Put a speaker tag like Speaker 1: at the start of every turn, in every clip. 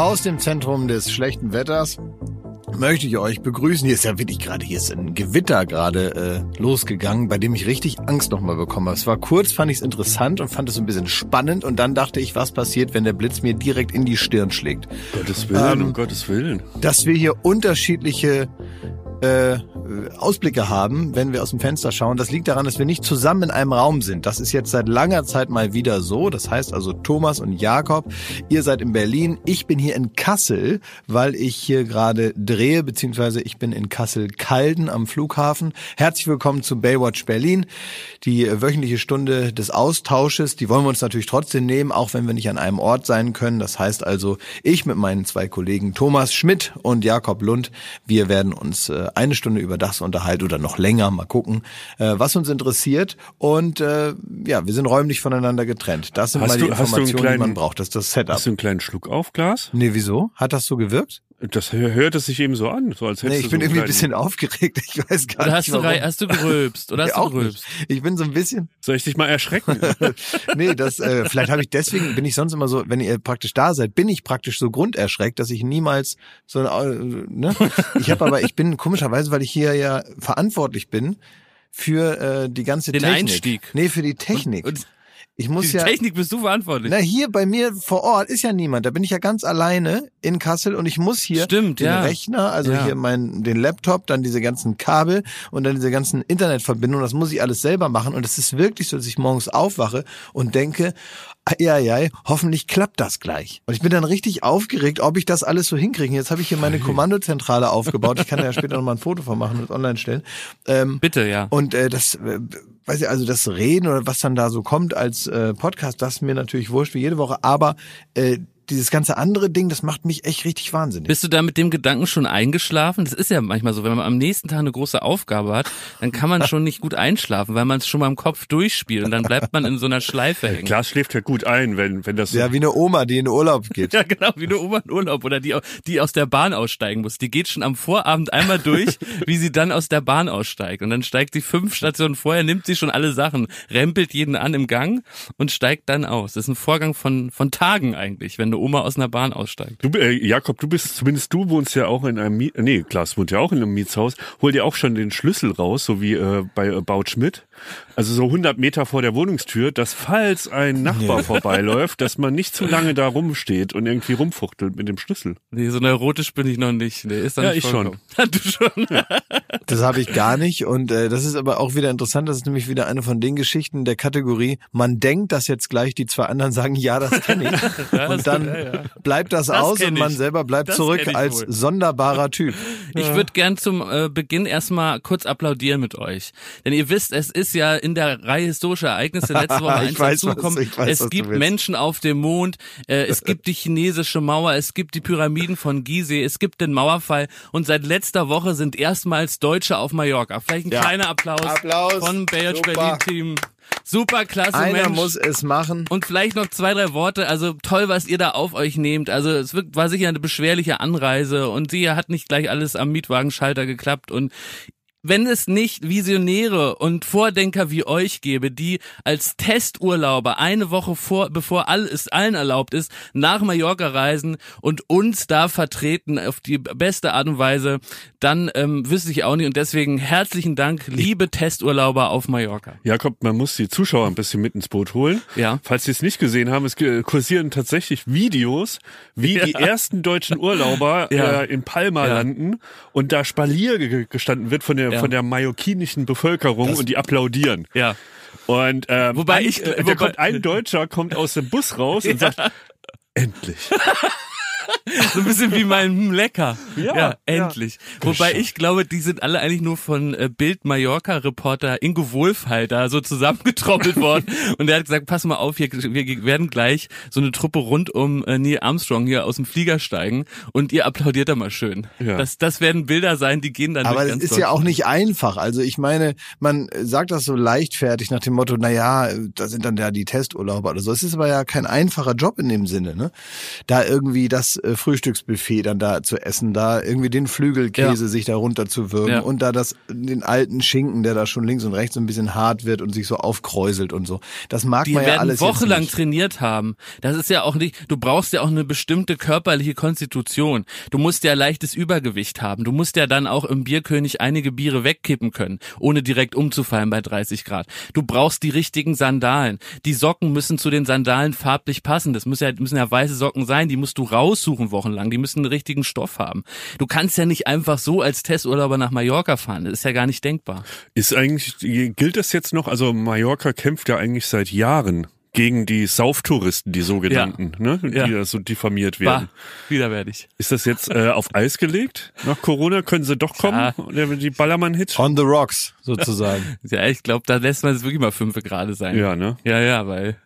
Speaker 1: Aus dem Zentrum des schlechten Wetters möchte ich euch begrüßen. Hier ist ja wirklich gerade, hier ist ein Gewitter gerade äh, losgegangen, bei dem ich richtig Angst nochmal bekommen habe. Es war kurz, fand ich es interessant und fand es so ein bisschen spannend und dann dachte ich, was passiert, wenn der Blitz mir direkt in die Stirn schlägt.
Speaker 2: Gottes Willen,
Speaker 1: Ähm,
Speaker 2: um Gottes Willen.
Speaker 1: Dass wir hier unterschiedliche äh, Ausblicke haben, wenn wir aus dem Fenster schauen. Das liegt daran, dass wir nicht zusammen in einem Raum sind. Das ist jetzt seit langer Zeit mal wieder so. Das heißt also Thomas und Jakob, ihr seid in Berlin, ich bin hier in Kassel, weil ich hier gerade drehe, beziehungsweise ich bin in Kassel-Calden am Flughafen. Herzlich willkommen zu Baywatch Berlin, die äh, wöchentliche Stunde des Austausches. Die wollen wir uns natürlich trotzdem nehmen, auch wenn wir nicht an einem Ort sein können. Das heißt also, ich mit meinen zwei Kollegen Thomas Schmidt und Jakob Lund, wir werden uns äh, eine Stunde über das unterhalten oder noch länger, mal gucken, äh, was uns interessiert. Und äh, ja, wir sind räumlich voneinander getrennt. Das sind
Speaker 2: Hast
Speaker 1: mal die
Speaker 2: du-
Speaker 1: Informationen, die
Speaker 2: kleinen-
Speaker 1: man braucht. Das ist das Setup.
Speaker 2: Hast du einen kleinen Schluck auf Glas?
Speaker 1: Nee, wieso? Hat das so gewirkt?
Speaker 2: Das hör- hört es sich eben so an, so als
Speaker 1: Nee,
Speaker 2: hättest
Speaker 1: ich
Speaker 2: du
Speaker 1: bin
Speaker 2: so
Speaker 1: irgendwie ein bisschen aufgeregt. Ich weiß gar
Speaker 3: Oder
Speaker 1: nicht
Speaker 3: hast du,
Speaker 1: warum.
Speaker 3: hast du gerülpst? Oder hast
Speaker 1: Nee,
Speaker 3: du gerülpst?
Speaker 1: nicht. Ich bin so ein bisschen,
Speaker 2: Soll ich dich mal erschrecken?
Speaker 1: nee, das, äh, vielleicht habe ich deswegen, bin ich sonst immer so, wenn ihr praktisch da seid, bin ich praktisch so grunderschreckt, dass ich niemals so, äh, ne? Ich habe aber, ich bin komischerweise, weil ich hier ja verantwortlich bin für äh, die ganze
Speaker 3: Den
Speaker 1: Technik.
Speaker 3: Einstieg.
Speaker 1: Nee, für die Technik.
Speaker 3: Und
Speaker 1: ich muss
Speaker 3: die
Speaker 1: ja,
Speaker 3: Technik bist du verantwortlich.
Speaker 1: na hier bei mir vor Ort ist ja niemand. Da bin ich ja ganz alleine in Kassel und ich muss hier
Speaker 3: Stimmt,
Speaker 1: den
Speaker 3: ja.
Speaker 1: Rechner, also
Speaker 3: Ja.
Speaker 1: hier mein den Laptop, dann diese ganzen Kabel und dann diese ganzen Internetverbindungen. Das muss ich alles selber machen und es ist wirklich so, dass ich morgens aufwache und denke, ja, ja, hoffentlich klappt das gleich. Und ich bin dann richtig aufgeregt, ob ich das alles so hinkriege. Jetzt habe ich hier meine Kommandozentrale aufgebaut. Ich kann da ja später noch mal ein Foto von machen und online stellen. Ähm,
Speaker 3: Bitte, ja.
Speaker 1: und äh, das, äh, weiß ich, also das Reden oder was dann da so kommt als äh, Podcast, das ist mir natürlich wurscht wie jede Woche, aber äh, dieses ganze andere Ding, das macht mich echt richtig wahnsinnig.
Speaker 3: Bist du da mit dem Gedanken schon eingeschlafen? Das ist ja manchmal so, wenn man am nächsten Tag eine große Aufgabe hat, dann kann man schon nicht gut einschlafen, weil man es schon mal im Kopf durchspielt und dann bleibt man in so einer Schleife hängen.
Speaker 2: Glas schläft ja gut ein, wenn, wenn das so
Speaker 1: Ja, wie eine Oma, die in Urlaub geht.
Speaker 3: Ja, genau, wie eine Oma in Urlaub oder die, die aus der Bahn aussteigen muss. Die geht schon am Vorabend einmal durch, wie sie dann aus der Bahn aussteigt. Und dann steigt sie fünf Stationen vorher, nimmt sie schon alle Sachen, rempelt jeden an im Gang und steigt dann aus. Das ist ein Vorgang von, von Tagen eigentlich, wenn eine Oma aus einer Bahn aussteigt.
Speaker 2: Du, äh, Jakob, du bist, zumindest du wohnst ja auch in einem, Mie nee, Klaas wohnt ja auch in einem Mietshaus. Hol dir auch schon den Schlüssel raus, so wie äh, bei About Schmidt. Also so 100 Meter vor der Wohnungstür, dass falls ein Nachbar vorbeiläuft, dass man nicht zu lange da rumsteht und irgendwie rumfuchtelt mit dem Schlüssel.
Speaker 3: Nee, so neurotisch bin ich noch nicht. Nee, ist dann
Speaker 2: Ja,
Speaker 3: nicht
Speaker 2: ich schon.
Speaker 3: vorgekommen. du schon.
Speaker 1: Das habe ich gar nicht und äh, das ist aber auch wieder interessant, das ist nämlich wieder eine von den Geschichten der Kategorie, man denkt, dass jetzt gleich die zwei anderen sagen, ja, das kenne ich.
Speaker 3: Ja,
Speaker 1: und dann
Speaker 3: ja.
Speaker 1: bleibt das,
Speaker 3: Das
Speaker 1: aus und man
Speaker 3: ich.
Speaker 1: selber bleibt
Speaker 3: Das
Speaker 1: zurück als
Speaker 3: wohl.
Speaker 1: sonderbarer Typ.
Speaker 3: Ich würde gern zum äh, Beginn erstmal kurz applaudieren mit euch. Denn ihr wisst, es ist ja in der Reihe historischer Ereignisse letzte Woche eins dazugekommen. Es gibt. Menschen auf dem Mond, äh, es gibt die chinesische Mauer, es gibt die Pyramiden von Gizeh, es gibt den Mauerfall und seit letzter Woche sind erstmals Deutsche auf Mallorca. Vielleicht ein
Speaker 1: Ja.
Speaker 3: kleiner Applaus,
Speaker 1: Applaus.
Speaker 3: von
Speaker 1: Super.
Speaker 3: Berlin Team. Super klasse
Speaker 1: Einer
Speaker 3: Mensch.
Speaker 1: muss es machen.
Speaker 3: Und vielleicht noch zwei, drei Worte. Also toll, was ihr da auf euch nehmt. Also es war sicher eine beschwerliche Anreise und sie hat nicht gleich alles am Mietwagenschalter geklappt und wenn es nicht Visionäre und Vordenker wie euch gäbe, die als Testurlauber eine Woche vor, bevor all, es allen erlaubt ist, nach Mallorca reisen und uns da vertreten auf die beste Art und Weise, dann ähm, wüsste ich auch nicht. Und deswegen herzlichen Dank, liebe Testurlauber auf Mallorca.
Speaker 2: Jakob, man muss die Zuschauer ein bisschen mit ins Boot holen.
Speaker 3: Ja.
Speaker 2: Falls sie es nicht gesehen haben, es ge- kursieren tatsächlich Videos, wie die ersten deutschen Urlauber
Speaker 3: Ja.
Speaker 2: äh, in Palma
Speaker 3: Ja.
Speaker 2: landen und da Spalier ge- gestanden wird von der
Speaker 3: Ja.
Speaker 2: von der mallorquinischen Bevölkerung und die applaudieren.
Speaker 3: Ja.
Speaker 2: Und ähm,
Speaker 3: Wobei ich-
Speaker 2: äh,
Speaker 3: wobei-
Speaker 2: kommt ein Deutscher kommt aus dem Bus raus und sagt endlich.
Speaker 3: So ein bisschen wie mein hm, Lecker.
Speaker 2: Ja,
Speaker 3: Ja, endlich. Wobei ich glaube, die sind alle eigentlich nur von äh, Bild Mallorca-Reporter Ingo Wohlfalter so zusammengetrommelt worden. Und der hat gesagt, pass mal auf, hier, wir werden gleich so eine Truppe rund um äh, Neil Armstrong hier aus dem Flieger steigen und ihr applaudiert da mal schön.
Speaker 2: Ja.
Speaker 3: Das, das werden Bilder sein, die gehen dann
Speaker 1: Aber es ist ja auch nicht einfach. Also ich meine, man sagt das so leichtfertig nach dem Motto, na ja, da sind dann ja die Testurlauber oder so. Es ist aber ja kein einfacher Job in dem Sinne, ne? Da irgendwie das äh, Frühstücksbuffet dann da zu essen, da irgendwie den Flügelkäse
Speaker 3: Ja.
Speaker 1: sich da runter zu würgen
Speaker 3: Ja.
Speaker 1: und da das, den alten Schinken, der da schon links und rechts so ein bisschen hart wird und sich so aufkräuselt und so. Das mag
Speaker 3: Die
Speaker 1: man ja
Speaker 3: werden
Speaker 1: alles
Speaker 3: wochenlang
Speaker 1: jetzt nicht.
Speaker 3: trainiert haben. Das ist ja auch nicht, du brauchst ja auch eine bestimmte körperliche Konstitution. Du musst ja leichtes Übergewicht haben. Du musst ja dann auch im Bierkönig einige Biere wegkippen können, ohne direkt umzufallen bei 30 Grad. Du brauchst die richtigen Sandalen. Die Socken müssen zu den Sandalen farblich passen. Das müssen ja, müssen ja weiße Socken sein. Die musst du raussuchen wochenlang. Die müssen einen richtigen Stoff haben. Du kannst ja nicht einfach so als Testurlauber nach Mallorca fahren. Das ist ja gar nicht denkbar.
Speaker 2: Ist eigentlich, gilt das jetzt noch? Also Mallorca kämpft ja eigentlich seit Jahren gegen die Sauftouristen, die sogenannten, ne? Die
Speaker 3: Ja.
Speaker 2: da so diffamiert
Speaker 3: Bah,
Speaker 2: werden.
Speaker 3: widerwärtig.
Speaker 2: Ist das jetzt äh, auf Eis gelegt? Nach Corona können sie doch kommen?
Speaker 3: Ja.
Speaker 2: Die Ballermann-Hits?
Speaker 1: On the rocks, sozusagen.
Speaker 3: Ja, ich glaube, da lässt man es wirklich mal fünfe gerade sein.
Speaker 2: Ja, ne?
Speaker 3: Ja, ja, weil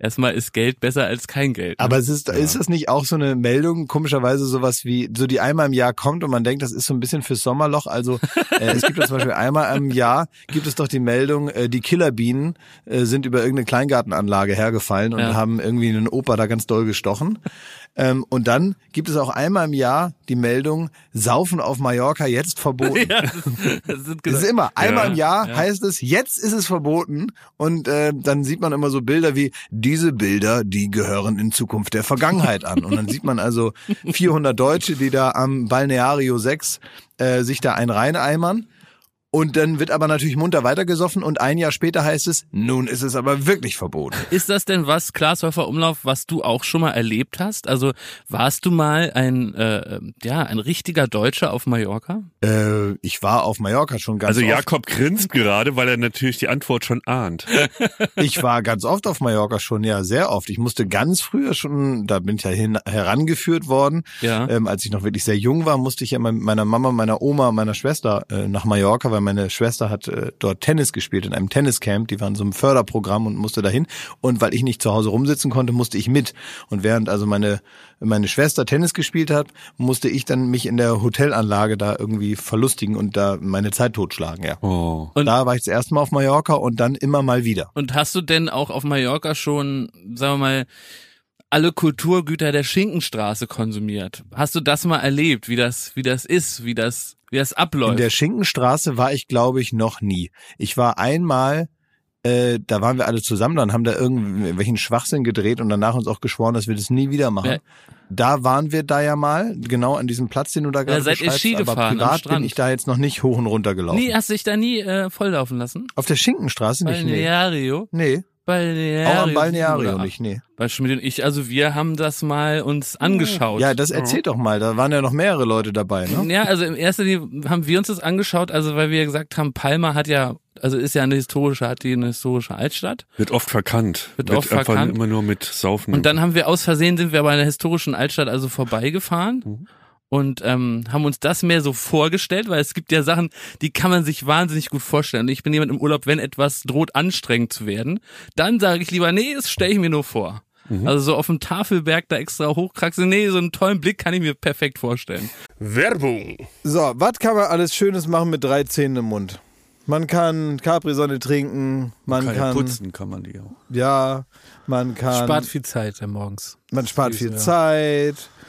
Speaker 3: erstmal ist Geld besser als kein Geld. ne?
Speaker 1: Aber es ist, ist das nicht auch so eine Meldung, komischerweise sowas wie, so die einmal im Jahr kommt und man denkt, das ist so ein bisschen fürs Sommerloch. Also äh, es gibt doch zum Beispiel einmal im Jahr, gibt es doch die Meldung, äh, die Killerbienen äh, sind über irgendeine Kleingartenanlage hergefallen und
Speaker 3: Ja.
Speaker 1: haben irgendwie einen Opa da ganz doll gestochen. Ähm, und dann gibt es auch einmal im Jahr die Meldung, Saufen auf Mallorca jetzt verboten.
Speaker 3: ja, das, das sind
Speaker 1: Das ist immer, einmal
Speaker 2: Ja,
Speaker 1: im Jahr
Speaker 3: ja.
Speaker 1: heißt es, jetzt ist es verboten. Und äh, dann sieht man immer so Bilder wie, diese Bilder, die gehören in Zukunft der Vergangenheit an. Und dann sieht man also 400 Deutsche, die da am Balneario 6 äh, sich da ein reineimern. Und dann wird aber natürlich munter weitergesoffen und ein Jahr später heißt es, nun ist es aber wirklich verboten.
Speaker 3: ist das denn was, Glashäufer Umlauf, was du auch schon mal erlebt hast? Also warst du mal ein, äh, ja, ein richtiger Deutscher auf Mallorca?
Speaker 1: Äh, ich war auf Mallorca schon ganz
Speaker 2: Also
Speaker 1: oft.
Speaker 2: Jakob grinst gerade, weil er natürlich die Antwort schon ahnt.
Speaker 1: Ich war ganz oft auf Mallorca schon, ja, sehr oft. Ich musste ganz früher schon, da bin ich ja hin, herangeführt worden.
Speaker 3: Ja.
Speaker 1: Ähm, als ich noch wirklich sehr jung war, musste ich ja mit meiner Mama, meiner Oma, meiner Schwester äh, nach Mallorca, weil meine Schwester hat äh, dort Tennis gespielt in einem Tenniscamp. Die waren in so einem Förderprogramm und musste dahin. Und weil ich nicht zu Hause rumsitzen konnte, musste ich mit. Und während also meine meine Schwester Tennis gespielt hat, musste ich dann mich in der Hotelanlage da irgendwie verlustigen und da meine Zeit totschlagen. Ja.
Speaker 2: Oh.
Speaker 3: Und-
Speaker 1: da war ich das erste Mal auf Mallorca und dann immer mal wieder.
Speaker 3: Und hast du denn auch auf Mallorca schon, sagen wir mal, alle Kulturgüter der Schinkenstraße konsumiert? Hast du das mal erlebt, wie das, wie das ist, wie das, wie das abläuft?
Speaker 1: In der Schinkenstraße war ich, glaube ich, noch nie. Ich war einmal, äh, da waren wir alle zusammen, dann haben da irgendwelchen Schwachsinn gedreht und danach uns auch geschworen, dass wir das nie wieder machen.
Speaker 3: Ja.
Speaker 1: Da waren wir da ja mal, genau an diesem Platz, den du da gerade
Speaker 3: seid ihr Ski
Speaker 1: aber
Speaker 3: gefahren am
Speaker 1: privat bin ich da jetzt noch nicht hoch und runter gelaufen.
Speaker 3: nie, hast du dich da nie äh, volllaufen lassen?
Speaker 1: Auf der Schinkenstraße nicht, nee.
Speaker 3: Balneario?
Speaker 1: Nee,
Speaker 3: Balneario.
Speaker 1: auch am Balneario
Speaker 3: Oder-
Speaker 1: nicht, nee.
Speaker 3: Weil Schmidt und ich, also wir haben das mal uns angeschaut.
Speaker 1: Ja, das erzählt doch mal, da waren ja noch mehrere Leute dabei, ne?
Speaker 3: Ja, also im ersten Linie haben wir uns das angeschaut, also weil wir gesagt haben, Palma hat ja, also ist ja eine historische, hat die eine historische Altstadt.
Speaker 2: Wird oft verkannt.
Speaker 3: Wird oft
Speaker 2: einfach
Speaker 3: verkannt.
Speaker 2: immer nur mit Saufen.
Speaker 3: Und dann haben wir aus Versehen sind wir bei einer historischen Altstadt also vorbeigefahren.
Speaker 2: Mhm.
Speaker 3: Und ähm, haben uns das mehr so vorgestellt, weil es gibt ja Sachen, die kann man sich wahnsinnig gut vorstellen. Und ich bin jemand im Urlaub, wenn etwas droht anstrengend zu werden, dann sage ich lieber, nee, das stelle ich mir nur vor.
Speaker 2: Mhm.
Speaker 3: Also so auf dem Tafelberg da extra hochkraxeln, nee, so einen tollen Blick kann ich mir perfekt vorstellen.
Speaker 2: Werbung.
Speaker 1: So, was kann man alles Schönes machen mit drei Zähnen im Mund? Man kann Capri-Sonne trinken, man
Speaker 4: Kann,
Speaker 1: kann,
Speaker 4: ja putzen kann man die auch.
Speaker 1: ja, man kann,
Speaker 4: Spart viel Zeit äh, morgens.
Speaker 1: man spart viel
Speaker 4: Ja.
Speaker 1: Zeit.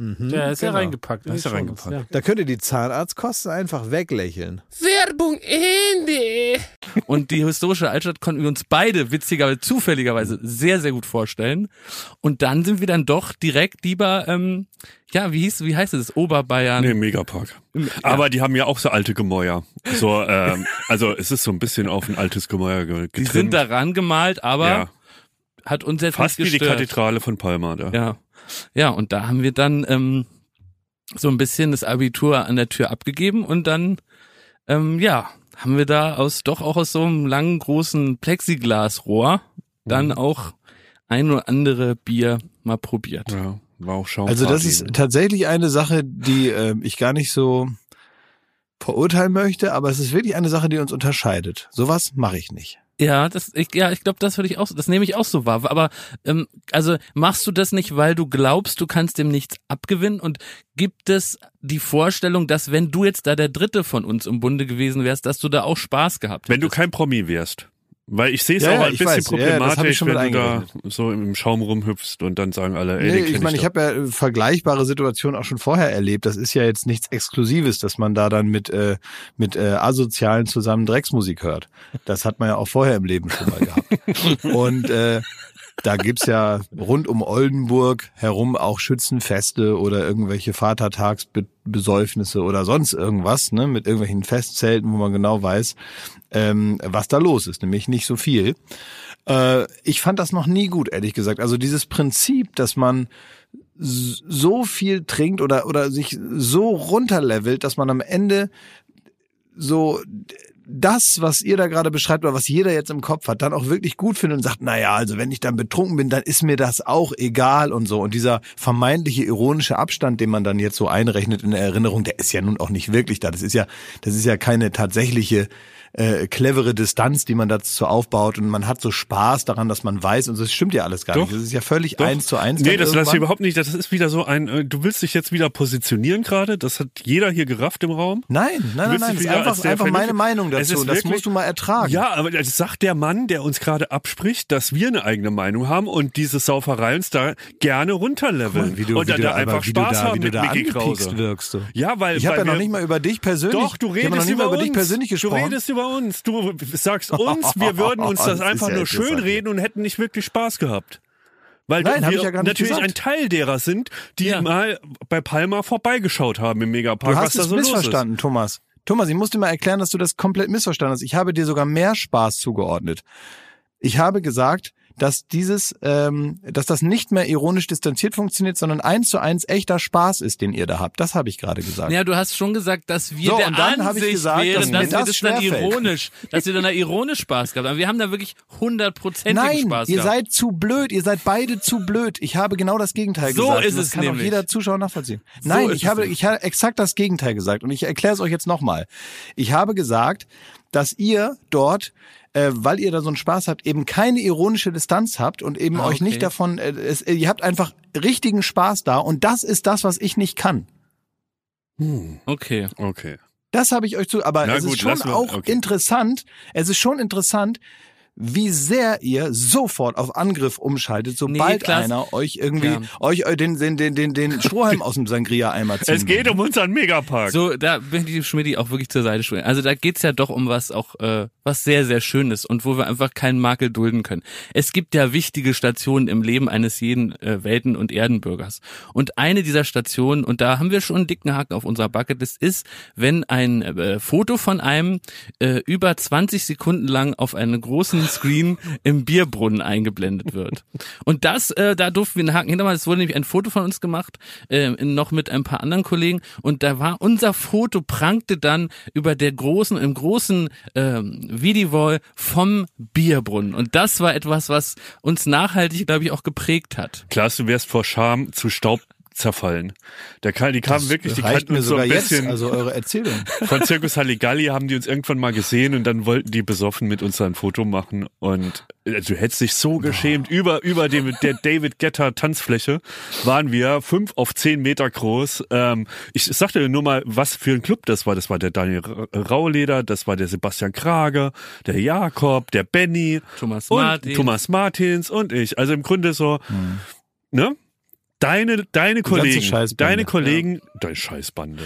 Speaker 4: Der ist ja
Speaker 1: genau.
Speaker 4: reingepackt.
Speaker 2: Da ist er
Speaker 4: schon
Speaker 2: reingepackt.
Speaker 4: Ja.
Speaker 1: Da könnt ihr die Zahnarztkosten einfach weglächeln.
Speaker 5: Werbung Ende.
Speaker 3: Und die historische Altstadt konnten wir uns beide witzigerweise, zufälligerweise sehr, sehr gut vorstellen. Und dann sind wir dann doch direkt lieber, ähm, ja, wie hieß, wie heißt es, Oberbayern?
Speaker 2: Nee, Megapark. Aber die haben ja auch so alte Gemäuer. So, ähm, also es ist so ein bisschen auf ein altes Gemäuer ge-
Speaker 3: die
Speaker 2: getrimmt.
Speaker 3: sind daran gemalt, aber
Speaker 2: ja,
Speaker 3: hat uns jetzt
Speaker 2: fast wie
Speaker 3: nicht
Speaker 2: die
Speaker 3: gestört.
Speaker 2: Kathedrale von Palma da.
Speaker 3: Ja. Ja, und da haben wir dann ähm, so ein bisschen das Abitur an der Tür abgegeben und dann, ähm, ja, haben wir da aus doch auch aus so einem langen, großen Plexiglasrohr dann
Speaker 2: Mhm.
Speaker 3: auch ein oder andere Bier mal probiert.
Speaker 2: Ja, war auch Schaum.
Speaker 1: Also das ist tatsächlich eine Sache, die äh, ich gar nicht so verurteilen möchte, aber es ist wirklich eine Sache, die uns unterscheidet. Sowas mache ich nicht.
Speaker 3: Ja, das, ich, ja, ich glaube, das würde ich auch, das nehme ich auch so wahr. Aber ähm, also machst du das nicht, weil du glaubst, du kannst dem nichts abgewinnen? Und gibt es die Vorstellung, dass wenn du jetzt da der Dritte von uns im Bunde gewesen wärst, dass du da auch Spaß gehabt
Speaker 2: Wenn du
Speaker 3: hättest?
Speaker 2: kein Promi wärst. Weil ich sehe es
Speaker 1: Ja,
Speaker 2: auch
Speaker 1: ja,
Speaker 2: ein
Speaker 1: ich
Speaker 2: bisschen
Speaker 1: weiß. Ja, ja, ich
Speaker 2: problematisch,
Speaker 1: mit
Speaker 2: wenn du da so im Schaum rumhüpfst und dann sagen alle, ey,
Speaker 1: Nee, ich meine, ich
Speaker 2: doch.
Speaker 1: habe ja äh, vergleichbare Situationen auch schon vorher erlebt. Das ist ja jetzt nichts Exklusives, dass man da dann mit äh, mit äh, Asozialen zusammen Drecksmusik hört. Das hat man ja auch vorher im Leben schon mal gehabt. Und äh, da gibt's ja rund um Oldenburg herum auch Schützenfeste oder irgendwelche Vatertagsbesäufnisse oder sonst irgendwas, ne, mit irgendwelchen Festzelten, wo man genau weiß, ähm, was da los ist, nämlich nicht so viel. Äh, ich fand das noch nie gut, ehrlich gesagt. Also dieses Prinzip, dass man so viel trinkt oder, oder sich so runterlevelt, dass man am Ende so das, was ihr da gerade beschreibt oder was jeder jetzt im Kopf hat, dann auch wirklich gut findet und sagt, na ja, also wenn ich dann betrunken bin, dann ist mir das auch egal und so. Und dieser vermeintliche ironische Abstand, den man dann jetzt so einrechnet in der Erinnerung, der ist ja nun auch nicht wirklich da. Das ist ja, das ist ja keine tatsächliche äh, clevere Distanz, die man dazu aufbaut und man hat so Spaß daran, dass man weiß und das stimmt ja alles gar
Speaker 2: Doch.
Speaker 1: nicht. Das ist ja völlig
Speaker 2: Doch.
Speaker 1: eins zu eins.
Speaker 2: Nee, das lasse ich überhaupt nicht. Das ist wieder so ein, äh, du willst dich jetzt wieder positionieren gerade. Das hat jeder hier gerafft im Raum.
Speaker 1: Nein, nein, nein, nein, das ist einfach, einfach meine Meinung dazu.
Speaker 2: ist
Speaker 1: Das
Speaker 2: wirklich-
Speaker 1: musst du mal ertragen.
Speaker 2: Ja, aber das sagt der Mann, der uns gerade abspricht, dass wir eine eigene Meinung haben und diese Sauferei uns da gerne runterleveln.
Speaker 1: wie du,
Speaker 2: und
Speaker 1: wie
Speaker 2: dann
Speaker 1: du,
Speaker 2: da einfach
Speaker 1: du
Speaker 2: Spaß
Speaker 1: da,
Speaker 2: haben
Speaker 1: du
Speaker 2: mit
Speaker 1: da
Speaker 2: Mickey Krause.
Speaker 1: wirkst. Du.
Speaker 2: Ja, weil
Speaker 1: Ich habe ja noch nicht mal über dich persönlich.
Speaker 2: Doch, du redest
Speaker 1: nicht mal
Speaker 2: über
Speaker 1: über dich persönlich
Speaker 2: Du
Speaker 1: gesprochen.
Speaker 2: redest über uns. Du sagst uns, wir würden uns
Speaker 1: Das
Speaker 2: das einfach
Speaker 1: ja
Speaker 2: nur
Speaker 1: interessant.
Speaker 2: schön reden und hätten nicht wirklich Spaß gehabt. Weil
Speaker 1: Nein,
Speaker 2: wir
Speaker 1: ja
Speaker 2: natürlich
Speaker 1: gesagt.
Speaker 2: ein Teil derer sind, die
Speaker 3: Ja.
Speaker 2: mal bei Palma vorbeigeschaut haben im Megapark,
Speaker 1: Du
Speaker 2: was
Speaker 1: hast
Speaker 2: da
Speaker 1: es
Speaker 2: so los ist.
Speaker 1: missverstanden, Thomas. Thomas, ich muss dir mal erklären, dass du das komplett missverstanden hast. Ich habe dir sogar mehr Spaß zugeordnet. Ich habe gesagt, dass dieses, ähm, dass das nicht mehr ironisch distanziert funktioniert, sondern eins zu eins echter Spaß ist, den ihr da habt. Das habe ich gerade gesagt.
Speaker 3: Ja, du hast schon gesagt, dass wir
Speaker 1: So,
Speaker 3: der
Speaker 1: und dann hab ich
Speaker 3: Ansicht
Speaker 1: gesagt,
Speaker 3: wären,
Speaker 1: dass
Speaker 3: dass,
Speaker 1: mir
Speaker 3: wir
Speaker 1: das
Speaker 3: das dann ironisch, dass wir dann da ironisch Spaß gehabt haben. Wir haben da wirklich hundertprozentigen
Speaker 1: Nein,
Speaker 3: Spaß
Speaker 1: ihr
Speaker 3: gehabt.
Speaker 1: seid zu blöd. Ihr seid beide zu blöd. Ich habe genau das Gegenteil
Speaker 3: So
Speaker 1: gesagt.
Speaker 3: ist
Speaker 1: Und das
Speaker 3: es
Speaker 1: kann auch
Speaker 3: nämlich.
Speaker 1: jeder Zuschauer nachvollziehen. Nein,
Speaker 3: ist
Speaker 1: ich habe,
Speaker 3: nämlich.
Speaker 1: ich habe exakt das Gegenteil gesagt. Und ich erkläre es euch jetzt nochmal. Ich habe gesagt, dass ihr dort, äh, weil ihr da so einen Spaß habt, eben keine ironische Distanz habt und eben
Speaker 3: Ah,
Speaker 1: euch
Speaker 3: okay.
Speaker 1: nicht davon, äh, es, ihr habt einfach richtigen Spaß da. Und das ist das, was ich nicht kann.
Speaker 2: Hm,
Speaker 3: Okay.
Speaker 2: okay.
Speaker 1: Das habe ich euch zu, aber
Speaker 2: Na
Speaker 1: es
Speaker 2: gut,
Speaker 1: ist schon auch
Speaker 2: okay.
Speaker 1: interessant, es ist schon interessant, wie sehr ihr sofort auf Angriff umschaltet, sobald
Speaker 3: Klaas.
Speaker 1: einer euch irgendwie
Speaker 3: Ja.
Speaker 1: euch äh, den den den den, den Strohhalm aus dem Sangria-Eimer zieht.
Speaker 2: Es geht um unseren Megapark.
Speaker 3: So, da bin ich Schmidti auch wirklich zur Seite springen. Also da geht's ja doch um was auch, äh, was sehr, sehr Schönes und wo wir einfach keinen Makel dulden können. Es gibt ja wichtige Stationen im Leben eines jeden äh, Welten- und Erdenbürgers. Und eine dieser Stationen, und da haben wir schon einen dicken Haken auf unserer Bucketlist, ist, wenn ein äh, Foto von einem äh, über 20 Sekunden lang auf einen großen Screen im Bierbrunnen eingeblendet wird. Und das, äh, da durften wir einen Haken hintermachen. Es wurde nämlich ein Foto von uns gemacht, äh, noch mit ein paar anderen Kollegen. Und da war unser Foto prangte dann über der großen, im großen ähm, Videowall vom Bierbrunnen. Und das war etwas, was uns nachhaltig, glaube ich, auch geprägt hat.
Speaker 2: Klaas, du wärst vor Scham zu Staub zerfallen. Der, die kamen wirklich, die kannten
Speaker 1: mir
Speaker 2: uns so
Speaker 1: sogar
Speaker 2: ein bisschen.
Speaker 1: jetzt, also eure Erzählung.
Speaker 2: Von Circus Halligalli haben die uns irgendwann mal gesehen und dann wollten die besoffen mit uns ein Foto machen und äh, du hättest dich so geschämt. Über, über dem, der David Getter Tanzfläche waren wir fünf auf zehn Meter groß. Ähm, ich sagte dir nur mal, was für ein Club das war. Das war der Daniel Ra- Rauleder, das war der Sebastian Krage, der Jakob, der Benny
Speaker 3: Thomas
Speaker 2: und
Speaker 3: Martin.
Speaker 2: Thomas Martins und ich. Also im Grunde so, ne? Deine, deine Kollegen,
Speaker 1: Scheißbande.
Speaker 2: deine Kollegen, deine Scheißbande.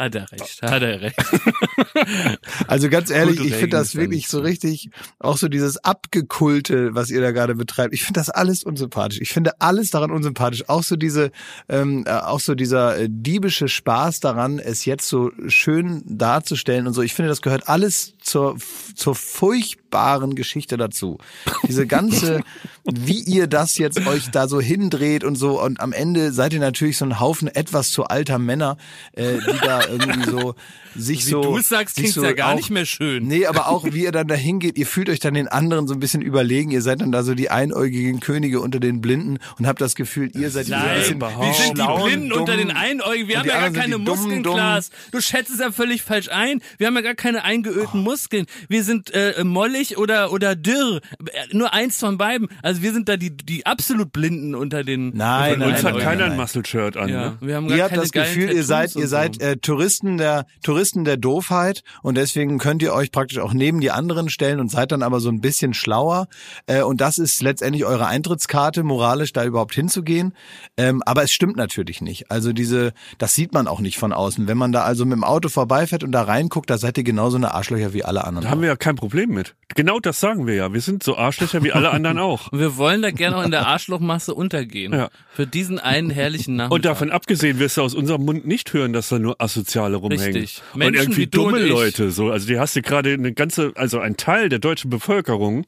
Speaker 3: Hat er recht, hat er recht.
Speaker 1: Also ganz ehrlich, ich finde das wirklich so richtig, auch so dieses Abgekulte, was ihr da gerade betreibt. Ich finde das alles unsympathisch. Ich finde alles daran unsympathisch. Auch so diese, ähm, äh, auch so dieser äh, diebische Spaß daran, es jetzt so schön darzustellen und so. Ich finde, das gehört alles zur zur furchtbaren Geschichte dazu. Diese ganze, wie ihr das jetzt euch da so hindreht und so und am Ende seid ihr natürlich so ein Haufen etwas zu alter Männer, äh, die da irgendwie so sich
Speaker 3: Wie
Speaker 1: so
Speaker 3: du sagst,
Speaker 1: sich
Speaker 3: klingt's
Speaker 1: so
Speaker 3: ja gar
Speaker 1: auch-
Speaker 3: nicht mehr schön.
Speaker 1: Nee, aber auch wie ihr dann da hingeht, ihr fühlt euch dann den anderen so ein bisschen überlegen. Ihr seid dann da so die einäugigen Könige unter den Blinden und habt das Gefühl, ihr seid die so ein
Speaker 3: Nein,
Speaker 1: bisschen
Speaker 3: wir sind die Blinden
Speaker 1: dumm.
Speaker 3: unter den Einäugigen. Wir haben ja gar keine Muskeln. Klaas. Du schätzt es ja völlig falsch ein. Wir haben ja gar keine eingeölten Muskeln. Wir sind äh, mollig oder oder dürr. Äh, Nur eins von beiden. Also wir sind da die die absolut Blinden unter den.
Speaker 1: Nein, nein,
Speaker 2: uns
Speaker 1: nein,
Speaker 2: hat
Speaker 1: nein,
Speaker 2: keiner
Speaker 1: nein.
Speaker 2: ein Muscle-Shirt an.
Speaker 3: Ja,
Speaker 2: Ne?
Speaker 3: wir haben gar
Speaker 1: Ihr habt das Gefühl, ihr
Speaker 3: Tattoos
Speaker 1: seid,
Speaker 3: und
Speaker 1: ihr seid äh, Touristen der Touristen der Doofheit und deswegen könnt ihr euch praktisch auch neben die anderen stellen und seid dann aber so ein bisschen schlauer. Äh, und das ist letztendlich eure Eintrittskarte, moralisch da überhaupt hinzugehen. Ähm, aber es stimmt natürlich nicht. Also diese, das sieht man auch nicht von außen. Wenn man da also mit dem Auto vorbeifährt und da reinguckt, da seid ihr genauso eine Arschlöcher wie alle anderen.
Speaker 2: Da haben wir ja kein Problem mit. Genau das sagen wir ja. Wir sind so Arschlöcher wie alle anderen auch.
Speaker 3: Und wir wollen da gerne auch in der Arschlochmasse untergehen.
Speaker 2: Ja.
Speaker 3: Für diesen einen herrlichen Nachmittag.
Speaker 2: Und davon abgesehen wirst du aus unserem Mund nicht hören, dass da nur Asoziale rumhängen.
Speaker 3: Richtig.
Speaker 2: und
Speaker 3: Menschen
Speaker 2: irgendwie
Speaker 3: wie du
Speaker 2: dumme
Speaker 3: und ich.
Speaker 2: Leute. So, also die hast du gerade eine ganze, also ein Teil der deutschen Bevölkerung,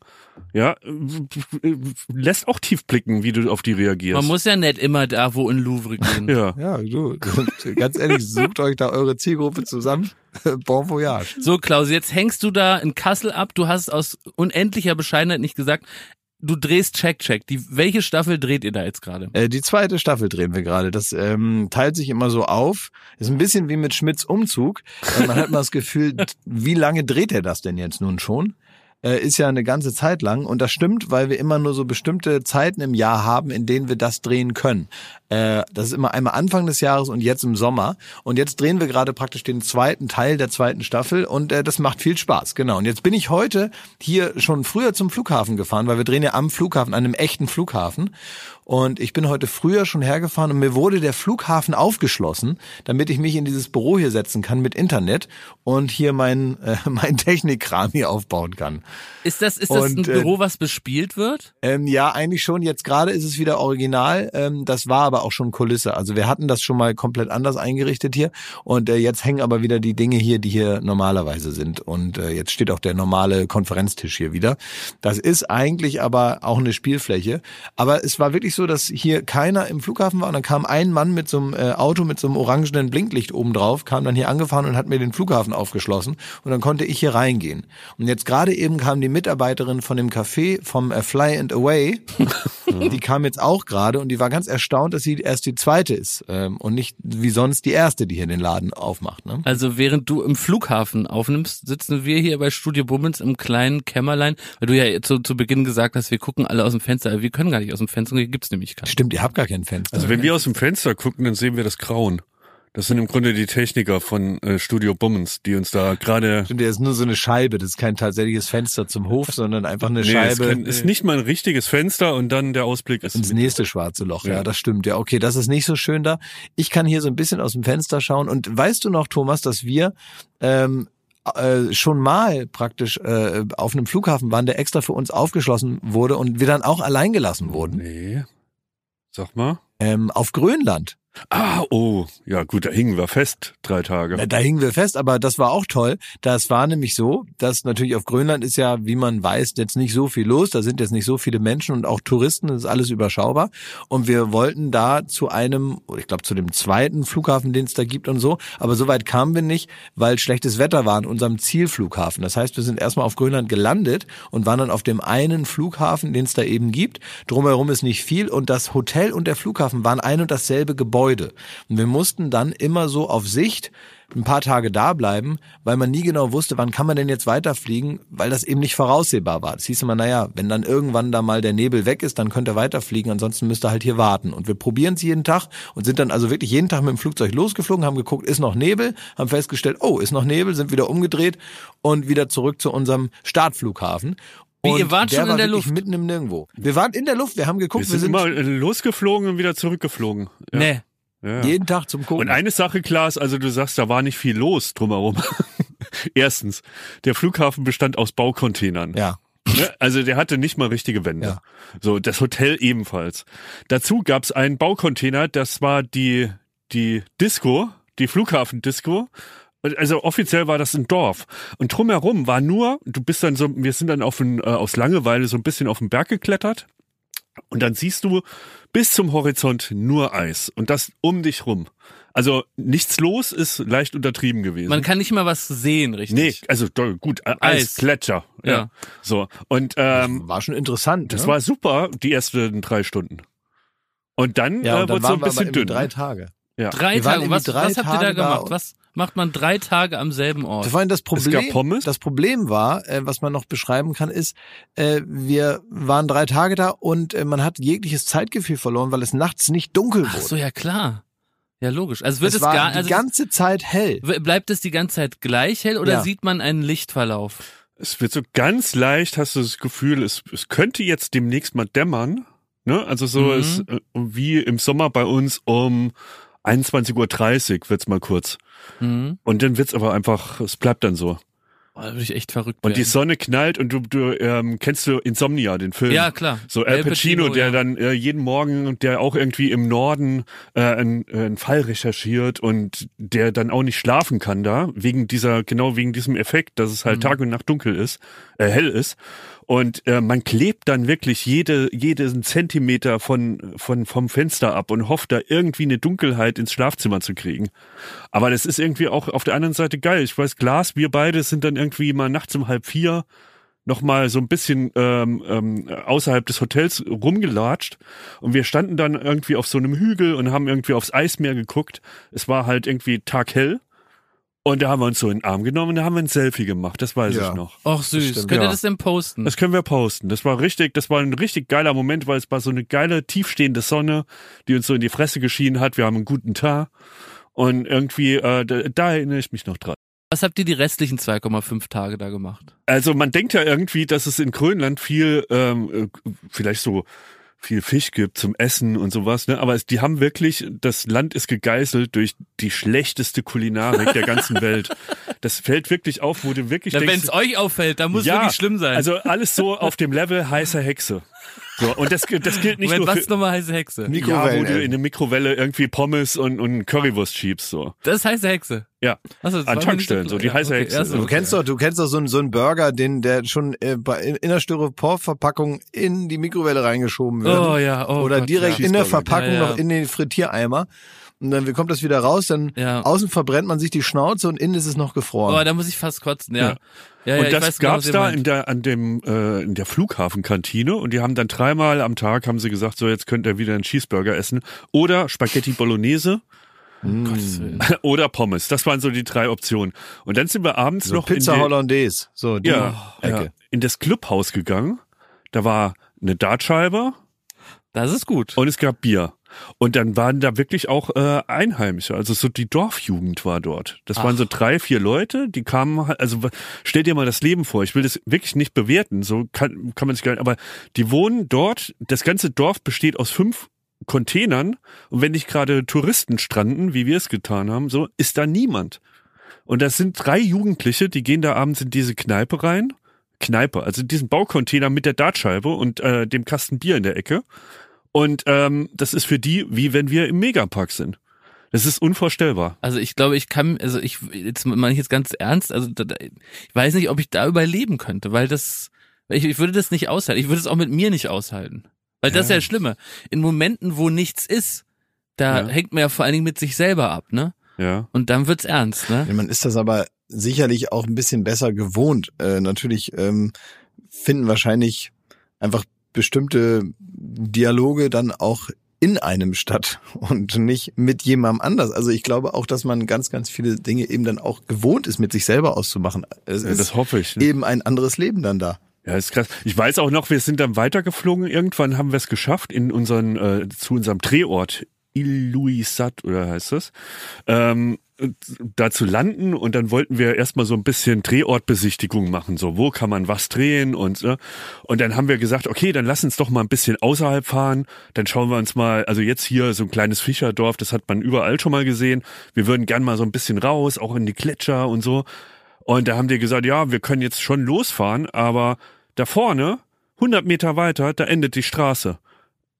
Speaker 2: ja, lässt auch tief blicken, wie du auf die reagierst.
Speaker 3: Man muss ja nicht immer da, wo in Louvre gehen.
Speaker 2: ja.
Speaker 1: Ja, du, und ganz ehrlich, sucht euch da eure Zielgruppe zusammen. bon voyage.
Speaker 3: So, Klaus, jetzt hängst du da in Kassel ab. Du hast aus unendlicher Bescheidenheit nicht gesagt. Du drehst Check Check. Die, welche Staffel dreht ihr da jetzt gerade?
Speaker 1: Äh, die zweite Staffel drehen wir gerade. Das ähm, teilt sich immer so auf. Ist ein bisschen wie mit Schmidts Umzug. Man hat mal das Gefühl, wie lange dreht er das denn jetzt nun schon? Äh, ist ja eine ganze Zeit lang. Und das stimmt, weil wir immer nur so bestimmte Zeiten im Jahr haben, in denen wir das drehen können. Äh, das ist immer einmal Anfang des Jahres und jetzt im Sommer. Und jetzt drehen wir gerade praktisch den zweiten Teil der zweiten Staffel und äh, das macht viel Spaß. Genau. Und jetzt bin ich heute hier schon früher zum Flughafen gefahren, weil wir drehen ja am Flughafen, an einem echten Flughafen. Und ich bin heute früher schon hergefahren und mir wurde der Flughafen aufgeschlossen, damit ich mich in dieses Büro hier setzen kann mit Internet und hier mein, äh, mein Technikkram hier aufbauen kann.
Speaker 3: Ist das, ist das
Speaker 1: Und,
Speaker 3: ein
Speaker 1: äh,
Speaker 3: Büro, was bespielt wird?
Speaker 1: Ähm, ja, eigentlich schon. Jetzt gerade ist es wieder original. Ähm, das war aber auch schon Kulisse. Also wir hatten das schon mal komplett anders eingerichtet hier. Und äh, jetzt hängen aber wieder die Dinge hier, die hier normalerweise sind. Und äh, jetzt steht auch der normale Konferenztisch hier wieder. Das ist eigentlich aber auch eine Spielfläche. Aber es war wirklich so, dass hier keiner im Flughafen war. Und dann kam ein Mann mit so einem äh, Auto mit so einem orangenen Blinklicht oben drauf, kam dann hier angefahren und hat mir den Flughafen aufgeschlossen. Und dann konnte ich hier reingehen. Und jetzt gerade eben kam die Mitarbeiterin von dem Café vom äh, Fly and Away. die kam jetzt auch gerade und die war ganz erstaunt, dass sie erst die zweite ist ähm, und nicht wie sonst die erste, die hier den Laden aufmacht. Ne?
Speaker 3: Also während du im Flughafen aufnimmst, sitzen wir hier bei Studio Bummens im kleinen Kämmerlein, weil du ja zu, zu Beginn gesagt hast, wir gucken alle aus dem Fenster, aber wir können gar nicht aus dem Fenster, hier gibt's nämlich keinen.
Speaker 1: Stimmt, ihr habt gar kein Fenster.
Speaker 2: Also wenn wir aus dem Fenster gucken, dann sehen wir das Grauen. Das sind im Grunde die Techniker von äh, Studio Bummens, die uns da gerade.
Speaker 1: Stimmt, der ist nur so eine Scheibe. Das ist kein tatsächliches Fenster zum Hof, sondern einfach eine
Speaker 2: Nee, es
Speaker 1: Scheibe
Speaker 2: kann, ist nicht mal ein richtiges Fenster und dann der Ausblick ist.
Speaker 1: ins nächste schwarze Loch. Ja.
Speaker 2: Ja.
Speaker 1: das stimmt. Ja, okay, das ist nicht so schön da. Ich kann hier so ein bisschen aus dem Fenster schauen. Und weißt du noch, Thomas, dass wir ähm, äh, schon mal praktisch äh, auf einem Flughafen waren, der extra für uns aufgeschlossen wurde und wir dann auch allein gelassen wurden?
Speaker 2: Nee. Sag mal.
Speaker 1: Ähm, auf Grönland.
Speaker 2: Ah, oh, ja gut, da hingen wir fest drei Tage.
Speaker 1: Na, Da hingen wir fest, aber das war auch toll. Das war nämlich so, dass natürlich auf Grönland ist ja, wie man weiß, jetzt nicht so viel los. Da sind jetzt nicht so viele Menschen und auch Touristen. Das ist alles überschaubar. Und wir wollten da zu einem, ich glaube zu dem zweiten Flughafen, den es da gibt und so. Aber so weit kamen wir nicht, weil schlechtes Wetter war an unserem Zielflughafen. Das heißt, wir sind erstmal auf Grönland gelandet und waren dann auf dem einen Flughafen, den es da eben gibt. Drumherum ist nicht viel und das Hotel und der Flughafen waren ein und dasselbe Gebäude. Und wir mussten dann immer so auf Sicht ein paar Tage da bleiben, weil man nie genau wusste, wann kann man denn jetzt weiterfliegen, weil das eben nicht voraussehbar war. Das hieß immer, naja, wenn dann irgendwann da mal der Nebel weg ist, dann könnt ihr weiterfliegen, ansonsten müsst ihr halt hier warten. Und wir probieren es jeden Tag und sind dann also wirklich jeden Tag mit dem Flugzeug losgeflogen, haben geguckt, ist noch Nebel, haben festgestellt, oh, ist noch Nebel, sind wieder umgedreht und wieder zurück zu unserem Startflughafen.
Speaker 3: Wie,
Speaker 1: Und
Speaker 3: ihr wart schon in
Speaker 1: war
Speaker 3: der Luft?
Speaker 1: Mitten im Nirgendwo. Wir waren in der Luft, wir haben geguckt,
Speaker 2: wir
Speaker 1: wir
Speaker 2: sind,
Speaker 1: sind,
Speaker 2: immer losgeflogen und wieder zurückgeflogen. Ja.
Speaker 3: Nee.
Speaker 2: Ja.
Speaker 1: jeden Tag zum Gucken.
Speaker 2: Und eine Sache, Klaas, also du sagst, da war nicht viel los drumherum. Erstens, der Flughafen bestand aus Baucontainern.
Speaker 1: ja.
Speaker 2: Ne? Also der hatte nicht mal richtige Wände.
Speaker 1: Ja.
Speaker 2: So, das Hotel ebenfalls. Dazu gab's einen Baucontainer, das war die, die Disco, die Flughafendisco. Also offiziell war das ein Dorf. Und drumherum war nur, du bist dann so, wir sind dann auf ein, äh, aus Langeweile so ein bisschen auf den Berg geklettert. Und dann siehst du bis zum Horizont nur Eis. Und das um dich rum. Also nichts los ist leicht untertrieben gewesen.
Speaker 3: Man kann nicht mal was sehen, richtig?
Speaker 2: Nee, also gut, äh,
Speaker 3: Eis.
Speaker 2: Eis, Gletscher. Ja.
Speaker 3: Ja.
Speaker 2: So. Und ähm,
Speaker 1: war schon interessant.
Speaker 2: das
Speaker 1: ne?
Speaker 2: war super, die ersten drei Stunden. Und dann
Speaker 1: ja,
Speaker 2: äh,
Speaker 1: und dann
Speaker 2: wurde so
Speaker 1: waren
Speaker 2: ein bisschen dünn.
Speaker 1: drei
Speaker 2: ne?
Speaker 1: Tage.
Speaker 2: Ja.
Speaker 3: Drei Tage. Was,
Speaker 1: drei
Speaker 3: was habt ihr da gemacht? Was macht man drei Tage am selben Ort?
Speaker 1: Das war das Problem.
Speaker 2: gab Pommes.
Speaker 1: Das Problem war, äh, was man noch beschreiben kann, ist, äh, wir waren drei Tage da und äh, man hat jegliches Zeitgefühl verloren, weil es nachts nicht dunkel
Speaker 3: Ach
Speaker 1: wurde.
Speaker 3: so, ja klar. Ja, logisch. Also wird
Speaker 1: es
Speaker 3: es,
Speaker 1: war
Speaker 3: gar,
Speaker 1: die
Speaker 3: also
Speaker 1: ganze Zeit hell.
Speaker 3: bleibt es die ganze Zeit gleich hell oder
Speaker 1: Ja.
Speaker 3: sieht man einen Lichtverlauf?
Speaker 2: Es wird so ganz leicht, hast du das Gefühl, es, es könnte jetzt demnächst mal dämmern. Ne? Also so
Speaker 3: Mhm.
Speaker 2: ist äh, wie im Sommer bei uns um 21.30 Uhr wird's mal kurz.
Speaker 3: Mhm.
Speaker 2: Und dann wird's aber einfach, es bleibt dann so.
Speaker 3: Da würde ich echt verrückt
Speaker 2: Und die
Speaker 3: werden.
Speaker 2: Sonne knallt und du, du ähm, kennst du Insomnia, den Film?
Speaker 3: Ja, klar.
Speaker 2: So Al Pacino, der
Speaker 3: ja.
Speaker 2: dann äh, jeden Morgen, der auch irgendwie im Norden äh, einen, äh, einen Fall recherchiert und der dann auch nicht schlafen kann da, wegen dieser, genau wegen diesem Effekt, dass es halt
Speaker 3: Mhm.
Speaker 2: Tag und Nacht dunkel ist, äh, hell ist. Und äh, man klebt dann wirklich jede, jeden Zentimeter von, von, vom Fenster ab und hofft da irgendwie eine Dunkelheit ins Schlafzimmer zu kriegen. Aber das ist irgendwie auch auf der anderen Seite geil. Ich weiß, Glas, wir beide sind dann irgendwie mal nachts um halb vier noch mal so ein bisschen ähm, ähm, außerhalb des Hotels rumgelatscht und wir standen dann irgendwie auf so einem Hügel und haben irgendwie aufs Eismeer geguckt. Es war halt irgendwie taghell und da haben wir uns so in den Arm genommen und da haben wir ein Selfie gemacht, das weiß
Speaker 1: Ja.
Speaker 2: ich noch.
Speaker 3: Och süß. Könnt ihr
Speaker 1: ja.
Speaker 3: das denn posten?
Speaker 2: Das können wir posten. Das war richtig, das war ein richtig geiler Moment, weil es war so eine geile, tiefstehende Sonne, die uns so in die Fresse geschienen hat. Wir haben einen guten Tag. Und irgendwie, äh, da, da erinnere ich mich noch dran.
Speaker 3: Was habt ihr die restlichen 2,5 Tage da gemacht?
Speaker 2: Also man denkt ja irgendwie, dass es in Grönland viel, ähm, äh, vielleicht so viel Fisch gibt zum Essen und sowas, ne? Aber es, die haben wirklich, das Land ist gegeißelt durch die schlechteste Kulinarik der ganzen Welt. Das fällt wirklich auf, wo du wirklich
Speaker 3: Wenn es euch auffällt, dann muss
Speaker 2: ja,
Speaker 3: wirklich schlimm sein.
Speaker 2: Also alles so auf dem Level heißer Hexe. So, und das, das gilt nicht
Speaker 3: Moment,
Speaker 2: nur
Speaker 3: was
Speaker 2: für,
Speaker 3: nochmal heiße Hexe?
Speaker 2: ja, wo du in eine Mikrowelle irgendwie Pommes und, und Currywurst schiebst, so.
Speaker 3: Das ist heiße Hexe.
Speaker 2: Ja.
Speaker 3: Das
Speaker 2: An Tankstellen, so die
Speaker 3: klar.
Speaker 2: heiße
Speaker 3: Ja,
Speaker 2: Hexe.
Speaker 1: Du
Speaker 3: okay.
Speaker 1: kennst doch, du kennst doch so einen, so einen Burger, den der schon äh, bei, in, der Styroporverpackung in die Mikrowelle reingeschoben wird.
Speaker 3: Oh ja, oh
Speaker 1: Oder
Speaker 3: Gott,
Speaker 1: direkt
Speaker 3: ja.
Speaker 1: in der. Verpackung
Speaker 3: Ja, ja.
Speaker 1: noch in den Frittiereimer. Und dann kommt das wieder raus, dann
Speaker 3: Ja.
Speaker 1: außen verbrennt man sich die Schnauze und innen ist es noch gefroren.
Speaker 3: Oh, da muss ich fast kotzen, ja.
Speaker 2: Ja.
Speaker 3: Ja, ja,
Speaker 2: und das
Speaker 3: genau,
Speaker 2: gab's
Speaker 3: ihr
Speaker 2: da in der, an dem, äh, in der Flughafenkantine und die haben dann dreimal am Tag haben sie gesagt, so jetzt könnt ihr wieder einen Cheeseburger essen oder Spaghetti Bolognese
Speaker 3: Willen.
Speaker 2: oder Pommes. Das waren so die drei Optionen. Und dann sind wir abends
Speaker 1: so
Speaker 2: noch
Speaker 1: Pizza
Speaker 2: in die,
Speaker 1: Hollandaise. So, die
Speaker 2: ja,
Speaker 1: Ecke.
Speaker 2: ja, in das Clubhaus gegangen. Da war eine Dartscheibe
Speaker 3: Das ist gut.
Speaker 2: und es gab Bier. Und dann waren da wirklich auch äh, Einheimische, also so die Dorfjugend war dort. Das waren so drei, vier Leute, die kamen, halt- also stell dir mal das Leben vor. Ich will das wirklich nicht bewerten, so kann, kann man sich gar nicht, aber die wohnen dort, das ganze Dorf besteht aus fünf Containern und wenn nicht gerade Touristen stranden, wie wir es getan haben, so ist da niemand. Und das sind drei Jugendliche, die gehen da abends in diese Kneipe rein. Kneipe, also diesen Baucontainer mit der Dartscheibe und äh, dem Kasten Bier in der Ecke. Und ähm, das ist für die, wie wenn wir im Megapark sind. Das ist unvorstellbar.
Speaker 3: Also ich glaube, ich kann, also ich, jetzt meine ich jetzt ganz ernst, also da, da- ich weiß nicht, ob ich da überleben könnte, weil das, ich, ich würde das nicht aushalten. Ich würde es auch mit mir nicht aushalten. Weil das ist ja das Schlimme. In Momenten, wo nichts ist, da
Speaker 2: Ja.
Speaker 3: hängt man ja vor allen Dingen mit sich selber ab, ne?
Speaker 2: Ja.
Speaker 3: Und dann wird's ernst, ne?
Speaker 1: Man ist das aber sicherlich auch ein bisschen besser gewohnt. Äh, natürlich ähm, finden wahrscheinlich einfach bestimmte Dialoge dann auch in einem statt und nicht mit jemandem anders. Also ich glaube auch, dass man ganz, ganz viele Dinge eben dann auch gewohnt ist, mit sich selber auszumachen. Es
Speaker 2: ja das hoffe ich. Ne?
Speaker 1: eben ein anderes Leben dann da.
Speaker 2: Ja, ist krass. Ich weiß auch noch, wir sind dann weitergeflogen. Irgendwann haben wir es geschafft, in unseren, äh, zu unserem Drehort, Illuisat, oder heißt das, ähm, da zu landen und dann wollten wir erstmal so ein bisschen Drehortbesichtigung machen, so wo kann man was drehen und äh, und dann haben wir gesagt, okay, dann lass uns doch mal ein bisschen außerhalb fahren, dann schauen wir uns mal, also jetzt hier so ein kleines Fischerdorf, das hat man überall schon mal gesehen. Wir würden gern mal so ein bisschen raus, auch in die Gletscher und so. Und da haben die gesagt, ja, wir können jetzt schon losfahren, aber da vorne, 100 Meter weiter, da endet die Straße.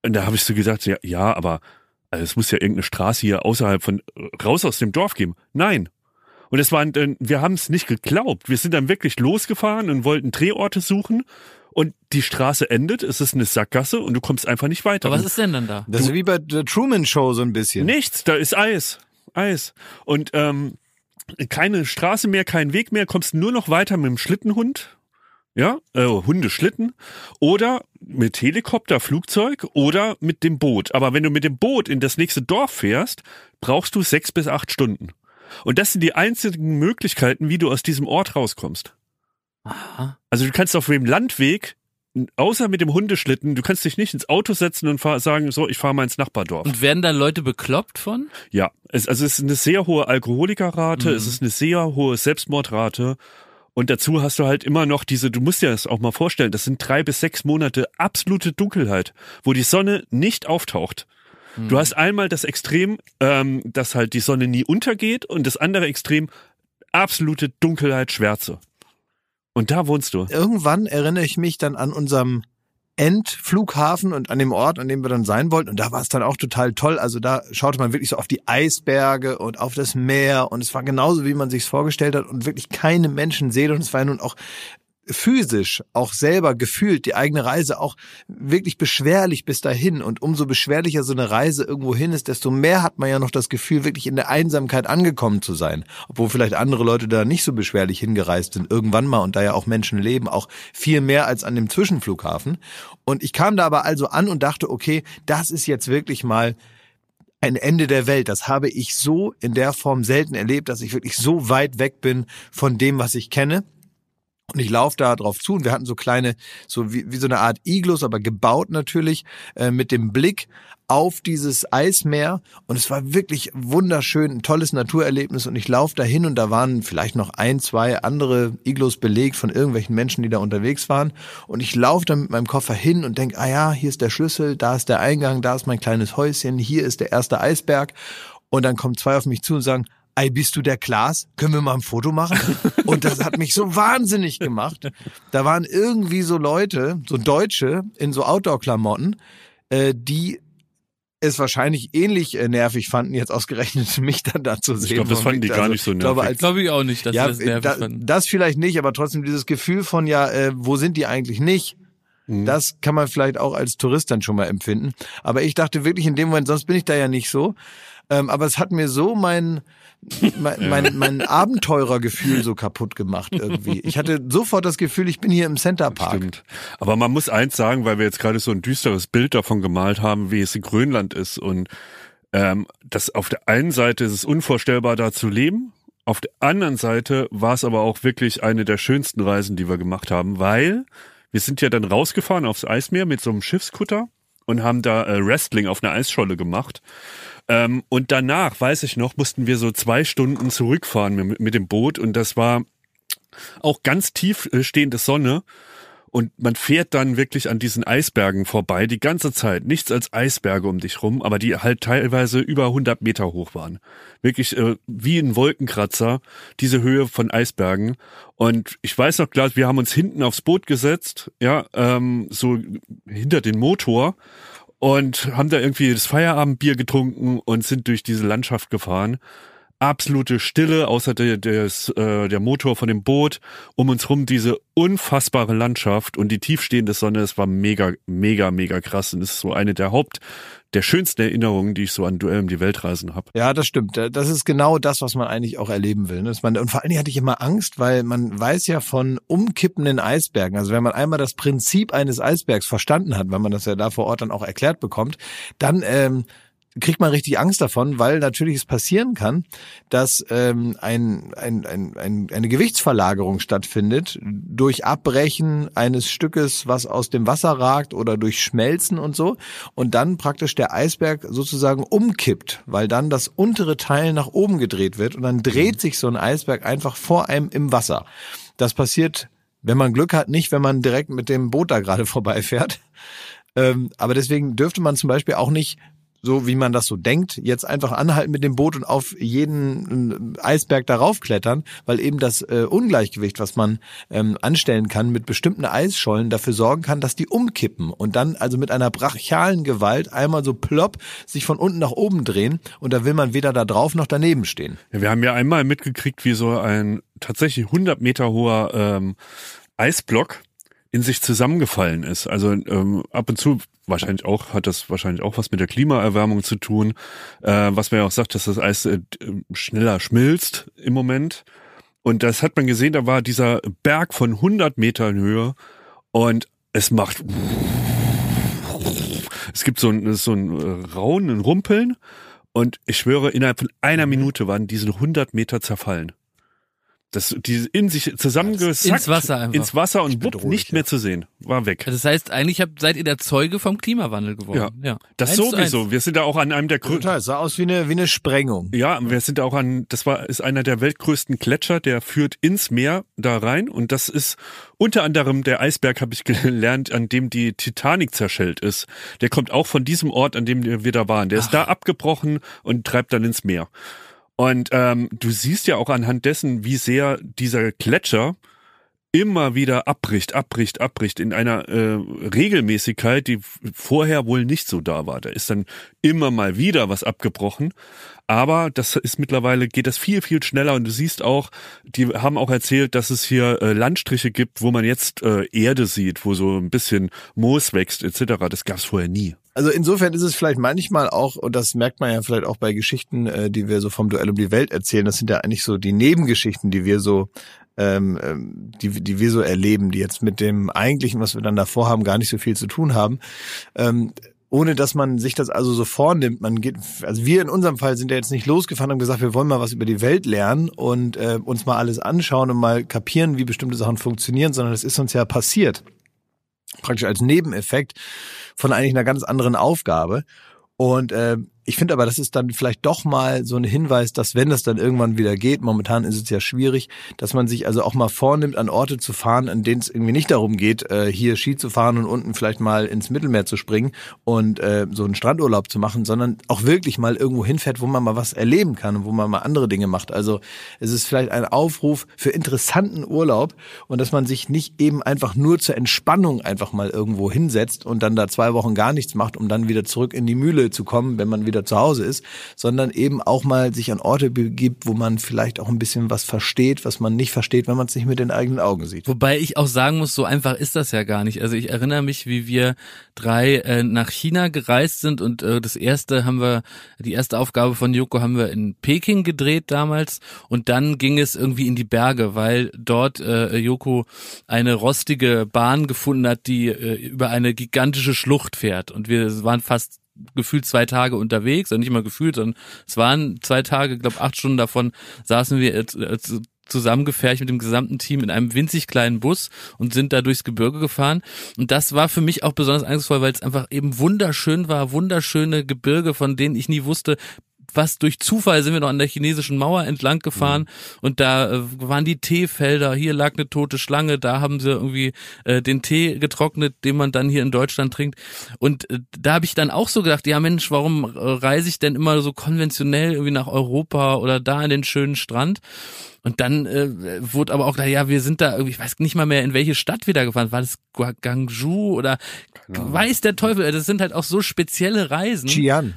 Speaker 2: Und da habe ich so gesagt, ja, ja, aber also es muss ja irgendeine Straße hier außerhalb von raus aus dem Dorf geben. Nein. Und es waren, dann- wir haben es nicht geglaubt. Wir sind dann wirklich losgefahren und wollten Drehorte suchen. Und die Straße endet, es ist eine Sackgasse und du kommst einfach nicht weiter.
Speaker 3: Aber was ist denn dann da?
Speaker 1: Das ist wie bei der Truman Show so ein bisschen.
Speaker 2: Nichts, da ist Eis. Eis. Und ähm, keine Straße mehr, kein Weg mehr, kommst nur noch weiter mit dem Schlittenhund. Ja, äh, Hundeschlitten oder mit Helikopter, Flugzeug oder mit dem Boot. Aber wenn du mit dem Boot in das nächste Dorf fährst, brauchst du sechs bis acht Stunden. Und das sind die einzigen Möglichkeiten, wie du aus diesem Ort rauskommst.
Speaker 3: Aha.
Speaker 2: Also du kannst auf dem Landweg, außer mit dem Hundeschlitten, du kannst dich nicht ins Auto setzen und fahr, sagen, so, ich fahre mal ins Nachbardorf.
Speaker 3: Und werden da Leute bekloppt von?
Speaker 2: Ja, es, also es ist eine sehr hohe Alkoholikerrate,
Speaker 3: Mhm.
Speaker 2: es ist eine sehr hohe Selbstmordrate. Und dazu hast du halt immer noch diese, du musst dir das auch mal vorstellen, das sind drei bis sechs Monate absolute Dunkelheit, wo die Sonne nicht auftaucht. Du hast einmal das Extrem, ähm, dass halt die Sonne nie untergeht und das andere Extrem absolute Dunkelheit, Schwärze. Und da wohnst du.
Speaker 1: Irgendwann erinnere ich mich dann an unserem Endflughafen und an dem Ort, an dem wir dann sein wollten. Und da war es dann auch total toll. Also da schaute man wirklich so auf die Eisberge und auf das Meer. Und es war genauso, wie man sich vorgestellt hat und wirklich keine Menschenseele. Und es war nun auch physisch, auch selber gefühlt, die eigene Reise auch wirklich beschwerlich bis dahin. Und umso beschwerlicher so eine Reise irgendwo hin ist, desto mehr hat man ja noch das Gefühl, wirklich in der Einsamkeit angekommen zu sein. Obwohl vielleicht andere Leute da nicht so beschwerlich hingereist sind, irgendwann mal und da ja auch Menschen leben, auch viel mehr als an dem Zwischenflughafen. Und ich kam da aber also an und dachte, okay, das ist jetzt wirklich mal ein Ende der Welt. Das habe ich so in der Form selten erlebt, dass ich wirklich so weit weg bin von dem, was ich kenne. Und ich laufe da drauf zu und wir hatten so kleine, so wie, wie so eine Art Iglus, aber gebaut natürlich, äh, mit dem Blick auf dieses Eismeer. Und es war wirklich wunderschön, ein tolles Naturerlebnis. Und ich laufe da hin und da waren vielleicht noch ein, zwei andere Iglus belegt von irgendwelchen Menschen, die da unterwegs waren. Und ich laufe dann mit meinem Koffer hin und denke, ah ja, hier ist der Schlüssel, da ist der Eingang, da ist mein kleines Häuschen, hier ist der erste Eisberg. Und dann kommen zwei auf mich zu und sagen, Ei, bist du der Klaas? Können wir mal ein Foto machen? Und das hat mich so wahnsinnig gemacht. Da waren irgendwie so Leute, so Deutsche in so Outdoor-Klamotten, äh, die es wahrscheinlich ähnlich äh, nervig fanden, jetzt ausgerechnet mich dann da zu sehen.
Speaker 2: glaub, das fanden die gar nicht so
Speaker 1: ich glaube,
Speaker 2: nervig.
Speaker 1: als,
Speaker 3: Glaube ich auch nicht, dass
Speaker 1: ja,
Speaker 3: das nervig
Speaker 1: da,
Speaker 3: fanden.
Speaker 1: das vielleicht nicht, aber trotzdem dieses Gefühl von, ja, äh, wo sind die eigentlich nicht?
Speaker 2: Mhm.
Speaker 1: Das kann man vielleicht auch als Tourist dann schon mal empfinden. Aber ich dachte wirklich in dem Moment, sonst bin ich da ja nicht so. Ähm, aber es hat mir so mein, mein, mein, mein Abenteurergefühl so kaputt gemacht irgendwie. Ich hatte sofort das Gefühl, ich bin hier im Center Park.
Speaker 2: Stimmt. Aber man muss eins sagen, weil wir jetzt gerade so ein düsteres Bild davon gemalt haben, wie es in Grönland ist. Und ähm, das auf der einen Seite ist es unvorstellbar, da zu leben. Auf der anderen Seite war es aber auch wirklich eine der schönsten Reisen, die wir gemacht haben, weil wir sind ja dann rausgefahren aufs Eismeer mit so einem Schiffskutter. und haben da äh, Wrestling auf einer Eisscholle gemacht. Ähm, und danach, weiß ich noch, mussten wir so zwei Stunden zurückfahren mit, mit dem Boot und das war auch ganz tief äh, stehende Sonne. Und man fährt dann wirklich an diesen Eisbergen vorbei, die ganze Zeit. Nichts als Eisberge um dich rum, aber die halt teilweise über 100 Meter hoch waren. Wirklich äh, wie ein Wolkenkratzer, diese Höhe von Eisbergen. Und ich weiß noch klar, wir haben uns hinten aufs Boot gesetzt, ja, ähm, so hinter den Motor und haben da irgendwie das Feierabendbier getrunken und sind durch diese Landschaft gefahren absolute Stille, außer der, des, äh, der Motor von dem Boot. Um uns rum diese unfassbare Landschaft und die tiefstehende Sonne. Es war mega, mega, mega krass. Und es ist so eine der Haupt, der schönsten Erinnerungen, die ich so an Duell um die Weltreisen habe.
Speaker 1: Ja, das stimmt. Das ist genau das, was man eigentlich auch erleben will. ne? Man, und vor allen Dingen hatte ich immer Angst, weil man weiß ja von umkippenden Eisbergen. Also wenn man einmal das Prinzip eines Eisbergs verstanden hat, weil man das ja da vor Ort dann auch erklärt bekommt, dann ähm, kriegt man richtig Angst davon, weil natürlich es passieren kann, dass ähm, ein, ein, ein, ein, eine Gewichtsverlagerung stattfindet durch Abbrechen eines Stückes, was aus dem Wasser ragt oder durch Schmelzen und so und dann praktisch der Eisberg sozusagen umkippt, weil dann das untere Teil nach oben gedreht wird und dann dreht sich so ein Eisberg einfach vor einem im Wasser. Das passiert, wenn man Glück hat, nicht, wenn man direkt mit dem Boot da gerade vorbeifährt. Ähm, aber deswegen dürfte man zum Beispiel auch nicht so wie man das so denkt, jetzt einfach anhalten mit dem Boot und auf jeden äh, Eisberg darauf klettern, weil eben das äh, Ungleichgewicht, was man ähm, anstellen kann mit bestimmten Eisschollen, dafür sorgen kann, dass die umkippen und dann also mit einer brachialen Gewalt einmal so plopp sich von unten nach oben drehen und da will man weder da drauf noch daneben stehen.
Speaker 2: Ja, wir haben ja einmal mitgekriegt, wie so ein tatsächlich 100 Meter hoher ähm, Eisblock in sich zusammengefallen ist. Also ähm, ab und zu wahrscheinlich auch hat das wahrscheinlich auch was mit der Klimaerwärmung zu tun, äh, was man ja auch sagt, dass das Eis äh, schneller schmilzt im Moment. Und das hat man gesehen, da war dieser Berg von 100 Metern Höhe und es macht es gibt so ein, so ein äh, Raunen, ein Rumpeln und ich schwöre, innerhalb von einer Minute waren diese 100 Meter zerfallen. Das, die in sich zusammengesackt
Speaker 3: Ins Wasser einfach.
Speaker 2: ins Wasser und wupp, nicht
Speaker 1: ja.
Speaker 2: mehr zu sehen. War weg.
Speaker 3: Das heißt, eigentlich habt, seid ihr der Zeuge vom Klimawandel geworden. Ja.
Speaker 2: Das
Speaker 3: Eins
Speaker 2: sowieso. Wir sind da auch an einem der größten.
Speaker 1: Total, sah aus wie eine, wie eine Sprengung.
Speaker 2: Ja, wir sind auch an, das war, ist einer der weltgrößten Gletscher, der führt ins Meer da rein und das ist unter anderem der Eisberg, habe ich gelernt, an dem die Titanic zerschellt ist. Der kommt auch von diesem Ort, an dem wir da waren. Der ist da abgebrochen und treibt dann ins Meer. Und ähm, du siehst ja auch anhand dessen, wie sehr dieser Gletscher immer wieder abbricht, abbricht, abbricht in einer äh, Regelmäßigkeit, die vorher wohl nicht so da war. Da ist dann immer mal wieder was abgebrochen, aber das ist mittlerweile geht das viel viel schneller und du siehst auch, die haben auch erzählt, dass es hier äh, Landstriche gibt, wo man jetzt äh, Erde sieht, wo so ein bisschen Moos wächst etc. Das gab's vorher nie.
Speaker 1: Also insofern ist es vielleicht manchmal auch, und das merkt man ja vielleicht auch bei Geschichten, äh, die wir so vom Duell um die Welt erzählen, das sind ja eigentlich so die Nebengeschichten, die wir so ähm, ähm, die, die wir so erleben, die jetzt mit dem eigentlichen, was wir dann davor haben, gar nicht so viel zu tun haben. Ähm, ohne dass man sich das also so vornimmt. Man geht, also wir in unserem Fall sind ja jetzt nicht losgefahren und haben gesagt, wir wollen mal was über die Welt lernen und äh, uns mal alles anschauen und mal kapieren, wie bestimmte Sachen funktionieren, sondern es ist uns ja passiert. Praktisch als Nebeneffekt von eigentlich einer ganz anderen Aufgabe. Und äh, ich finde aber, das ist dann vielleicht doch mal so ein Hinweis, dass wenn das dann irgendwann wieder geht, momentan ist es ja schwierig, dass man sich also auch mal vornimmt, an Orte zu fahren, an denen es irgendwie nicht darum geht, äh, hier Ski zu fahren und unten vielleicht mal ins Mittelmeer zu springen und äh, so einen Strandurlaub zu machen, sondern auch wirklich mal irgendwo hinfährt, wo man mal was erleben kann und wo man mal andere Dinge macht. Also es ist vielleicht ein Aufruf für interessanten Urlaub und dass man sich nicht eben einfach nur zur Entspannung einfach mal irgendwo hinsetzt und dann da zwei Wochen gar nichts macht, um dann wieder zurück in die Mühle zu kommen, wenn man wieder zu Hause ist, sondern eben auch mal sich an Orte begibt, wo man vielleicht auch ein bisschen was versteht, was man nicht versteht, wenn man es nicht mit den eigenen Augen sieht.
Speaker 3: Wobei ich auch sagen muss, so einfach ist das ja gar nicht. Also ich erinnere mich, wie wir drei äh, nach China gereist sind und äh, das erste haben wir, die erste Aufgabe von Joko haben wir in Peking gedreht damals und dann ging es irgendwie in die Berge, weil dort äh, Joko eine rostige Bahn gefunden hat, die äh, über eine gigantische Schlucht fährt und wir waren fast gefühlt zwei Tage unterwegs, also nicht mal gefühlt, sondern es waren zwei Tage, glaube acht Stunden davon saßen wir äh, zusammengefercht mit dem gesamten Team in einem winzig kleinen Bus und sind da durchs Gebirge gefahren. Und das war für mich auch besonders eindrucksvoll, weil es einfach eben wunderschön war, wunderschöne Gebirge, von denen ich nie wusste, was durch Zufall sind wir noch an der chinesischen Mauer entlang gefahren mhm. und da äh, waren die Teefelder, hier lag eine tote Schlange, da haben sie irgendwie äh, den Tee getrocknet, den man dann hier in Deutschland trinkt. Und äh, da habe ich dann auch so gedacht, ja Mensch, warum äh, reise ich denn immer so konventionell irgendwie nach Europa oder da an den schönen Strand? Und dann äh, wurde aber auch klar, ja, wir sind da irgendwie, ich weiß nicht mal mehr, in welche Stadt wir da gefahren. War das Guangzhou oder genau. weiß der Teufel? Das sind halt auch so spezielle Reisen.
Speaker 1: Xi'an.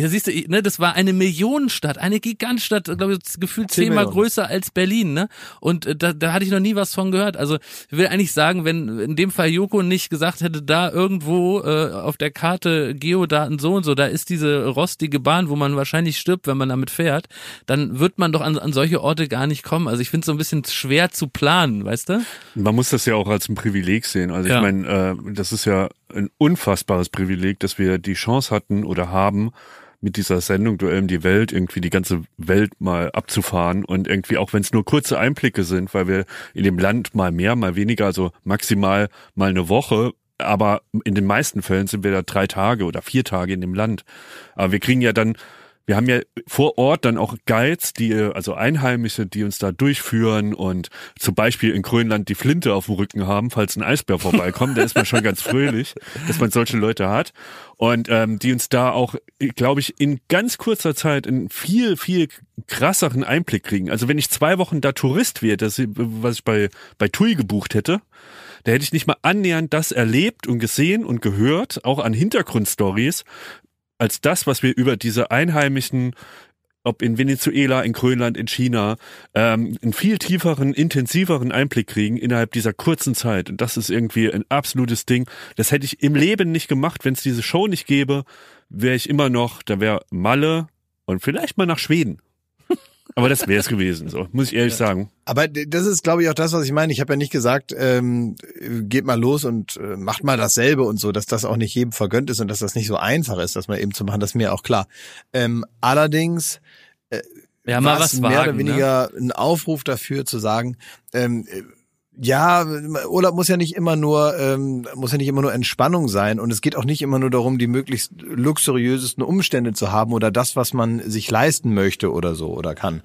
Speaker 3: Ja, siehst du, ne, das war eine Millionenstadt, eine Gigantstadt, glaube ich, gefühlt zehnmal größer als Berlin, ne? Und äh, da, da hatte ich noch nie was von gehört. Also ich will eigentlich sagen, wenn in dem Fall Joko nicht gesagt hätte, da irgendwo äh, auf der Karte Geodaten so und so, da ist diese rostige Bahn, wo man wahrscheinlich stirbt, wenn man damit fährt, dann wird man doch an, an solche Orte gar nicht kommen. Also ich finde es so ein bisschen schwer zu planen, weißt du?
Speaker 2: Man muss das ja auch als ein Privileg sehen. Also ja. ich meine, äh, das ist ja ein unfassbares Privileg, dass wir die Chance hatten oder haben, mit dieser Sendung Duell um die Welt irgendwie die ganze Welt mal abzufahren und irgendwie auch wenn es nur kurze Einblicke sind, weil wir in dem Land mal mehr, mal weniger, also maximal mal eine Woche, aber in den meisten Fällen sind wir da drei Tage oder vier Tage in dem Land. Aber wir kriegen ja dann wir haben ja vor Ort dann auch Guides, die, also Einheimische, die uns da durchführen und zum Beispiel in Grönland die Flinte auf dem Rücken haben, falls ein Eisbär vorbeikommt. da ist man schon ganz fröhlich, dass man solche Leute hat. Und ähm, die uns da auch, glaube ich, in ganz kurzer Zeit einen viel, viel krasseren Einblick kriegen. Also wenn ich zwei Wochen da Tourist wäre, das, was ich bei, bei TUI gebucht hätte, da hätte ich nicht mal annähernd das erlebt und gesehen und gehört, auch an Hintergrundstories, als das, was wir über diese Einheimischen ob in Venezuela, in Grönland, in China, ähm, einen viel tieferen, intensiveren Einblick kriegen innerhalb dieser kurzen Zeit. Und das ist irgendwie ein absolutes Ding. Das hätte ich im Leben nicht gemacht, wenn es diese Show nicht gäbe, wäre ich immer noch, da wäre Malle und vielleicht mal nach Schweden. Aber das wäre es gewesen, so muss ich ehrlich sagen.
Speaker 1: Aber das ist, glaube ich, auch das, was ich meine. Ich habe ja nicht gesagt, ähm, geht mal los und äh, macht mal dasselbe und so, dass das auch nicht jedem vergönnt ist und dass das nicht so einfach ist, das mal eben zu machen. Das ist mir auch klar. Ähm, allerdings äh,
Speaker 3: ja, mal was
Speaker 1: mehr
Speaker 3: wagen,
Speaker 1: oder weniger
Speaker 3: ne?
Speaker 1: ein Aufruf dafür zu sagen, ähm, ja, Urlaub muss ja nicht immer nur ähm, muss ja nicht immer nur Entspannung sein und es geht auch nicht immer nur darum, die möglichst luxuriösesten Umstände zu haben oder das, was man sich leisten möchte oder so oder kann,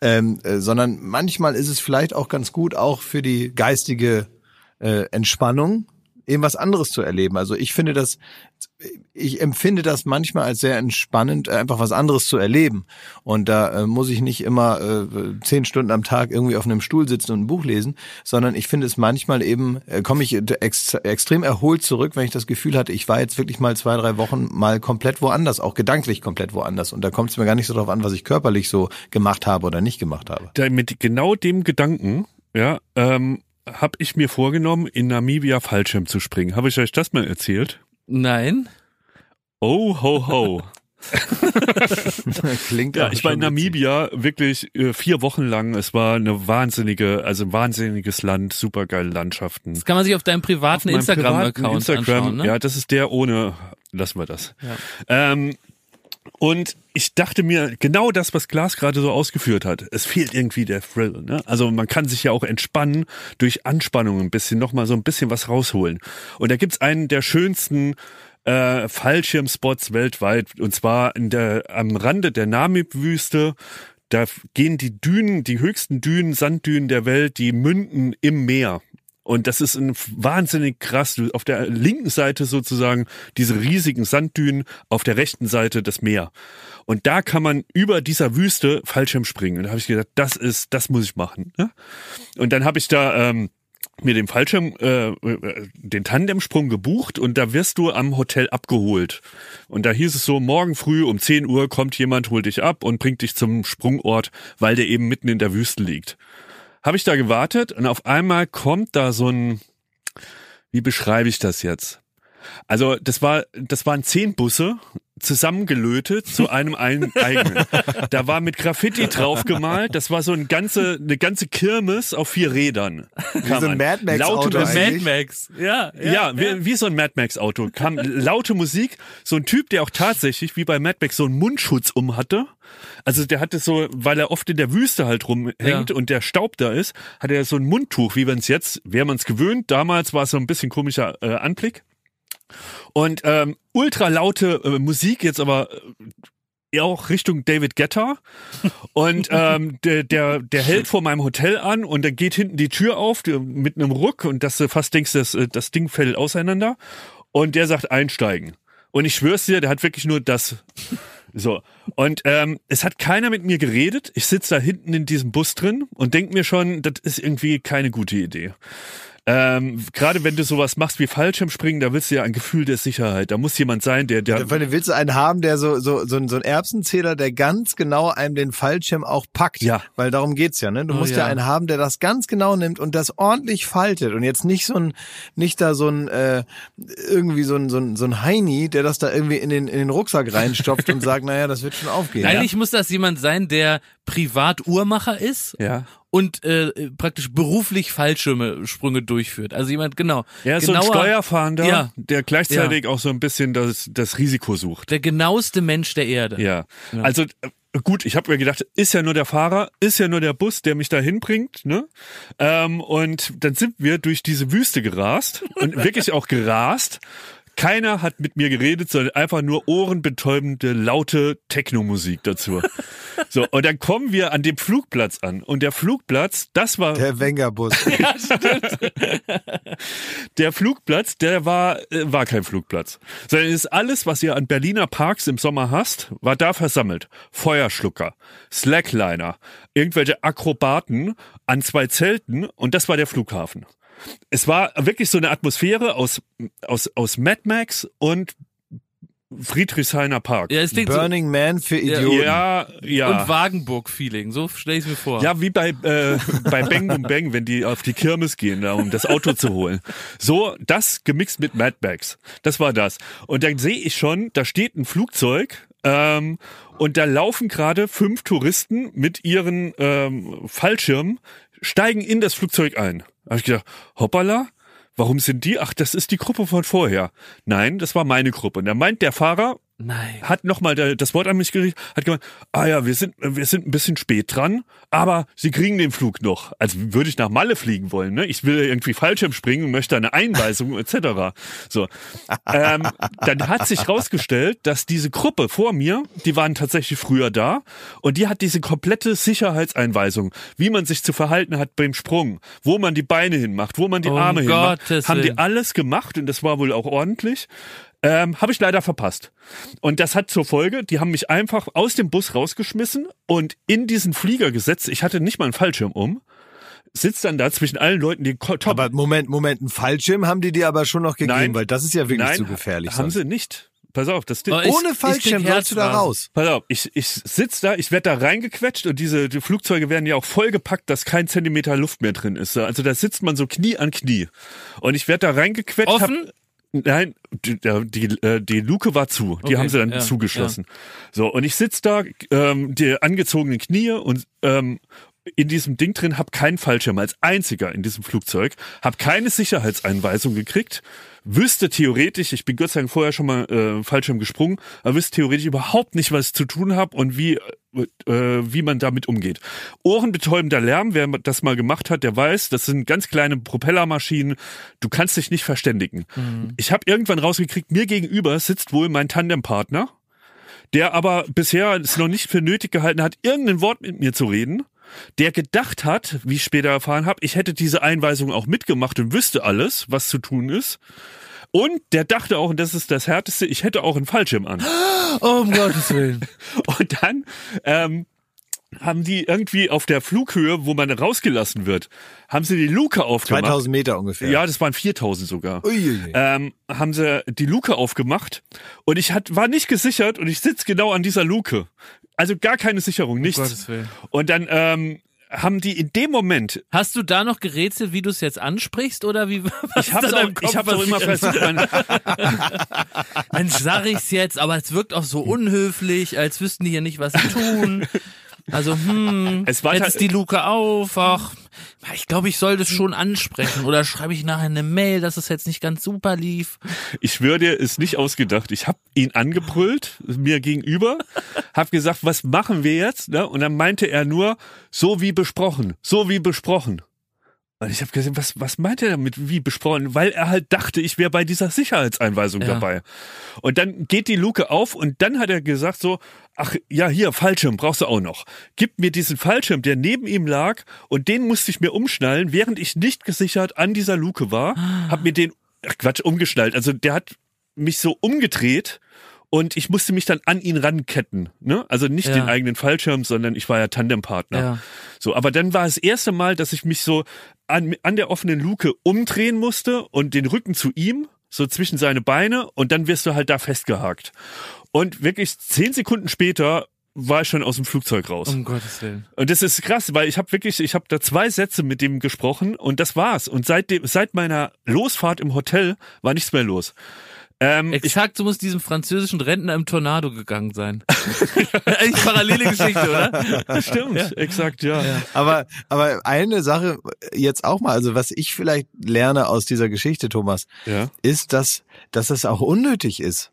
Speaker 1: ähm, äh, sondern manchmal ist es vielleicht auch ganz gut auch für die geistige äh, Entspannung eben was anderes zu erleben. Also ich finde das, ich empfinde das manchmal als sehr entspannend, einfach was anderes zu erleben. Und da äh, muss ich nicht immer äh, zehn Stunden am Tag irgendwie auf einem Stuhl sitzen und ein Buch lesen, sondern ich finde es manchmal eben, äh, komme ich ex extrem erholt zurück, wenn ich das Gefühl hatte, ich war jetzt wirklich mal zwei, drei Wochen mal komplett woanders, auch gedanklich komplett woanders. Und da kommt es mir gar nicht so darauf an, was ich körperlich so gemacht habe oder nicht gemacht habe.
Speaker 2: Da mit genau dem Gedanken, ja, ähm, habe ich mir vorgenommen, in Namibia Fallschirm zu springen. Habe ich euch das mal erzählt?
Speaker 3: Nein.
Speaker 2: Oh, ho, ho.
Speaker 1: Klingt
Speaker 2: ja, ich war in Namibia wirklich äh, vier Wochen lang. Es war eine wahnsinnige, also ein wahnsinniges Land, supergeile Landschaften.
Speaker 3: Das kann man sich auf deinem privaten Instagram-Account
Speaker 2: Instagram,
Speaker 3: anschauen. Ne?
Speaker 2: Ja, das ist der ohne. Lassen wir das. Ja. Ähm, und ich dachte mir, genau das, was Klaas gerade so ausgeführt hat, es fehlt irgendwie der Thrill. Ne? Also man kann sich ja auch entspannen durch Anspannung ein bisschen, nochmal so ein bisschen was rausholen. Und da gibt's einen der schönsten äh, Fallschirmspots weltweit, und zwar in der, am Rande der Namib-Wüste. Da gehen die Dünen, die höchsten Dünen, Sanddünen der Welt, die münden im Meer. Und das ist ein wahnsinnig krass. Auf der linken Seite sozusagen diese riesigen Sanddünen, auf der rechten Seite das Meer. Und da kann man über dieser Wüste Fallschirm springen. Und da habe ich gedacht, das ist, das muss ich machen. Ne? Und dann habe ich da ähm, mir den Fallschirm, äh, den Tandemsprung gebucht und da wirst du am Hotel abgeholt. Und da hieß es so, morgen früh um 10 Uhr kommt jemand, holt dich ab und bringt dich zum Sprungort, weil der eben mitten in der Wüste liegt habe ich da gewartet und auf einmal kommt da so ein, wie beschreibe ich das jetzt? Also das war, das waren zehn Busse zusammengelötet zu einem ein- eigenen. Da war mit Graffiti draufgemalt. Das war so ein ganze, eine ganze Kirmes auf vier Rädern.
Speaker 1: Wie so ein Mad Max
Speaker 2: Laute
Speaker 1: Auto.
Speaker 3: Mad
Speaker 1: eigentlich.
Speaker 3: Max. Ja,
Speaker 2: Ja, wie, wie so ein Mad Max Auto. Kam laute Musik, so ein Typ, der auch tatsächlich wie bei Mad Max so einen Mundschutz um hatte. Also der hatte so, weil er oft in der Wüste halt rumhängt
Speaker 3: Ja.
Speaker 2: und der Staub da ist, hat er so ein Mundtuch, wie man es jetzt, wäre man es gewöhnt. Damals war es so ein bisschen komischer äh, Anblick. Und ähm, ultra laute äh, Musik, jetzt aber äh, auch Richtung David Guetta. Und ähm, der, der, der hält vor meinem Hotel an und dann geht hinten die Tür auf die, mit einem Ruck und dass du fast denkst, das, äh, das Ding fällt auseinander. Und der sagt einsteigen. Und ich schwör's dir, der hat wirklich nur das. So. Und ähm, es hat keiner mit mir geredet. Ich sitze da hinten in diesem Bus drin und denk mir schon, das ist irgendwie keine gute Idee. Ähm, Gerade wenn du sowas machst wie Fallschirmspringen, da willst du ja ein Gefühl der Sicherheit. Da muss jemand sein, der, der
Speaker 1: Vor allem willst du einen haben, der so, so, so, ein- so ein Erbsenzähler, der ganz genau einem den Fallschirm auch packt.
Speaker 2: Ja.
Speaker 1: Weil darum geht's ja, ne? Du
Speaker 3: Oh
Speaker 1: musst ja.
Speaker 3: ja.
Speaker 1: einen haben, der das ganz genau nimmt und das ordentlich faltet und jetzt nicht so ein, nicht da so ein, äh, irgendwie so ein, so ein, so ein Heini, der das da irgendwie in den, in den Rucksack reinstopft und sagt, naja, das wird schon aufgehen.
Speaker 3: Eigentlich muss das jemand sein, der privat Uhrmacher ist
Speaker 2: ja.
Speaker 3: Und äh, praktisch beruflich Fallschirme Sprünge durchführt. Also jemand genau.
Speaker 2: Er ist so ein
Speaker 3: genauer-
Speaker 2: Steuerfahnder,
Speaker 3: Ja.
Speaker 2: der gleichzeitig auch so ein bisschen das, das Risiko sucht.
Speaker 3: Der genaueste Mensch der Erde.
Speaker 2: Ja. Also äh, gut, ich habe mir gedacht, ist ja nur der Fahrer, ist ja nur der Bus, der mich da hinbringt, ne? Ähm, und dann sind wir durch diese Wüste gerast und wirklich auch gerast. Keiner hat mit mir geredet, sondern einfach nur ohrenbetäubende, laute Technomusik dazu. So, und dann kommen wir an dem Flugplatz an. Und der Flugplatz, das war
Speaker 1: Der Wengerbus.
Speaker 2: der Flugplatz, der war, äh, war kein Flugplatz. Sondern es ist alles, was ihr an Berliner Parks im Sommer hast, war da versammelt. Feuerschlucker, Slackliner, irgendwelche Akrobaten an zwei Zelten und das war der Flughafen. Es war wirklich so eine Atmosphäre aus, aus, aus Mad Max und Friedrichshainer Park.
Speaker 3: Ja, es klingt so.
Speaker 1: Burning Man für Idioten.
Speaker 2: ja, ja.
Speaker 3: Und Wagenburg-Feeling, so stelle ich mir vor.
Speaker 2: Ja, wie bei, äh, bei Bang Boom Bang, wenn die auf die Kirmes gehen, da, um das Auto zu holen. So, das gemixt mit Mad Max. Das war das. Und dann sehe ich schon, da steht ein Flugzeug ähm, und da laufen gerade fünf Touristen mit ihren ähm, Fallschirmen, steigen in das Flugzeug ein. Habe ich gedacht, hoppala, warum sind die? Ach, das ist die Gruppe von vorher. Nein, das war meine Gruppe. Und da meint der Fahrer,
Speaker 3: Nein.
Speaker 2: hat nochmal das Wort an mich gerichtet, hat gemeint, ah ja, wir sind, wir sind ein bisschen spät dran, aber sie kriegen den Flug noch. Als würde ich nach Malle fliegen wollen, ne? Ich will irgendwie Fallschirm springen und möchte eine Einweisung etc. So. Ähm, dann hat sich rausgestellt, dass diese Gruppe vor mir, die waren tatsächlich früher da und die hat diese komplette Sicherheitseinweisung, wie man sich zu verhalten hat beim Sprung, wo man die Beine hinmacht, wo man die
Speaker 3: Um
Speaker 2: Arme hinmacht,
Speaker 3: Gottes
Speaker 2: haben die alles gemacht und das war wohl auch ordentlich. Ähm, Habe ich leider verpasst. Und das hat zur Folge, die haben mich einfach aus dem Bus rausgeschmissen und in diesen Flieger gesetzt. Ich hatte nicht mal einen Fallschirm um. Sitzt dann da zwischen allen Leuten, die top.
Speaker 1: Aber Moment, Moment, einen Fallschirm haben die dir aber schon noch gegeben,
Speaker 2: Nein.
Speaker 1: weil das ist ja wirklich
Speaker 2: Nein,
Speaker 1: zu gefährlich.
Speaker 2: haben
Speaker 1: sonst.
Speaker 2: sie nicht. Pass auf, das
Speaker 3: Oh, ich-
Speaker 1: Ohne Fallschirm sollst du da raus.
Speaker 2: Pass auf, ich, ich sitz da, ich werde da reingequetscht und diese die Flugzeuge werden ja auch vollgepackt, dass kein Zentimeter Luft mehr drin ist. Also da sitzt man so Knie an Knie. Und ich werde da reingequetscht.
Speaker 3: Offen?
Speaker 2: Hab, nein, die, die, äh, die Luke war zu. Die
Speaker 3: Okay,
Speaker 2: haben sie dann
Speaker 3: ja,
Speaker 2: zugeschlossen. So, und ich sitz da, ähm, die angezogenen Knie und ähm, in diesem Ding drin, hab keinen Fallschirm als einziger in diesem Flugzeug, hab keine Sicherheitseinweisung gekriegt, wüsste theoretisch, ich bin Gott sei Dank vorher schon mal äh, Fallschirm gesprungen, aber wüsste theoretisch überhaupt nicht, was ich zu tun habe und wie äh, wie man damit umgeht. Ohrenbetäubender Lärm, wer das mal gemacht hat, der weiß, das sind ganz kleine Propellermaschinen, du kannst dich nicht verständigen. Ich habe irgendwann rausgekriegt, mir gegenüber sitzt wohl mein Tandempartner, der aber bisher es noch nicht für nötig gehalten hat, irgendein Wort mit mir zu reden, der gedacht hat, wie ich später erfahren habe, ich hätte diese Einweisung auch mitgemacht und wüsste alles, was zu tun ist. Und der dachte auch, und das ist das Härteste, ich hätte auch einen Fallschirm an.
Speaker 3: Oh, um Gottes Willen.
Speaker 2: Und dann ähm, haben die irgendwie auf der Flughöhe, wo man rausgelassen wird, haben sie die Luke aufgemacht.
Speaker 1: 2000 Meter ungefähr.
Speaker 2: Ja, das waren 4000 sogar.
Speaker 1: Uiuiui.
Speaker 2: Ähm, haben sie die Luke aufgemacht und ich hat, war nicht gesichert und ich sitz genau an dieser Luke. Also gar keine Sicherung, nichts.
Speaker 3: Gottes Willen.
Speaker 2: Und dann ähm, haben die in dem Moment,
Speaker 3: Hast du da noch gerätselt, wie du es jetzt ansprichst oder wie? Was
Speaker 2: ich habe
Speaker 3: deinem Kopf
Speaker 2: ich hab doch immer versucht,
Speaker 3: Mensch, sag ich's jetzt, aber es wirkt auch so unhöflich, als wüssten die hier nicht, was sie tun. Also, hm,
Speaker 2: Es war
Speaker 3: jetzt ist die Luke auf, ach, ich glaube, ich soll das schon ansprechen. Oder schreibe ich nachher eine Mail, dass es jetzt nicht ganz super lief.
Speaker 2: ich dir, ist nicht ausgedacht. Ich habe ihn angebrüllt, mir gegenüber, habe gesagt, was machen wir jetzt? Ne? Und dann meinte er nur, so wie besprochen, so wie besprochen. Und ich habe gesagt, was, was meint er damit, wie besprochen? Weil er halt dachte, ich wäre bei dieser Sicherheitseinweisung
Speaker 3: Ja.
Speaker 2: dabei. Und dann geht die Luke auf und dann hat er gesagt so, ach ja, hier, Fallschirm brauchst du auch noch. Gib mir diesen Fallschirm, der neben ihm lag und den musste ich mir umschnallen, während ich nicht gesichert an dieser Luke war. Hab mir den, ach Quatsch, umgeschnallt. Also der hat mich so umgedreht und ich musste mich dann an ihn ranketten. Ne? Also nicht
Speaker 3: Ja.
Speaker 2: den eigenen Fallschirm, sondern ich war ja Tandempartner.
Speaker 3: Ja.
Speaker 2: So, aber dann war es das erste Mal, dass ich mich so an, an der offenen Luke umdrehen musste und den Rücken zu ihm, so zwischen seine Beine und dann wirst du halt da festgehakt. Und wirklich zehn Sekunden später war ich schon aus dem Flugzeug raus.
Speaker 3: Um Gottes Willen.
Speaker 2: Und das ist krass, weil ich habe wirklich, ich habe da zwei Sätze mit dem gesprochen und das war's. Und seit, dem, seit meiner Losfahrt im Hotel war nichts mehr los. Ähm, ich,
Speaker 3: Exakt, so muss diesem französischen Rentner im Tornado gegangen sein. Eigentlich parallele Geschichte, oder?
Speaker 2: stimmt, exakt, ja.
Speaker 1: Aber, aber eine Sache jetzt auch mal, also was ich vielleicht lerne aus dieser Geschichte, Thomas,
Speaker 2: ja.
Speaker 1: ist, dass, dass es auch unnötig ist.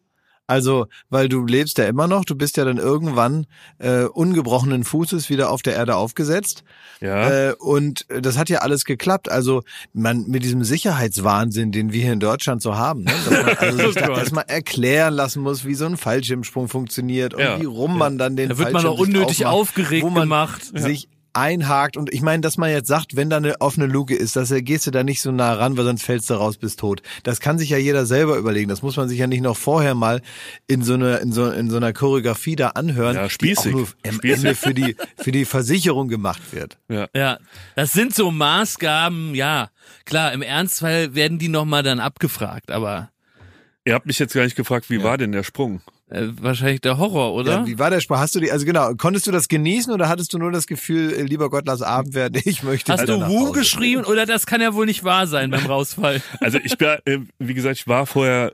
Speaker 1: Also, weil du lebst ja immer noch, du bist ja dann irgendwann äh, ungebrochenen Fußes wieder auf der Erde aufgesetzt.
Speaker 2: Ja.
Speaker 1: Äh, und das hat ja alles geklappt. Also man mit diesem Sicherheitswahnsinn, den wir hier in Deutschland so haben, ne? dass man also sich da erstmal erklären lassen muss, wie so ein Fallschirmsprung funktioniert und
Speaker 2: Ja.
Speaker 1: wie rum man dann den
Speaker 3: Da wird man
Speaker 1: Fallschirm
Speaker 3: auch unnötig
Speaker 1: aufmacht,
Speaker 3: aufgeregt
Speaker 1: wo man
Speaker 3: gemacht.
Speaker 1: sich einhakt und ich meine, dass man jetzt sagt, wenn da eine offene Luke ist, dass gehst du da nicht so nah ran, weil sonst fällst du raus, bist tot. Das kann sich ja jeder selber überlegen. Das muss man sich ja nicht noch vorher mal in so einer in so, in so einer Choreografie da anhören,
Speaker 2: Ja,
Speaker 1: die auch
Speaker 2: spießig.
Speaker 1: nur am
Speaker 2: Spießig.
Speaker 1: Ende für die für die Versicherung gemacht wird.
Speaker 3: Ja, das sind so Maßgaben, ja. Klar, im Ernstfall werden die nochmal dann abgefragt, aber
Speaker 2: Ihr habt mich jetzt gar nicht gefragt, wie war denn der Sprung?
Speaker 3: Äh, wahrscheinlich der Horror, oder?
Speaker 1: Ja, wie war der Spaß? Hast du die, also genau, konntest du das genießen oder hattest du nur das Gefühl, äh, lieber Gott, lass Abend werden, ich möchte
Speaker 3: Hast du Wu
Speaker 1: Hause.
Speaker 3: geschrieben oder das kann ja wohl nicht wahr sein beim Rausfall?
Speaker 2: Also ich war, äh, wie gesagt, ich war vorher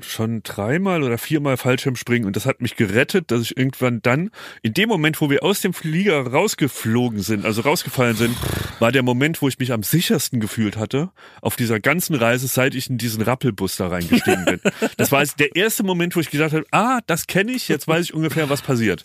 Speaker 2: schon dreimal oder viermal Fallschirmspringen und das hat mich gerettet, dass ich irgendwann dann, in dem Moment, wo wir aus dem Flieger rausgeflogen sind, also rausgefallen sind, war der Moment, wo ich mich am sichersten gefühlt hatte auf dieser ganzen Reise, seit ich in diesen Rappelbus da reingestiegen bin. Das war der erste Moment, wo ich gedacht habe, ah, das kenne ich, jetzt weiß ich ungefähr, was passiert.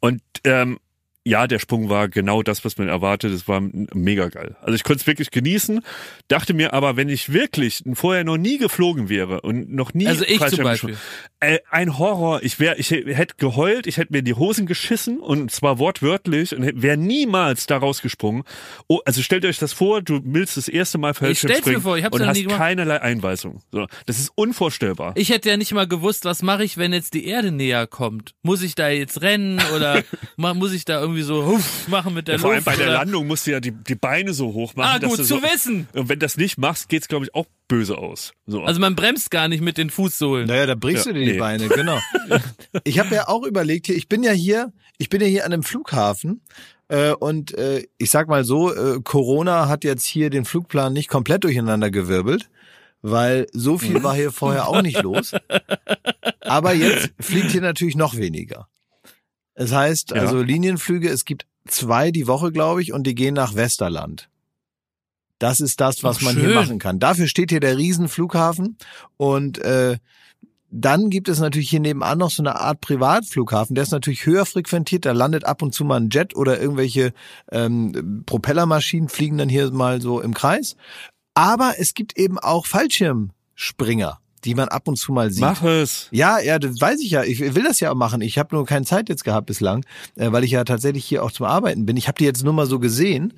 Speaker 2: Und ähm, ja, der Sprung war genau das, was man erwartet. Es war mega geil. Also ich konnte es wirklich genießen, dachte mir aber, wenn ich wirklich vorher noch nie geflogen wäre und noch nie
Speaker 3: Also ich zum Beispiel.
Speaker 2: äh, ein Horror. Ich wäre, ich hätte geheult, ich hätte mir die Hosen geschissen und zwar wortwörtlich und wäre niemals da rausgesprungen. Oh, also stellt euch das vor, du willst das erste Mal Fallschirm
Speaker 3: stell's mir
Speaker 2: springen
Speaker 3: vor, ich hab's
Speaker 2: und
Speaker 3: noch
Speaker 2: hast
Speaker 3: nie
Speaker 2: keinerlei Einweisung. So, das ist unvorstellbar.
Speaker 3: Ich hätte ja nicht mal gewusst, was mache ich, wenn jetzt die Erde näher kommt. Muss ich da jetzt rennen oder muss ich da irgendwie so huff machen mit der
Speaker 2: Ja, vor allem
Speaker 3: Luft?
Speaker 2: bei der? Landung musst du ja die, die Beine so hoch machen.
Speaker 3: Ah,
Speaker 2: dass
Speaker 3: gut
Speaker 2: du
Speaker 3: zu
Speaker 2: so,
Speaker 3: wissen.
Speaker 2: Und wenn das nicht machst, geht's glaube ich auch böse aus. So.
Speaker 3: Also man bremst gar nicht mit den Fußsohlen.
Speaker 1: Naja, da brichst
Speaker 2: Ja,
Speaker 1: du dir die
Speaker 2: nee.
Speaker 1: Beine, genau. Ich habe ja auch überlegt, hier, ich bin ja hier, ich bin ja hier an einem Flughafen äh, und äh, ich sag mal so, äh, Corona hat jetzt hier den Flugplan nicht komplett durcheinander gewirbelt, weil so viel war hier vorher auch nicht los. Aber jetzt fliegt hier natürlich noch weniger. Es heißt
Speaker 2: Ja.
Speaker 1: also Linienflüge, es gibt zwei die Woche, glaube ich, und die gehen nach Westerland. Das ist das, was
Speaker 3: Ach,
Speaker 1: man
Speaker 3: schön.
Speaker 1: hier machen kann. Dafür steht hier der Riesenflughafen und äh, dann gibt es natürlich hier nebenan noch so eine Art Privatflughafen, der ist natürlich höher frequentiert, da landet ab und zu mal ein Jet oder irgendwelche ähm, Propellermaschinen fliegen dann hier mal so im Kreis. Aber es gibt eben auch Fallschirmspringer, die man ab und zu mal sieht.
Speaker 2: Mach es.
Speaker 1: Ja, ja, das weiß ich ja. Ich will das ja auch machen. Ich habe nur keine Zeit jetzt gehabt bislang, äh, weil ich ja tatsächlich hier auch zum Arbeiten bin. Ich habe die jetzt nur mal so gesehen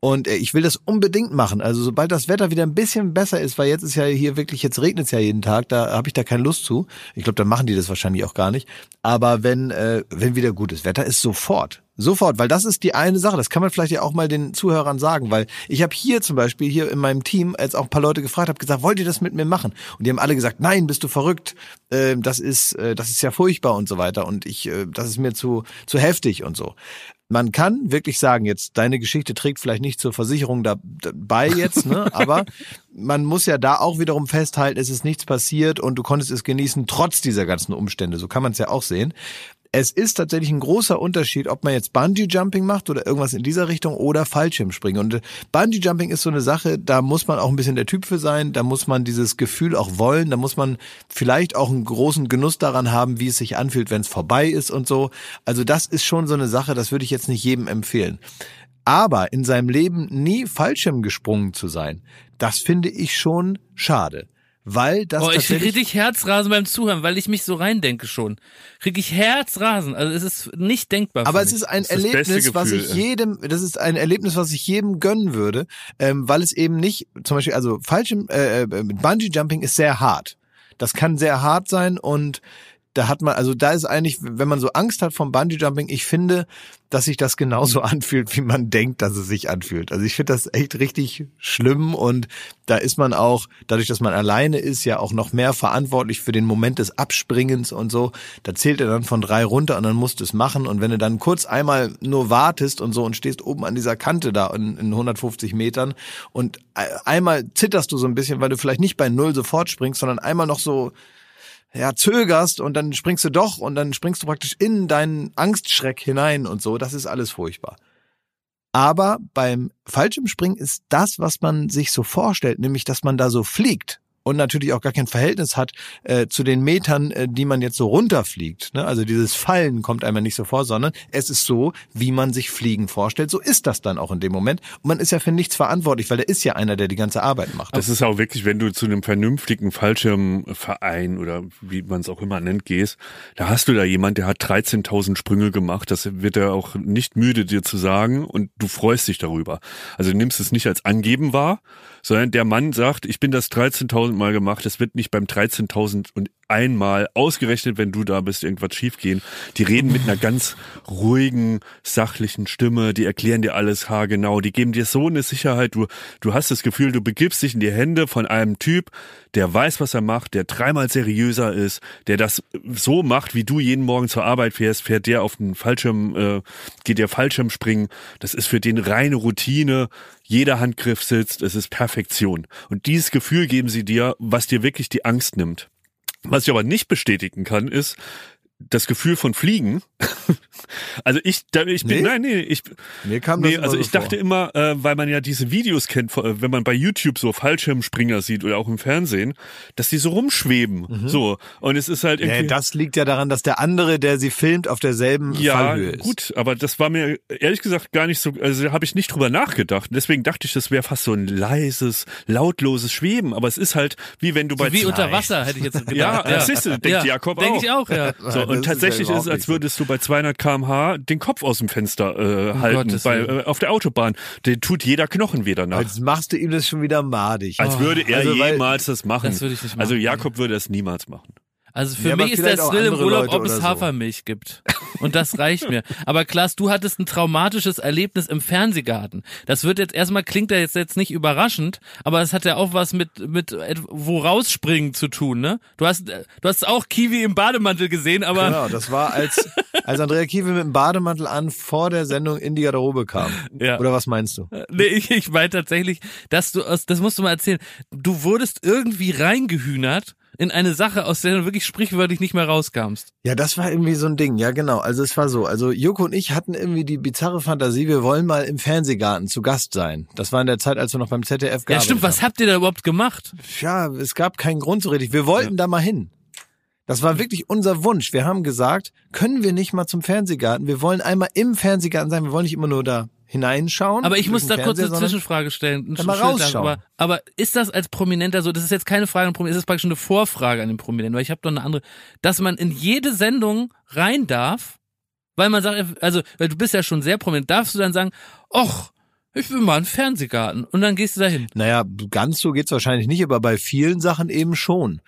Speaker 1: und äh, ich will das unbedingt machen. Also sobald das Wetter wieder ein bisschen besser ist, weil jetzt ist ja hier wirklich, jetzt regnet es ja jeden Tag, da habe ich da keine Lust zu. Ich glaube, dann machen die das wahrscheinlich auch gar nicht. Aber wenn, äh, wenn wieder gutes Wetter ist, sofort. Sofort, weil das ist die eine Sache. Das kann man vielleicht ja auch mal den Zuhörern sagen, weil ich habe hier zum Beispiel hier in meinem Team als auch ein paar Leute gefragt, habe gesagt, wollt ihr das mit mir machen? Und die haben alle gesagt, nein, bist du verrückt? Ähm, das ist, äh, das ist ja furchtbar und so weiter. Und ich, äh, das ist mir zu zu heftig und so. man kann wirklich sagen, jetzt deine Geschichte trägt vielleicht nicht zur Versicherung dabei jetzt, ne? aber man muss ja da auch wiederum festhalten, es ist nichts passiert und du konntest es genießen trotz dieser ganzen Umstände. So kann man es ja auch sehen. Es ist tatsächlich ein großer Unterschied, ob man jetzt Bungee Jumping macht oder irgendwas in dieser Richtung oder Fallschirmspringen. Und äh, Bungee Jumping ist so eine Sache, da muss man auch ein bisschen der Typ für sein, da muss man dieses Gefühl auch wollen, da muss man vielleicht auch einen großen Genuss daran haben, wie es sich anfühlt, wenn es vorbei ist und so. Also das ist schon so eine Sache, das würde ich jetzt nicht jedem empfehlen. Aber in seinem Leben nie Fallschirm gesprungen zu sein, das finde ich schon schade weil das
Speaker 3: Oh, ich krieg richtig Herzrasen beim Zuhören, weil ich mich so reindenke schon. Krieg ich Herzrasen. Also es ist nicht denkbar.
Speaker 1: Aber
Speaker 3: für
Speaker 1: es ist ein Erlebnis, was ich
Speaker 2: ja.
Speaker 1: jedem, das ist ein Erlebnis, was ich jedem gönnen würde, ähm, weil es eben nicht, zum Beispiel, also falschem, äh, äh, Bungee Jumping ist sehr hart. Das kann sehr hart sein und da hat man, also da ist eigentlich, wenn man so Angst hat vom Bungee Jumping, ich finde, dass sich das genauso anfühlt, wie man denkt, dass es sich anfühlt. Also ich finde das echt richtig schlimm und da ist man auch, dadurch, dass man alleine ist, ja auch noch mehr verantwortlich für den Moment des Abspringens und so. Da zählt er dann von drei runter und dann musst du es machen und wenn du dann kurz einmal nur wartest und so und stehst oben an dieser Kante da in, in 150 Metern und einmal zitterst du so ein bisschen, weil du vielleicht nicht bei Null sofort springst, sondern einmal noch so ja, zögerst und dann springst du doch und dann springst du praktisch in deinen Angstschreck hinein und so. Das ist alles furchtbar. Aber beim Fallschirmspringen ist das, was man sich so vorstellt, nämlich, dass man da so fliegt und natürlich auch gar kein Verhältnis hat äh, zu den Metern, äh, die man jetzt so runterfliegt. Ne? Also dieses Fallen kommt einem nicht so vor, sondern es ist so, wie man sich Fliegen vorstellt. So ist das dann auch in dem Moment. Und man ist ja für nichts verantwortlich, weil da ist ja einer, der die ganze Arbeit macht.
Speaker 2: Das ist auch wirklich, wenn du zu einem vernünftigen Fallschirmverein oder wie man es auch immer nennt gehst, da hast du da jemand, der hat 13.000 Sprünge gemacht. Das wird er auch nicht müde dir zu sagen und du freust dich darüber. Also du nimmst es nicht als Angeben wahr, sondern der Mann sagt, ich bin das 13.000 Mal gemacht. Es wird nicht beim 13.000 und einmal ausgerechnet, wenn du da bist, irgendwas schiefgehen. Die reden mit einer ganz ruhigen, sachlichen Stimme. Die erklären dir alles haargenau. Die geben dir so eine Sicherheit. Du, du hast das Gefühl, du begibst dich in die Hände von einem Typ, der weiß, was er macht, der dreimal seriöser ist, der das so macht, wie du jeden Morgen zur Arbeit fährst, fährt der auf den Fallschirm, äh, geht der Fallschirm springen. Das ist für den reine Routine. Jeder Handgriff sitzt. Es ist Perfektion. Und dieses Gefühl geben sie dir, was dir wirklich die Angst nimmt. Was ich aber nicht bestätigen kann, ist das Gefühl von Fliegen. also ich, da, ich bin,
Speaker 1: Nee?
Speaker 2: nein, nee, ich,
Speaker 1: Mir kam das
Speaker 2: nee, also
Speaker 1: so
Speaker 2: ich dachte
Speaker 1: vor.
Speaker 2: immer, äh, weil man ja diese Videos kennt, äh, wenn man bei YouTube so Fallschirmspringer sieht oder auch im Fernsehen, dass die so rumschweben, so. Und es ist halt
Speaker 1: Nee,
Speaker 2: irgendwie.
Speaker 1: das liegt ja daran, dass der andere, der sie filmt, auf derselben
Speaker 2: ja,
Speaker 1: Fallhöhe ist.
Speaker 2: gut, aber das war mir ehrlich gesagt gar nicht so, also habe ich nicht drüber nachgedacht. Deswegen dachte ich, das wäre fast so ein leises, lautloses Schweben, aber es ist halt wie wenn du bei
Speaker 3: wie
Speaker 2: zwei-
Speaker 3: unter Wasser hätte ich jetzt gedacht.
Speaker 2: Ja, das siehst du, denkt Jakob
Speaker 3: Denke
Speaker 2: auch.
Speaker 3: ich auch, ja.
Speaker 2: So, Und
Speaker 1: ist ja
Speaker 2: tatsächlich ist es, als würdest du bei 200 kmh den Kopf aus dem Fenster äh, halten,
Speaker 3: Gottes
Speaker 2: bei, äh, auf der Autobahn. Den tut jeder Knochen weh danach.
Speaker 1: Jetzt machst du ihm das schon wieder madig.
Speaker 2: Als würde er
Speaker 1: Also,
Speaker 2: jemals das machen.
Speaker 3: Das würde ich nicht
Speaker 2: Also
Speaker 3: machen.
Speaker 2: Jakob würde das niemals machen.
Speaker 3: Also für
Speaker 1: Ja,
Speaker 3: mich ist der Thrill im Urlaub,
Speaker 1: Leute
Speaker 3: ob es
Speaker 1: so.
Speaker 3: Hafermilch gibt. Und das reicht mir. Aber Klaas, du hattest ein traumatisches Erlebnis im Fernsehgarten. Das wird jetzt erstmal klingt ja jetzt, jetzt nicht überraschend, aber es hat ja auch was mit mit wo rausspringen zu tun, ne? Du hast äh, du hast auch Kiwi im Bademantel gesehen, aber
Speaker 1: Genau, das war als, als Andrea Kiewel mit dem Bademantel an vor der Sendung in die Garderobe kam.
Speaker 3: Ja.
Speaker 1: Oder was meinst du?
Speaker 3: Nee, ich, ich meine tatsächlich, dass du das musst du mal erzählen. Du wurdest irgendwie reingehühnert in eine Sache, aus der du wirklich sprichwörtlich nicht mehr rauskamst.
Speaker 1: Ja, das war irgendwie so ein Ding. Ja, genau. Also es war so. Also Joko und ich hatten irgendwie die bizarre Fantasie, wir wollen mal im Fernsehgarten zu Gast sein. Das war in der Zeit, als wir noch beim ZDF
Speaker 3: Ja,
Speaker 1: gearbeitet
Speaker 3: stimmt. Was habt ihr da überhaupt gemacht?
Speaker 1: Ja, es gab keinen Grund so richtig. Wir wollten da mal hin. Das war wirklich unser Wunsch. Wir haben gesagt, können wir nicht mal zum Fernsehgarten? Wir wollen einmal im Fernsehgarten sein. Wir wollen nicht immer nur da hineinschauen.
Speaker 3: Aber ich muss da kurz eine Zwischenfrage stellen. Ein
Speaker 1: mal rausschauen.
Speaker 3: Aber, aber ist das als Prominenter so, das ist jetzt keine Frage an Prominenten, das ist praktisch eine Vorfrage an den Prominenten, weil ich habe doch eine andere, dass man in jede Sendung rein darf, weil man sagt, also, weil du bist ja schon sehr prominent, darfst du dann sagen, och, ich will mal einen Fernsehgarten. Und dann gehst du dahin.
Speaker 1: Naja, ganz so geht's wahrscheinlich nicht, aber bei vielen Sachen eben schon.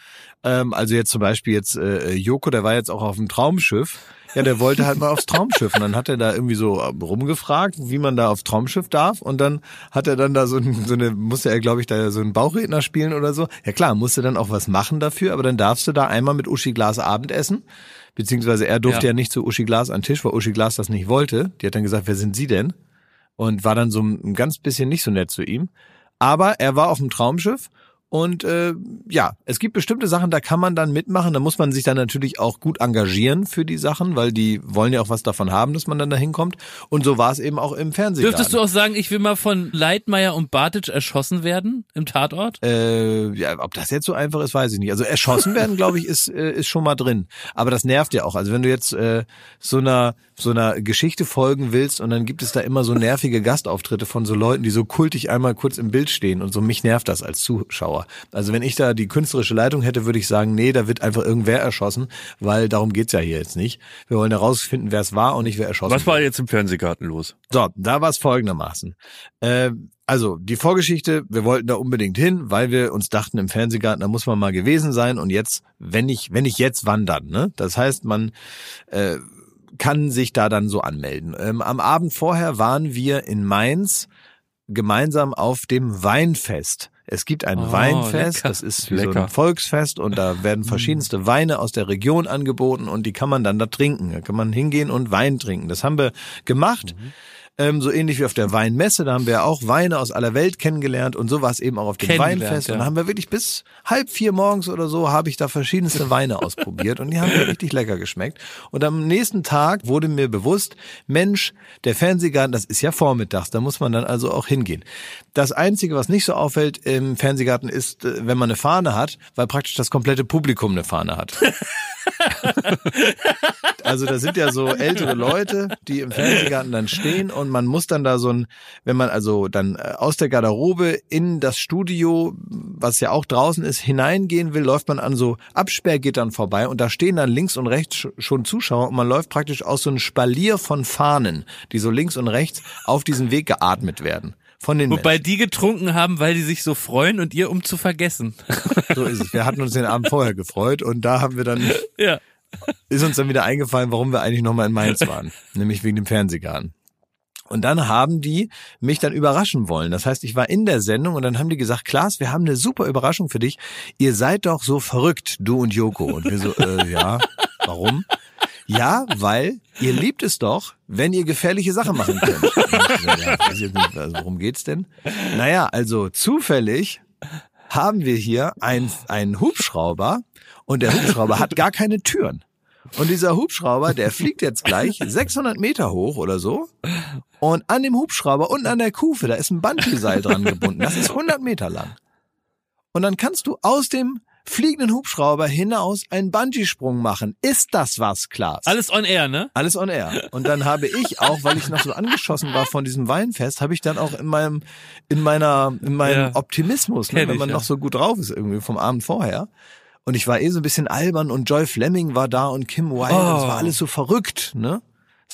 Speaker 1: Ähm, also jetzt zum Beispiel jetzt äh, Joko, der war jetzt auch auf dem Traumschiff. Ja, der wollte halt mal aufs Traumschiff. Und dann hat er da irgendwie so rumgefragt, wie man da aufs Traumschiff darf. Und dann hat er dann da so, ein, so eine, musste er, glaube ich, da so einen Bauchredner spielen oder so. Ja klar, musste dann auch was machen dafür, aber dann darfst du da einmal mit Uschi Glas Abendessen. Beziehungsweise er durfte
Speaker 3: Ja.
Speaker 1: ja, nicht zu Uschi Glas an Tisch, weil Uschi Glas das nicht wollte. Die hat dann gesagt, wer sind Sie denn? Und war dann so ein ganz bisschen nicht so nett zu ihm. Aber er war auf dem Traumschiff und äh, ja, es gibt bestimmte Sachen, da kann man dann mitmachen. Da muss man sich dann natürlich auch gut engagieren für die Sachen, weil die wollen ja auch was davon haben, dass man dann da hinkommt. Und so war es eben auch im Fernsehen.
Speaker 3: Dürftest du auch sagen, ich will mal von Leitmeier und Bartic erschossen werden im Tatort?
Speaker 1: Äh, ja, ob das jetzt so einfach ist, weiß ich nicht. Also erschossen werden, glaube ich, ist äh, ist schon mal drin. Aber das nervt ja auch. Also wenn du jetzt äh, so einer so einer Geschichte folgen willst und dann gibt es da immer so nervige Gastauftritte von so Leuten, die so kultig einmal kurz im Bild stehen und so mich nervt das als Zuschauer. Also wenn ich da die künstlerische Leitung hätte, würde ich sagen, nee, da wird einfach irgendwer erschossen, weil darum geht's ja hier jetzt nicht. Wir wollen herausfinden, wer es war und nicht wer erschossen
Speaker 2: Was war jetzt im Fernsehgarten los?
Speaker 1: so, da war es folgendermaßen. Äh, also die Vorgeschichte, wir wollten da unbedingt hin, weil wir uns dachten, im Fernsehgarten, da muss man mal gewesen sein und jetzt, wenn nicht, wenn nicht jetzt, wann dann? Ne? Das heißt, man äh, kann sich da dann so anmelden. Ähm, am Abend vorher waren wir in Mainz gemeinsam auf dem Weinfest. Es gibt ein
Speaker 3: Oh,
Speaker 1: Weinfest,
Speaker 3: lecker.
Speaker 1: das ist wie so
Speaker 2: Lecker.
Speaker 1: ein Volksfest und da werden verschiedenste Weine aus der Region angeboten und die kann man dann da trinken. Da kann man hingehen und Wein trinken. Das haben wir gemacht. Ähm, so ähnlich wie auf der Weinmesse, da haben wir auch Weine aus aller Welt kennengelernt und so war es eben auch auf dem Weinfest. Und
Speaker 3: ja.
Speaker 1: da haben wir wirklich bis halb vier morgens oder so habe ich da verschiedenste Weine ausprobiert und die haben richtig lecker geschmeckt. Und am nächsten Tag wurde mir bewusst, Mensch, der Fernsehgarten, das ist ja vormittags, da muss man dann also auch hingehen. Das Einzige, was nicht so auffällt im Fernsehgarten ist, äh, wenn man eine Fahne hat, weil praktisch das komplette Publikum eine Fahne hat. Also da sind ja so ältere Leute, die im Fernsehgarten dann stehen und man muss dann da so ein, wenn man also dann äh, aus der Garderobe in das Studio, was ja auch draußen ist, hineingehen will, läuft man an so Absperrgittern vorbei und da stehen dann links und rechts sch- schon Zuschauer und man läuft praktisch aus so einem Spalier von Fahnen, die so links und rechts auf diesen Weg geatmet werden. Von den
Speaker 3: Wobei
Speaker 1: Menschen.
Speaker 3: die getrunken haben, weil die sich so freuen und ihr um zu vergessen.
Speaker 1: So ist es. Wir hatten uns den Abend vorher gefreut und da haben wir dann
Speaker 3: ja.
Speaker 1: ist uns dann wieder eingefallen, warum wir eigentlich nochmal in Mainz waren. nämlich wegen dem Fernsehgarten. Und dann haben die mich dann überraschen wollen. Das heißt, ich war in der Sendung und dann haben die gesagt, Klaas, wir haben eine super Überraschung für dich. Ihr seid doch so verrückt, du und Joko. Und wir so, äh, ja, warum? Ja, weil ihr liebt es doch, wenn ihr gefährliche Sachen machen könnt. Und also worum geht's denn? Naja, also zufällig haben wir hier ein- einen Hubschrauber und der Hubschrauber hat gar keine Türen. Und dieser Hubschrauber, der fliegt jetzt gleich 600 Meter hoch oder so. Und an dem Hubschrauber unten an der Kufe, da ist ein Bungee-Seil dran gebunden. Das ist 100 Meter lang. Und dann kannst du aus dem fliegenden Hubschrauber hinaus einen Bungee-Sprung machen. Ist das was, Klaas?
Speaker 3: Alles on air, ne?
Speaker 1: Alles on air. Und dann habe ich auch, weil ich noch so angeschossen war von diesem Weinfest, habe ich dann auch in meinem, in meiner, in meinem
Speaker 3: Ja.
Speaker 1: Optimismus, ne, wenn
Speaker 3: ich,
Speaker 1: man
Speaker 3: ja.
Speaker 1: noch so gut drauf ist irgendwie vom Abend vorher. Und ich war eh so ein bisschen albern und Joy Fleming war da und Kim Wilde.
Speaker 3: Oh.
Speaker 1: war alles so verrückt, ne?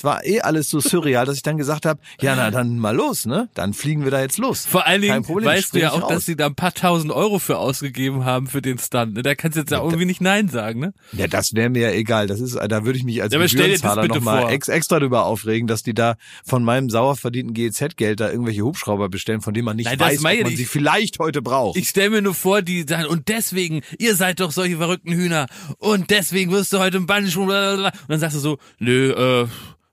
Speaker 1: Es war eh alles so surreal, dass ich dann gesagt habe, ja, na dann mal los, ne? Dann fliegen wir da jetzt los.
Speaker 3: Vor allen Dingen
Speaker 1: Problem,
Speaker 3: weißt du ja auch,
Speaker 1: raus.
Speaker 3: dass sie da ein paar tausend Euro für ausgegeben haben für den Stunt. Ne? Da kannst du jetzt ja irgendwie nicht Nein sagen, ne?
Speaker 1: Ja, das wäre mir ja egal. Das ist, da würde ich mich als
Speaker 3: Ja,
Speaker 1: Gebührenzahler nochmal ex, extra drüber aufregen, dass die da von meinem sauer verdienten GEZ-Geld da irgendwelche Hubschrauber bestellen, von denen man nicht
Speaker 3: Nein,
Speaker 1: weiß, ob man
Speaker 3: ich.
Speaker 1: sie vielleicht heute braucht.
Speaker 3: Ich stell mir nur vor, die sagen, und deswegen, ihr seid doch solche verrückten Hühner, und deswegen wirst du heute im blablabla. Und dann sagst du so, nö, äh,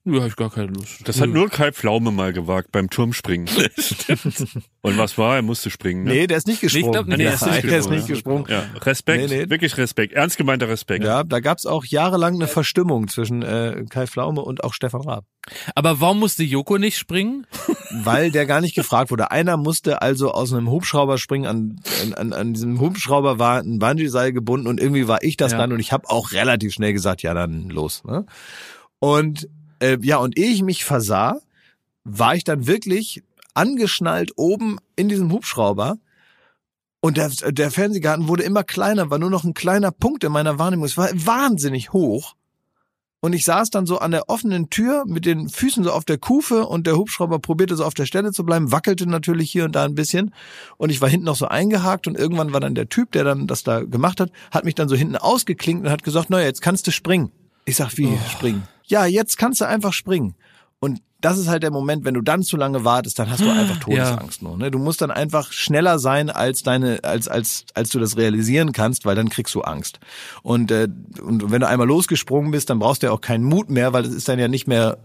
Speaker 3: nö, hab ich gar keine Lust.
Speaker 2: Das hat nur Kai Pflaume mal gewagt beim Turmspringen. Und was war? Er musste springen. Ne?
Speaker 1: nee, der ist nicht gesprungen.
Speaker 3: glaub nicht,
Speaker 1: Ja,
Speaker 3: der ist nicht
Speaker 1: der ist
Speaker 2: gesprungen,
Speaker 1: nicht
Speaker 2: ja.
Speaker 1: gesprungen.
Speaker 2: Ja, Respekt,
Speaker 1: Nee, nee.
Speaker 2: wirklich Respekt, ernst gemeinter Respekt.
Speaker 1: Ja, da gab's auch jahrelang eine Verstimmung zwischen äh, Kai Pflaume und auch Stefan Raab.
Speaker 3: Aber warum musste Joko nicht springen?
Speaker 1: Weil der gar nicht gefragt wurde. Einer musste also aus einem Hubschrauber springen. An, an, an diesem Hubschrauber war ein Bungee-Seil gebunden und irgendwie war ich das
Speaker 3: Ja.
Speaker 1: dann und ich habe auch relativ schnell gesagt, ja dann los. Ne? Und äh, ja, und ehe ich mich versah, war ich dann wirklich angeschnallt oben in diesem Hubschrauber. Und der, der Fernsehgarten wurde immer kleiner, war nur noch ein kleiner Punkt in meiner Wahrnehmung. Es war wahnsinnig hoch. Und ich saß dann so an der offenen Tür mit den Füßen so auf der Kufe und der Hubschrauber probierte so auf der Stelle zu bleiben, wackelte natürlich hier und da ein bisschen. Und ich war hinten noch so eingehakt und irgendwann war dann der Typ, der dann das da gemacht hat, hat mich dann so hinten ausgeklinkt und hat gesagt, naja, jetzt kannst du springen. Ich sag, wie springen? Ja, jetzt kannst du einfach springen. Und das ist halt der Moment, wenn du dann zu lange wartest, dann hast du einfach Todesangst nur. Ne? Du musst dann einfach schneller sein, als deine, als als als du das realisieren kannst, weil dann kriegst du Angst. Und äh, und wenn du einmal losgesprungen bist, dann brauchst du ja auch keinen Mut mehr, weil das ist dann ja nicht mehr,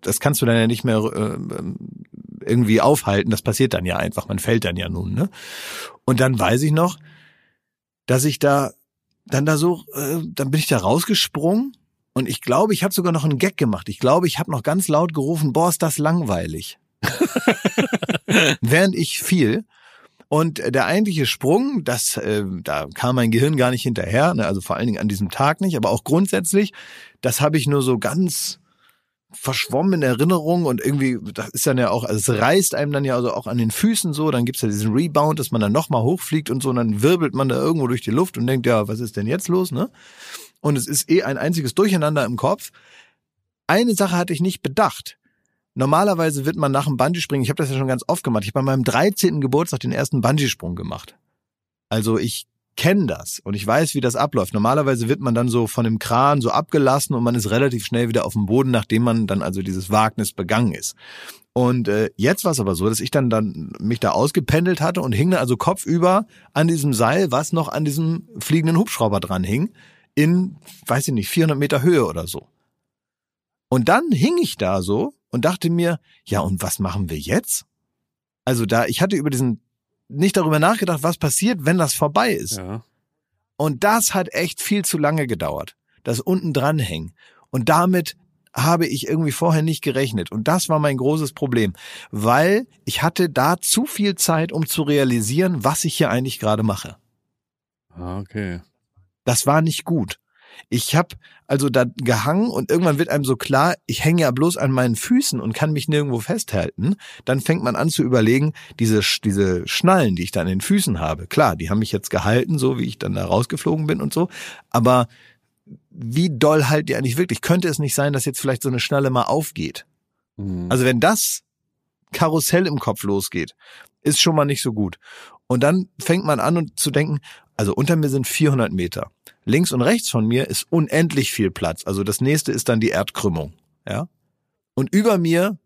Speaker 1: das kannst du dann ja nicht mehr äh, irgendwie aufhalten. Das passiert dann ja einfach. Man fällt dann ja nun. Ne? Und dann weiß ich noch, dass ich da dann da so, äh, dann bin ich da rausgesprungen und ich glaube, ich habe sogar noch einen Gag gemacht. Ich glaube, ich habe noch ganz laut gerufen, boah, ist das langweilig. Während ich fiel. Und der eigentliche Sprung, das, äh, da kam mein Gehirn gar nicht hinterher, ne, also vor allen Dingen an diesem Tag nicht, aber auch grundsätzlich, das habe ich nur so ganz verschwommen in Erinnerung und irgendwie, das ist dann ja auch, also es reißt einem dann ja also auch an den Füßen so, dann gibt's ja diesen Rebound, dass man dann nochmal hochfliegt und so, und dann wirbelt man da irgendwo durch die Luft und denkt, ja, was ist denn jetzt los, ne? Und es ist eh ein einziges Durcheinander im Kopf. Eine Sache hatte ich nicht bedacht. Normalerweise wird man nach dem Bungee-Springen, ich habe das ja schon ganz oft gemacht, ich habe bei meinem 13. Geburtstag den ersten Bungee-Sprung gemacht. Also ich kenne das und ich weiß, wie das abläuft. Normalerweise wird man dann so von dem Kran so abgelassen und man ist relativ schnell wieder auf dem Boden, nachdem man dann also dieses Wagnis begangen ist. Und äh, jetzt war es aber so, dass ich dann dann mich da ausgependelt hatte und hing dann also kopfüber an diesem Seil, was noch an diesem fliegenden Hubschrauber dran hing, in, weiß ich nicht, 400 Meter Höhe oder so. Und dann hing ich da so und dachte mir, ja, und was machen wir jetzt? Also da, ich hatte über diesen, nicht darüber nachgedacht, was passiert, wenn das vorbei ist.
Speaker 2: Ja.
Speaker 1: Und das hat echt viel zu lange gedauert. Das unten dranhängen. Und damit habe ich irgendwie vorher nicht gerechnet. Und das war mein großes Problem, weil ich hatte da zu viel Zeit, um zu realisieren, was ich hier eigentlich gerade mache.
Speaker 2: Ah, okay.
Speaker 1: Das war nicht gut. Ich habe also da gehangen und irgendwann wird einem so klar, ich hänge ja bloß an meinen Füßen und kann mich nirgendwo festhalten. Dann fängt man an zu überlegen, diese, diese Schnallen, die ich da an den Füßen habe, klar, die haben mich jetzt gehalten, so wie ich dann da rausgeflogen bin und so. Aber wie doll halt die eigentlich wirklich? Könnte es nicht sein, dass jetzt vielleicht so eine Schnalle mal aufgeht?
Speaker 2: Mhm.
Speaker 1: Also wenn das Karussell im Kopf losgeht, ist schon mal nicht so gut. Und dann fängt man an zu denken, also unter mir sind 400 Meter. Links und rechts von mir ist unendlich viel Platz. Also das nächste ist dann die Erdkrümmung. Ja. Und über mir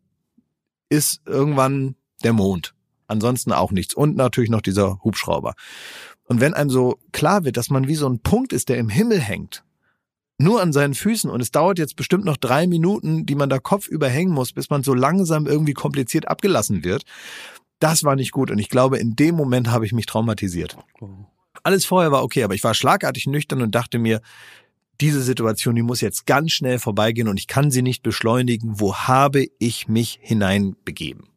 Speaker 1: ist irgendwann der Mond. Ansonsten auch nichts. Und natürlich noch dieser Hubschrauber. Und wenn einem so klar wird, dass man wie so ein Punkt ist, der im Himmel hängt, nur an seinen Füßen und es dauert jetzt bestimmt noch drei Minuten, die man da kopfüber hängen muss, bis man so langsam irgendwie kompliziert abgelassen wird. Das war nicht gut und ich glaube, in dem Moment habe ich mich traumatisiert. Alles vorher war okay, aber ich war schlagartig nüchtern und dachte mir, diese Situation, die muss jetzt ganz schnell vorbeigehen und ich kann sie nicht beschleunigen. Wo habe ich mich hineinbegeben?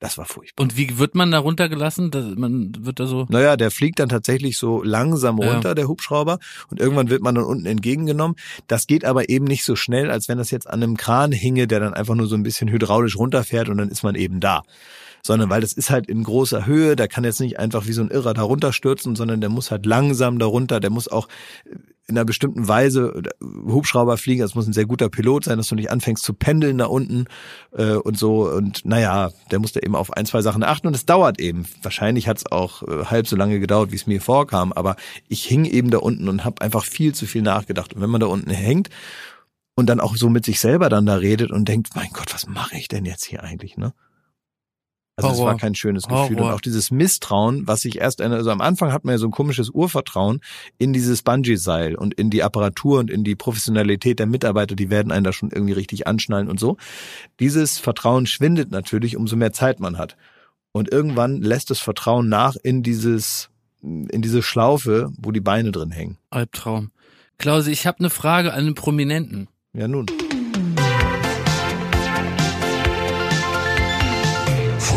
Speaker 1: Das war furchtbar.
Speaker 3: Und wie wird man da runtergelassen? Das, man wird da so.
Speaker 1: Naja, der fliegt dann tatsächlich so langsam
Speaker 3: Ja.
Speaker 1: runter, der Hubschrauber, und irgendwann wird man dann unten entgegengenommen. Das geht aber eben nicht so schnell, als wenn das jetzt an einem Kran hinge, der dann einfach nur so ein bisschen hydraulisch runterfährt und dann ist man eben da. Sondern weil das ist halt in großer Höhe, der kann jetzt nicht einfach wie so ein Irrer da runterstürzen, sondern der muss halt langsam da runter, der muss auch in einer bestimmten Weise äh, Hubschrauber fliegen, das muss ein sehr guter Pilot sein, dass du nicht anfängst zu pendeln da unten äh, und so. Und naja, der muss da eben auf ein, zwei Sachen achten und es dauert eben. Wahrscheinlich hat es auch äh, halb so lange gedauert, wie es mir vorkam, aber ich hing eben da unten und habe einfach viel zu viel nachgedacht. Und wenn man da unten hängt und dann auch so mit sich selber dann da redet und denkt, mein Gott, was mache ich denn jetzt hier eigentlich, ne? Also es
Speaker 3: Horror.
Speaker 1: war kein schönes Gefühl
Speaker 3: Horror.
Speaker 1: und auch dieses Misstrauen, was sich erst, also am Anfang hat man ja so ein komisches Urvertrauen in dieses Bungee-Seil und in die Apparatur und in die Professionalität der Mitarbeiter, die werden einen da schon irgendwie richtig anschnallen und so. Dieses Vertrauen schwindet natürlich, umso mehr Zeit man hat. Und irgendwann lässt das Vertrauen nach in dieses, in diese Schlaufe, wo die Beine drin hängen.
Speaker 3: Albtraum. Klausi, ich habe eine Frage an den Prominenten.
Speaker 1: Ja nun.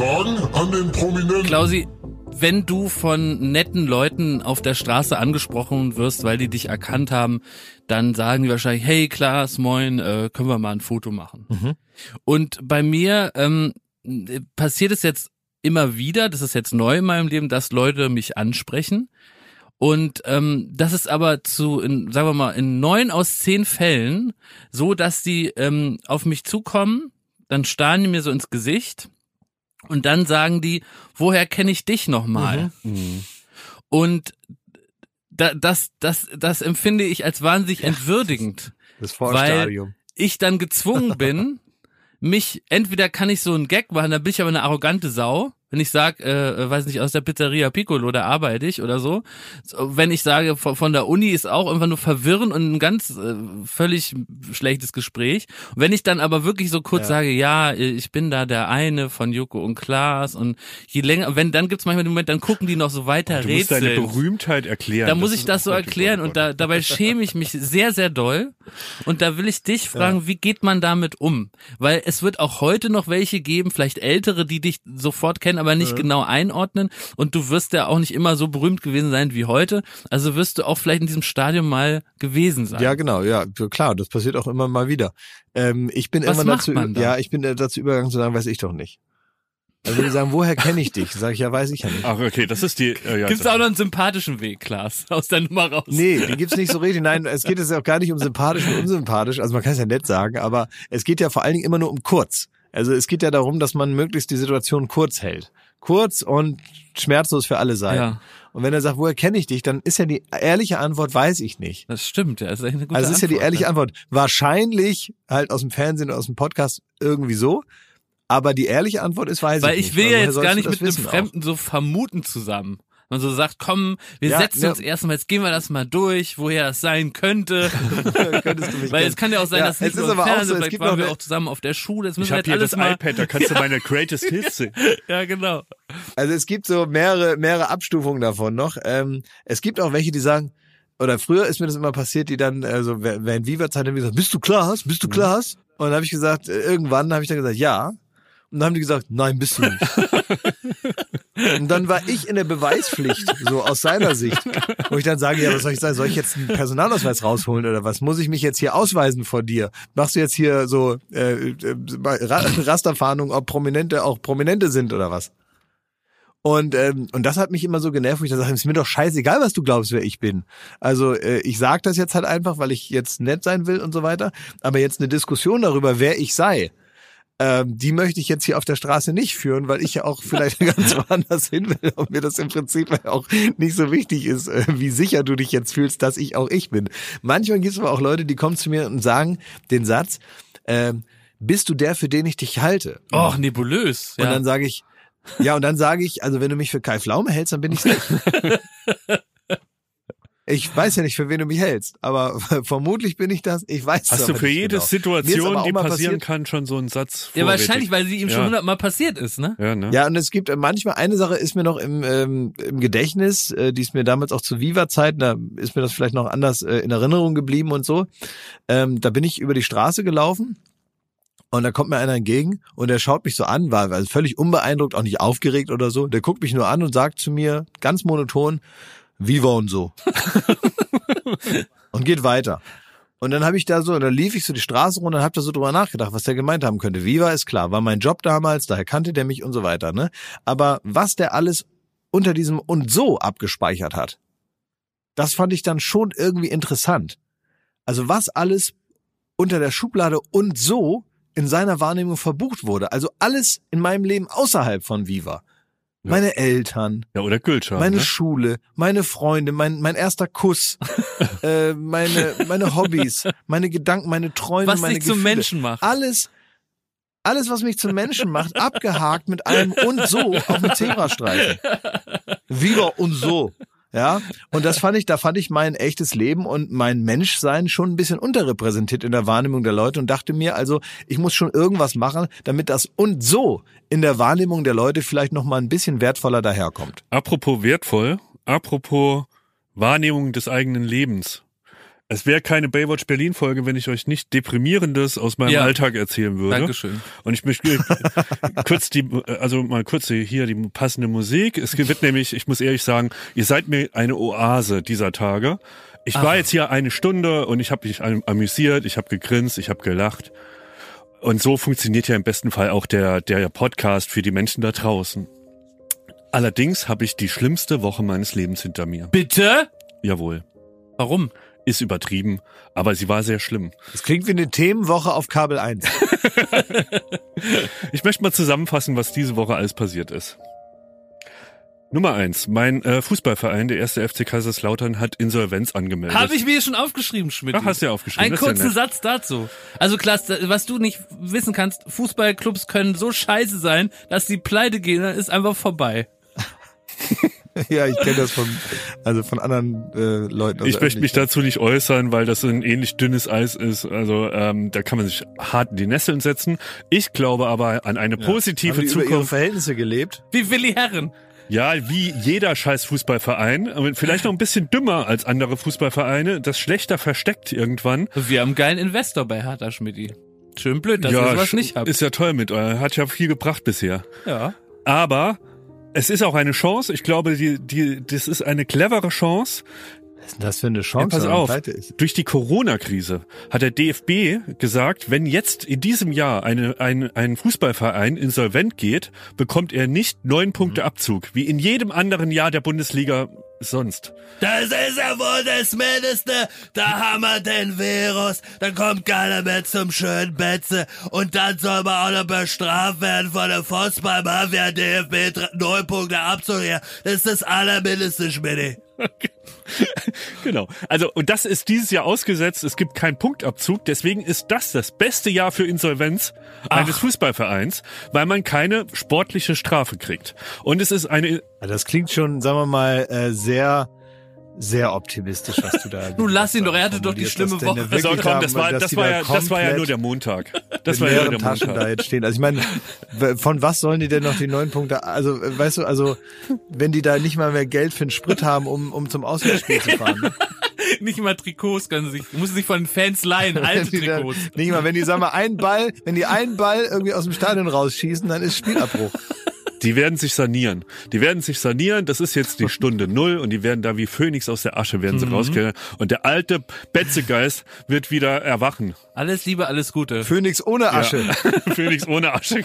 Speaker 6: Fragen an den Prominenten.
Speaker 3: Klausi, wenn du von netten Leuten auf der Straße angesprochen wirst, weil die dich erkannt haben, dann sagen die wahrscheinlich, hey Klaas, moin, äh, können wir mal ein Foto machen.
Speaker 1: Mhm.
Speaker 3: Und bei mir ähm, äh, passiert es jetzt immer wieder, das ist jetzt neu in meinem Leben, dass Leute mich ansprechen. Und ähm, das ist aber zu, in, sagen wir mal, in neun aus zehn Fällen so, dass die ähm, auf mich zukommen, dann starren die mir so ins Gesicht und dann sagen die, woher kenne ich dich nochmal?
Speaker 2: Mhm.
Speaker 3: Und da, das, das, das empfinde ich als wahnsinnig entwürdigend.
Speaker 1: Das Vorstadium.
Speaker 3: ich dann gezwungen bin, mich, entweder kann ich so einen Gag machen, dann bin ich aber eine arrogante Sau, wenn ich sag, äh, weiß nicht, aus der Pizzeria Piccolo, da arbeite ich oder so. wenn ich sage, von, von der Uni ist auch einfach nur verwirren und ein ganz äh, völlig schlechtes Gespräch. Und wenn ich dann aber wirklich so kurz
Speaker 1: Ja.
Speaker 3: sage, ja, ich bin da der eine von Joko und Klaas und je länger, wenn, dann gibt's manchmal den Moment, dann gucken die noch so weiter
Speaker 2: Du musst deine. Berühmtheit erklären.
Speaker 3: Da muss
Speaker 2: Das
Speaker 3: ich
Speaker 2: ist
Speaker 3: das so erklären und da, dabei schäme ich mich sehr, sehr doll. Und da will ich dich fragen, wie geht man damit um? Weil es wird auch heute noch welche geben, vielleicht ältere, die dich sofort kennen, aber nicht genau einordnen. Und du wirst ja auch nicht immer so berühmt gewesen sein wie heute. Also wirst du auch vielleicht in diesem Stadium mal gewesen sein.
Speaker 1: Ja, genau, ja, klar, das passiert auch immer mal wieder. Ähm, ich bin
Speaker 3: Was macht
Speaker 1: dazu, ja, ich bin äh, dazu übergegangen zu sagen, weiß ich doch nicht. Also wenn die sagen, woher kenne ich dich, sage ich ja, weiß ich ja nicht.
Speaker 2: Ach, okay, das ist die. Äh, ja,
Speaker 3: Gibt's auch noch einen sympathischen Weg, Klaas, aus der Nummer raus?
Speaker 1: Nee, die gibt's nicht so richtig. Nein, es geht jetzt auch gar nicht um sympathisch und unsympathisch. Also man kann es ja nett sagen, aber es geht ja vor allen Dingen immer nur um kurz. Also es geht ja darum, dass man möglichst die Situation kurz hält. Kurz und schmerzlos für alle Seiten.
Speaker 3: Ja.
Speaker 1: Und wenn er sagt, woher kenne ich dich, dann ist ja die ehrliche Antwort, weiß ich nicht.
Speaker 3: Das stimmt, ja. Das ist eine gute
Speaker 1: Also es ist ja die ehrliche? Antwort. Wahrscheinlich halt aus dem Fernsehen oder aus dem Podcast irgendwie so. Aber die ehrliche Antwort ist, weiß
Speaker 3: Weil
Speaker 1: ich
Speaker 3: ich
Speaker 1: nicht.
Speaker 3: will ja jetzt gar nicht mit einem
Speaker 1: wissen auch?
Speaker 3: Fremden so vermuten zusammen. Man so sagt, komm, wir
Speaker 1: Ja,
Speaker 3: setzen
Speaker 1: ne-
Speaker 3: uns erstmal, jetzt gehen wir das mal durch, woher das sein könnte.
Speaker 1: Könntest du mich
Speaker 3: Weil es kann ja auch sein,
Speaker 1: Ja,
Speaker 3: dass nicht
Speaker 1: es
Speaker 3: nur
Speaker 1: ist
Speaker 3: im
Speaker 1: aber auch
Speaker 3: Fernsehen,
Speaker 1: so,
Speaker 3: vielleicht waren wir auch zusammen auf der Schule. Jetzt müssen
Speaker 2: Ich habe hier
Speaker 3: alles
Speaker 2: das
Speaker 3: mal.
Speaker 2: iPad, da kannst du meine Greatest Hits sehen.
Speaker 3: Ja, genau.
Speaker 1: Also es gibt so mehrere, mehrere Abstufungen davon noch. Ähm, es gibt auch welche, die sagen, oder früher ist mir das immer passiert, die dann, also während Viva-Zeit haben die gesagt, bist du Klaas? Bist du Klaas? Und dann habe ich gesagt, äh, irgendwann habe ich dann gesagt, ja. Und dann haben die gesagt, nein, bist du nicht. Und dann war ich in der Beweispflicht, so aus seiner Sicht. Wo ich dann sage, ja, was soll ich sagen? Soll ich jetzt einen Personalausweis rausholen oder was? Muss ich mich jetzt hier ausweisen vor dir? Machst du jetzt hier so äh, äh, Ra- Rasterfahndung, ob Prominente auch Prominente sind oder was? Und, ähm, und das hat mich immer so genervt, wo ich dann sage, ist mir doch scheißegal, was du glaubst, wer ich bin. Also äh, ich sage das jetzt halt einfach, weil ich jetzt nett sein will und so weiter. Aber jetzt eine Diskussion darüber, wer ich sei, ähm, die möchte ich jetzt hier auf der Straße nicht führen, weil ich ja auch vielleicht ganz woanders hin will und mir das im Prinzip auch nicht so wichtig ist, äh, wie sicher du dich jetzt fühlst, dass ich auch ich bin. Manchmal gibt es aber auch Leute, die kommen zu mir und sagen den Satz, ähm, bist du der, für den ich dich halte?
Speaker 3: Och, nebulös.
Speaker 1: Und
Speaker 3: Ja.
Speaker 1: dann sage ich, ja, und dann sage ich, also wenn du mich für Kai Pflaume hältst, dann bin ich nicht. Ich weiß ja nicht, für wen du mich hältst, aber vermutlich bin ich das. Ich weiß es
Speaker 2: Hast du für jede
Speaker 1: genau.
Speaker 2: Situation, die passieren
Speaker 1: passiert-
Speaker 2: kann, schon so einen Satz
Speaker 3: ja,
Speaker 2: vorrätig?
Speaker 3: wahrscheinlich, weil sie ihm schon
Speaker 2: Ja.
Speaker 3: hundertmal passiert ist, ne?
Speaker 2: Ja, ne?
Speaker 1: Ja, und es gibt manchmal eine Sache ist mir noch im, ähm, im Gedächtnis, äh, die ist mir damals auch zu Viva-Zeiten, da ist mir das vielleicht noch anders äh, in Erinnerung geblieben und so. Ähm, da bin ich über die Straße gelaufen und da kommt mir einer entgegen und der schaut mich so an, war also völlig unbeeindruckt, auch nicht aufgeregt oder so. Der guckt mich nur an und sagt zu mir ganz monoton, Viva und so. und geht weiter. Und dann habe ich da so, da lief ich so die Straße runter und habe da so drüber nachgedacht, was der gemeint haben könnte. Viva ist klar, war mein Job damals, daher kannte der mich und so weiter. Ne? Aber was der alles unter diesem und so abgespeichert hat, das fand ich dann schon irgendwie interessant. Also was alles unter der Schublade und so in seiner Wahrnehmung verbucht wurde. Also alles in meinem Leben außerhalb von Viva.
Speaker 2: Ja.
Speaker 1: Meine Eltern,
Speaker 2: Ja, oder Gülschan.
Speaker 1: meine
Speaker 2: ne?
Speaker 1: Schule, meine Freunde, mein, mein erster Kuss, äh, meine, meine Hobbys, meine Gedanken, meine Träume,
Speaker 3: Was
Speaker 1: meine
Speaker 3: dich zum
Speaker 1: Gefühle.
Speaker 3: Menschen macht.
Speaker 1: Alles, alles, was mich zum Menschen macht, abgehakt mit einem und so auf dem Zebrastreifen. Viva und so. Ja, und das fand ich, da fand ich mein echtes Leben und mein Menschsein schon ein bisschen unterrepräsentiert in der Wahrnehmung der Leute und dachte mir, also ich muss schon irgendwas machen, damit das und so in der Wahrnehmung der Leute vielleicht noch mal ein bisschen wertvoller daherkommt.
Speaker 2: Apropos wertvoll, apropos Wahrnehmung des eigenen Lebens. Es wäre keine Baywatch Berlin Folge, wenn ich euch nicht deprimierendes aus meinem
Speaker 3: Ja.
Speaker 2: Alltag erzählen würde.
Speaker 3: Dankeschön.
Speaker 2: Und ich möchte kurz die, also mal kurz hier die passende Musik. Es wird nämlich, ich muss ehrlich sagen, ihr seid mir eine Oase dieser Tage. Ich war jetzt hier eine Stunde und ich habe mich am- amüsiert, ich habe gegrinst, ich habe gelacht. Und so funktioniert ja im besten Fall auch der, der Podcast für die Menschen da draußen. Allerdings habe ich die schlimmste Woche meines Lebens hinter mir.
Speaker 3: Bitte?
Speaker 2: Jawohl.
Speaker 3: Warum?
Speaker 2: Ist übertrieben, aber sie war sehr schlimm.
Speaker 1: Das klingt wie eine Themenwoche auf Kabel 1.
Speaker 2: Ich möchte mal zusammenfassen, was diese Woche alles passiert ist. Nummer eins. Mein äh, Fußballverein, der erste FC Kaiserslautern, hat Insolvenz angemeldet.
Speaker 3: Habe ich mir schon aufgeschrieben, Schmidt.
Speaker 2: Ach, hast du ja aufgeschrieben.
Speaker 3: Einen
Speaker 2: ja
Speaker 3: kurzen
Speaker 2: nett.
Speaker 3: Satz dazu. Also Klaas, was du nicht wissen kannst, Fußballclubs können so scheiße sein, dass die pleite gehen, dann ist einfach vorbei.
Speaker 1: ja, ich kenne das von, also von anderen äh, Leuten. aus
Speaker 2: Ich möchte mich
Speaker 1: Öffentlichkeit.
Speaker 2: dazu nicht äußern, weil das so ein ähnlich dünnes Eis ist. Also ähm, da kann man sich hart in die Nesseln setzen. Ich glaube aber an eine
Speaker 1: Haben
Speaker 2: positive
Speaker 1: die über ihre
Speaker 2: Zukunft.
Speaker 1: Verhältnisse gelebt?
Speaker 3: Wie Willi Herren.
Speaker 2: Ja, wie jeder scheiß Fußballverein, vielleicht noch ein bisschen dümmer als andere Fußballvereine, das schlechter versteckt irgendwann.
Speaker 3: Wir haben einen geilen Investor bei Hertha Schmidti. Schön blöd, dass ihr sowas nicht habt.
Speaker 2: ist ja toll mit, euch. hat ja viel gebracht bisher.
Speaker 3: ja.
Speaker 2: Aber es ist auch eine Chance. Ich glaube, die, die, das ist eine clevere Chance.
Speaker 1: Was ist denn das für eine Chance,
Speaker 2: pass
Speaker 1: wenn man
Speaker 2: auf. Durch die Corona-Krise hat der DFB gesagt, wenn jetzt in diesem Jahr eine, ein, ein Fußballverein insolvent geht, bekommt er nicht neun Punkte Abzug, wie in jedem anderen Jahr der Bundesliga sonst.
Speaker 5: Das ist ja wohl das Mindeste. Da haben wir den Virus. Dann kommt keiner mehr zum schönen Betze. Und dann soll man auch noch bestraft werden von der Fußballmafia DFB. dr- Neun Punkte abzugehen. Das ist das Allermindeste, Schmidt.
Speaker 2: Genau. Also, und das ist dieses Jahr ausgesetzt. Es gibt keinen Punktabzug. Deswegen ist das das beste Jahr für Insolvenz eines Fußballvereins, weil man keine sportliche Strafe kriegt. Und es ist eine,
Speaker 1: Das klingt schon, sagen wir mal, äh, sehr, sehr optimistisch, was du da.
Speaker 3: Nun lass ihn doch, er hatte doch die schlimme Woche.
Speaker 1: da wirklich
Speaker 2: so, komm, das
Speaker 1: haben,
Speaker 2: war,
Speaker 1: dass
Speaker 2: das
Speaker 1: die
Speaker 2: war
Speaker 1: da
Speaker 2: ja, das war ja nur der Montag. Das
Speaker 1: mit
Speaker 2: war ja nur
Speaker 1: leeren
Speaker 2: der
Speaker 1: Taschen da
Speaker 2: Montag.
Speaker 1: jetzt stehen. Also ich meine, von was sollen die denn noch die neun Punkte? Also weißt du, also wenn die da nicht mal mehr Geld für einen Sprit haben, um um zum Auswärtsspiel zu fahren, ne?
Speaker 3: Nicht mal Trikots können sie sich, muss sich von den Fans leihen, alte
Speaker 1: da-
Speaker 3: Trikots.
Speaker 1: nicht mal, wenn die sagen wir einen Ball, wenn die einen Ball irgendwie aus dem Stadion rausschießen, dann ist Spielabbruch.
Speaker 2: Die werden sich sanieren. Die werden sich sanieren. Das ist jetzt die Stunde Null und die werden da wie Phönix aus der Asche werden sie rausgehen. Und der alte Betzegeist wird wieder erwachen.
Speaker 3: Alles Liebe, alles Gute.
Speaker 1: Phoenix ohne Asche.
Speaker 2: Phönix ohne Asche.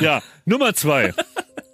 Speaker 2: ja, Nummer zwei.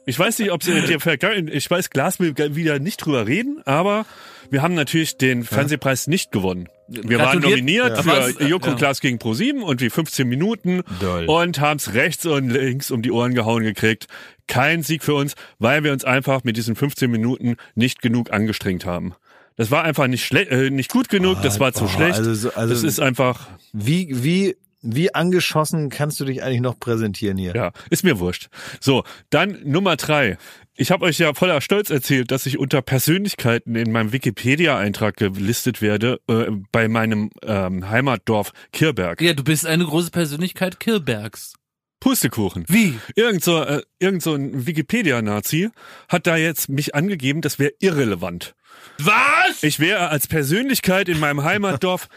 Speaker 2: Ich weiß nicht, ob sie dir vergangen, ich weiß, Glas will wieder nicht drüber reden, aber wir haben natürlich den Fernsehpreis nicht gewonnen. Wir waren
Speaker 3: Gratuliert.
Speaker 2: nominiert
Speaker 3: Ja.
Speaker 2: für? Joko
Speaker 3: Ja.
Speaker 2: Glas gegen Pro7 und wie 15 Minuten
Speaker 1: Doll.
Speaker 2: und haben es rechts und links um die Ohren gehauen gekriegt. Kein Sieg für uns, weil wir uns einfach mit diesen 15 Minuten nicht genug angestrengt haben. Das war einfach nicht schle äh, nicht gut genug, das war zu
Speaker 1: Oh,
Speaker 2: schlecht.
Speaker 1: also so- also-
Speaker 2: das ist einfach
Speaker 1: Wie wie wie angeschossen kannst du dich eigentlich noch präsentieren hier?
Speaker 2: Ja, ist mir wurscht. So, dann Nummer drei. Ich habe euch ja voller Stolz erzählt, dass ich unter Persönlichkeiten in meinem Wikipedia-Eintrag gelistet werde äh, bei meinem ähm, Heimatdorf Kirberg.
Speaker 3: Ja, du bist eine große Persönlichkeit Kirbergs.
Speaker 2: Pustekuchen.
Speaker 3: Wie?
Speaker 2: Irgend so, äh, irgend so ein Wikipedia-Nazi hat da jetzt mich angegeben, das wäre irrelevant.
Speaker 3: Was?
Speaker 2: Ich wäre als Persönlichkeit in meinem Heimatdorf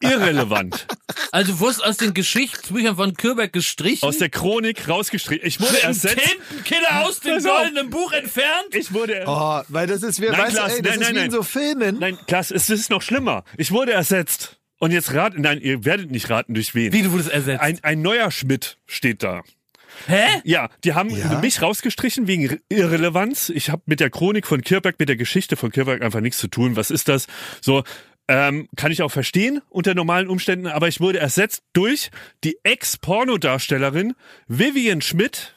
Speaker 2: irrelevant.
Speaker 3: Also du wurdest aus den Geschichtsbüchern von Kirberg gestrichen?
Speaker 2: Aus der Chronik rausgestrichen. Ich wurde ersetzt.
Speaker 3: Tintenkiller aus dem goldenen Buch entfernt?
Speaker 2: Ich wurde
Speaker 1: Oh, weil das ist, wir,
Speaker 2: Nein,
Speaker 1: weißt du,
Speaker 2: Klaas,
Speaker 1: ey, das
Speaker 2: nein,
Speaker 1: ist
Speaker 2: nein,
Speaker 1: wie in
Speaker 2: nein.
Speaker 1: so Filmen.
Speaker 2: Nein, Klaas, es ist noch schlimmer. Ich wurde ersetzt. Und jetzt raten, nein, ihr werdet nicht raten, durch wen.
Speaker 3: Wie, du wurdest ersetzt?
Speaker 2: Ein, ein neuer Schmidt steht da.
Speaker 3: Hä?
Speaker 2: Ja, die haben
Speaker 1: Ja?
Speaker 2: mich rausgestrichen wegen Irrelevanz. Ich habe mit der Chronik von Kirberg, mit der Geschichte von Kirberg einfach nichts zu tun. Was ist das? So, ähm, kann ich auch verstehen unter normalen Umständen, aber ich wurde ersetzt durch die Ex-Pornodarstellerin Vivian Schmidt,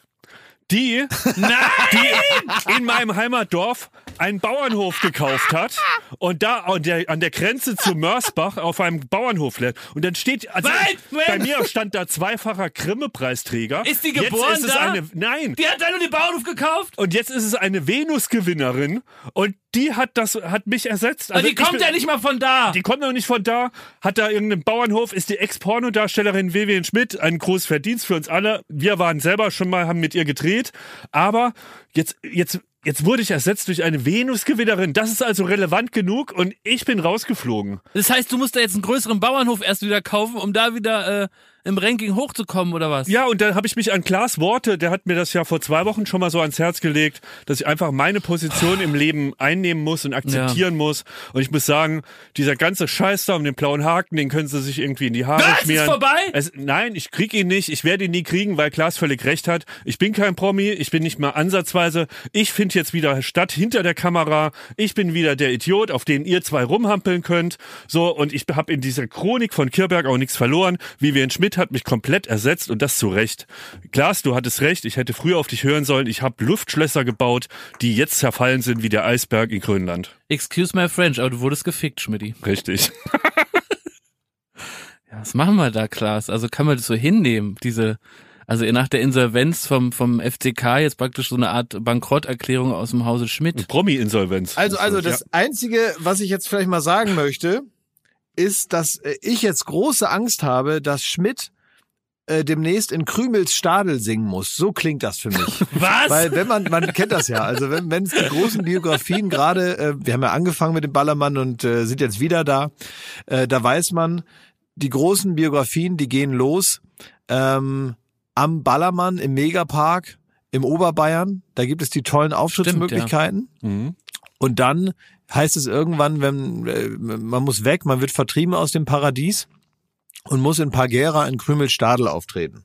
Speaker 2: die, die in meinem Heimatdorf einen Bauernhof gekauft hat und da an der, an der Grenze zu Mörsbach auf einem Bauernhof lebt. Und dann steht, also
Speaker 3: wait.
Speaker 2: bei mir stand da zweifacher Grimme-Preisträger.
Speaker 3: Ist die
Speaker 2: Jetzt
Speaker 3: geboren
Speaker 2: ist es
Speaker 3: da?
Speaker 2: eine, nein.
Speaker 3: Die hat da nur den Bauernhof gekauft?
Speaker 2: Und jetzt ist es eine Venus-Gewinnerin und die hat das, hat mich ersetzt.
Speaker 3: Aber die
Speaker 2: ich
Speaker 3: kommt
Speaker 2: bin-
Speaker 3: ja nicht mal von da.
Speaker 2: Die kommt noch nicht von da, hat da irgendeinen Bauernhof, ist die Ex-Pornodarstellerin Vivian Schmidt, ein großes Verdienst für uns alle. Wir waren selber schon mal, haben mit ihr gedreht, aber jetzt, jetzt, jetzt wurde ich ersetzt durch eine Venus-Gewinnerin. Das ist also relevant genug und ich bin rausgeflogen.
Speaker 3: Das heißt, du musst da jetzt einen größeren Bauernhof erst wieder kaufen, um da wieder äh, im Ranking hochzukommen oder was?
Speaker 2: Ja, und da habe ich mich an Klaas Worte, der hat mir das ja vor zwei Wochen schon mal so ans Herz gelegt, dass ich einfach meine Position im Leben einnehmen muss und akzeptieren muss. Und ich muss sagen, dieser ganze Scheiß da um den blauen Haken, den können sie sich irgendwie in die Haare
Speaker 3: Was? Ist
Speaker 2: schmieren.
Speaker 3: vorbei?
Speaker 2: Es, nein, ich krieg ihn nicht. Ich werde ihn nie kriegen, weil Klaas völlig recht hat. Ich bin kein Promi. Ich bin nicht mal ansatzweise. Ich finde jetzt wieder statt hinter der Kamera. Ich bin wieder der Idiot, auf den ihr zwei rumhampeln könnt. So, und ich habe in dieser Chronik von Kirberg auch nichts verloren. Vivian Schmidt hat mich komplett ersetzt und das zu Recht. Klaas, du hattest recht. Ich hätte früher auf dich hören sollen. Ich habe Luftschlösser gebaut, die jetzt zerfallen sind wie der Eisberg in Grönland.
Speaker 3: Excuse my French, aber du wurdest gefickt, Schmidti.
Speaker 2: Richtig.
Speaker 3: Ja, was machen wir da, Klaas? Also kann man das so hinnehmen, diese, also nach der Insolvenz vom, vom FCK jetzt praktisch so eine Art Bankrotterklärung aus dem Hause Schmidt.
Speaker 2: Promi-Insolvenz.
Speaker 1: Also, also das Einzige, was ich jetzt vielleicht mal sagen möchte, ist, dass äh, ich jetzt große Angst habe, dass Schmidt äh, demnächst in Krümels Stadel singen muss. So klingt das für mich.
Speaker 3: Was?
Speaker 1: Weil wenn man, man kennt das ja, also wenn wenn es die großen Biografien gerade, äh, wir haben ja angefangen mit dem Ballermann und äh, sind jetzt wieder da, äh, da weiß man, die großen Biografien, die gehen los ähm, am Ballermann im Megapark im Oberbayern. Da gibt es die tollen Auftrittsmöglichkeiten.
Speaker 2: Mhm.
Speaker 1: Und dann heißt es irgendwann, wenn äh, man muss weg, man wird vertrieben aus dem Paradies und muss in Pagera in Krümelstadel auftreten.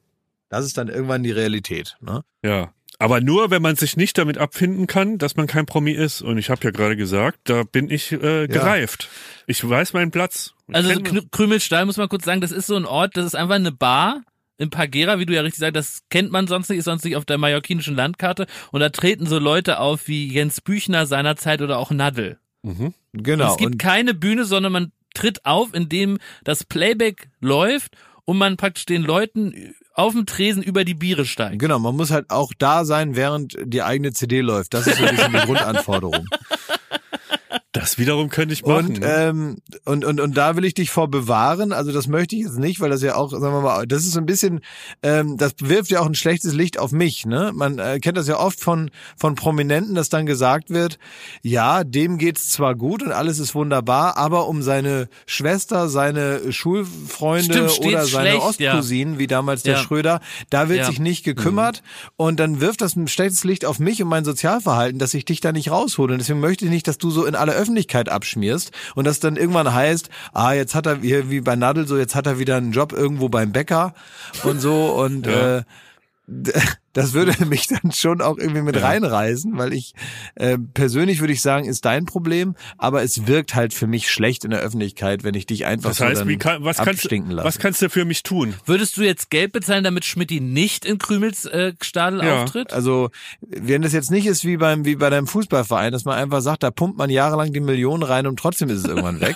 Speaker 1: Das ist dann irgendwann die Realität. Ne?
Speaker 2: Ja. Aber nur, wenn man sich nicht damit abfinden kann, dass man kein Promi ist. Und ich habe ja gerade gesagt, da bin ich äh, gereift. Ich weiß meinen Platz. Ich
Speaker 3: Also Kn- Krümelstall muss man kurz sagen, das ist so ein Ort, das ist einfach eine Bar in Pagera, wie du ja richtig sagst, das kennt man sonst nicht, ist sonst nicht auf der mallorquinischen Landkarte und da treten so Leute auf wie Jens Büchner seinerzeit oder auch Nadel.
Speaker 2: mhm.
Speaker 1: Genau.
Speaker 3: es gibt
Speaker 1: Und
Speaker 3: keine Bühne, sondern man tritt auf, indem das Playback läuft und man praktisch den Leuten auf dem Tresen über die Biere steigt.
Speaker 1: genau, man muss halt auch da sein, während die eigene CD läuft. Das ist so ein bisschen die Grundanforderung.
Speaker 2: Das wiederum könnte ich machen.
Speaker 1: Und,
Speaker 2: ne?
Speaker 1: ähm, und, und, und da will ich dich vor bewahren. Also das möchte ich jetzt nicht, weil das ja auch, sagen wir mal, das ist so ein bisschen, ähm, das wirft ja auch ein schlechtes Licht auf mich. Ne? Man äh, kennt das ja oft von, von Prominenten, dass dann gesagt wird, ja, dem geht's zwar gut und alles ist wunderbar, aber um seine Schwester, seine Schulfreunde
Speaker 3: Stimmt,
Speaker 1: oder seine
Speaker 3: schlecht, ja.
Speaker 1: Ostcousinen, wie damals der
Speaker 3: Ja.
Speaker 1: Schröder, da wird
Speaker 3: Ja.
Speaker 1: sich nicht gekümmert und dann wirft das ein schlechtes Licht auf mich und mein Sozialverhalten, dass ich dich da nicht raushole. Und deswegen möchte ich nicht, dass du so in aller Öffentlichkeit abschmierst und das dann irgendwann heißt, ah, jetzt hat er hier wie bei Nadel so, jetzt hat er wieder einen Job irgendwo beim Bäcker und so und
Speaker 2: Ja.
Speaker 1: äh, das würde mich dann schon auch irgendwie mit
Speaker 2: Ja.
Speaker 1: reinreißen, weil ich äh, persönlich würde ich sagen, ist dein Problem, aber es wirkt halt für mich schlecht in der Öffentlichkeit, wenn ich dich einfach
Speaker 2: das
Speaker 1: so
Speaker 2: heißt,
Speaker 1: dann
Speaker 2: wie kann, was, kannst,
Speaker 1: abstinken lasse.
Speaker 2: was kannst du für mich tun?
Speaker 3: Würdest du jetzt Geld bezahlen, damit Schmidti nicht in Krümels äh, Stadel
Speaker 2: Ja.
Speaker 3: auftritt?
Speaker 1: Also, wenn das jetzt nicht ist wie beim wie bei deinem Fußballverein, dass man einfach sagt, da pumpt man jahrelang die Millionen rein und trotzdem ist es irgendwann weg.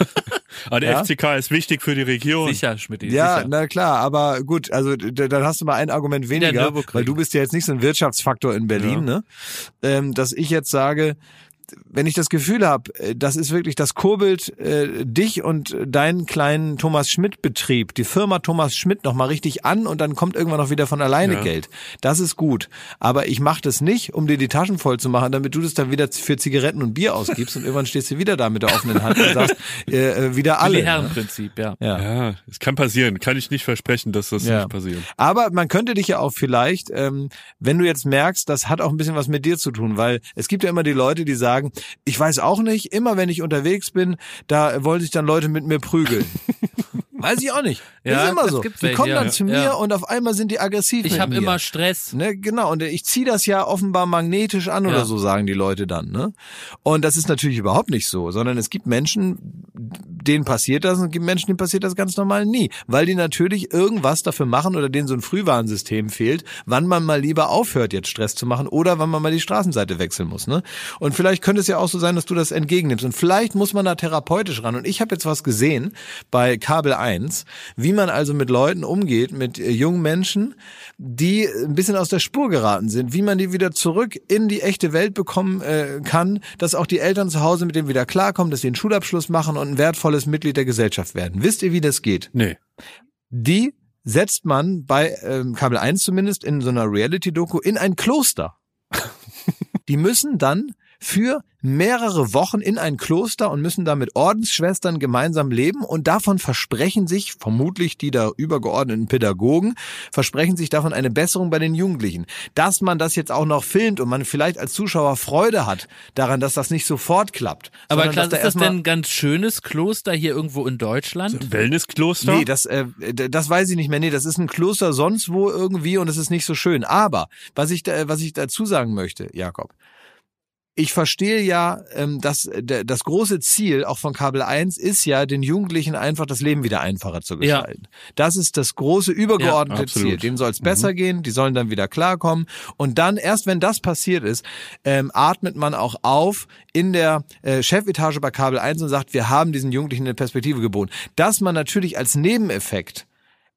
Speaker 2: Aber der
Speaker 1: Ja.
Speaker 2: FCK ist wichtig für die Region.
Speaker 3: Sicher, Schmidti,
Speaker 1: ja,
Speaker 3: sicher.
Speaker 1: na klar, aber gut, also dann hast du mal ein Argument weniger, weil du bist ja jetzt nicht so ein Wirtschaftsfaktor in Berlin, ne? Ähm, dass ich jetzt sage, wenn ich das Gefühl habe, das ist wirklich, das kurbelt äh, dich und deinen kleinen Thomas Schmidt Betrieb, die Firma Thomas Schmidt noch mal richtig an und dann kommt irgendwann noch wieder von alleine
Speaker 2: Ja.
Speaker 1: Geld. Das ist gut. Aber ich mache das nicht, um dir die Taschen voll zu machen, damit du das dann wieder für Zigaretten und Bier ausgibst und irgendwann stehst du wieder da mit der offenen Hand und sagst, äh, äh, wieder alle. Ne?
Speaker 3: Herrenprinzip, ja.
Speaker 1: Ja.
Speaker 2: Ja, es kann passieren. Kann ich nicht versprechen, dass das
Speaker 1: Ja.
Speaker 2: nicht passiert.
Speaker 1: Aber man könnte dich ja auch vielleicht, ähm, wenn du jetzt merkst, das hat auch ein bisschen was mit dir zu tun, weil es gibt ja immer die Leute, die sagen, ich weiß auch nicht, immer wenn ich unterwegs bin, da wollen sich dann Leute mit mir prügeln. weiß ich auch nicht.
Speaker 3: Ja,
Speaker 1: ist immer so. Die
Speaker 3: welche,
Speaker 1: kommen dann
Speaker 3: ja.
Speaker 1: zu mir
Speaker 3: Ja.
Speaker 1: und auf einmal sind die aggressiv
Speaker 3: Ich habe immer Stress.
Speaker 1: Ne, genau, und ich ziehe das ja offenbar magnetisch an oder
Speaker 3: Ja.
Speaker 1: so, sagen die Leute dann. Ne? Und das ist natürlich überhaupt nicht so, sondern es gibt Menschen, denen passiert das und gibt Menschen, denen passiert das ganz normal nie, weil die natürlich irgendwas dafür machen oder denen so ein Frühwarnsystem fehlt, wann man mal lieber aufhört, jetzt Stress zu machen oder wann man mal die Straßenseite wechseln muss. Ne? Und vielleicht könnte es ja auch so sein, dass du das entgegennimmst. Und vielleicht muss man da therapeutisch ran. Und ich habe jetzt was gesehen bei Kabel 1, wie man also mit Leuten umgeht, mit äh, jungen Menschen, die ein bisschen aus der Spur geraten sind, wie man die wieder zurück in die echte Welt bekommen äh, kann, dass auch die Eltern zu Hause mit dem wieder klarkommen, dass sie einen Schulabschluss machen und ein wertvolles Mitglied der Gesellschaft werden. Wisst ihr, wie das geht?
Speaker 2: Nee.
Speaker 1: Die setzt man bei ähm, Kabel 1 zumindest in so einer Reality-Doku in ein Kloster. Die müssen dann für mehrere Wochen in ein Kloster und müssen da mit Ordensschwestern gemeinsam leben und davon versprechen sich, vermutlich die da übergeordneten Pädagogen, versprechen sich davon eine Besserung bei den Jugendlichen. Dass man das jetzt auch noch filmt und man vielleicht als Zuschauer Freude hat daran, dass das nicht sofort klappt.
Speaker 3: Aber klar,
Speaker 1: dass da
Speaker 3: ist das denn ein ganz schönes Kloster hier irgendwo in Deutschland?
Speaker 2: Wellnesskloster?
Speaker 1: Nee, das, äh, das weiß ich nicht mehr. Nee, das ist ein Kloster sonst wo irgendwie und es ist nicht so schön. Aber was ich, da, was ich dazu sagen möchte, Jakob, ich verstehe ja, ähm, dass äh, das große Ziel auch von Kabel 1 ist ja, den Jugendlichen einfach das Leben wieder einfacher zu
Speaker 3: Ja.
Speaker 1: gestalten. Das ist das große übergeordnete
Speaker 2: Ja.
Speaker 1: Ziel. Denen soll es besser gehen, die sollen dann wieder klarkommen. Und dann, erst wenn das passiert ist, ähm, atmet man auch auf in der äh, Chefetage bei Kabel 1 und sagt, wir haben diesen Jugendlichen eine Perspektive geboten. Dass man natürlich als Nebeneffekt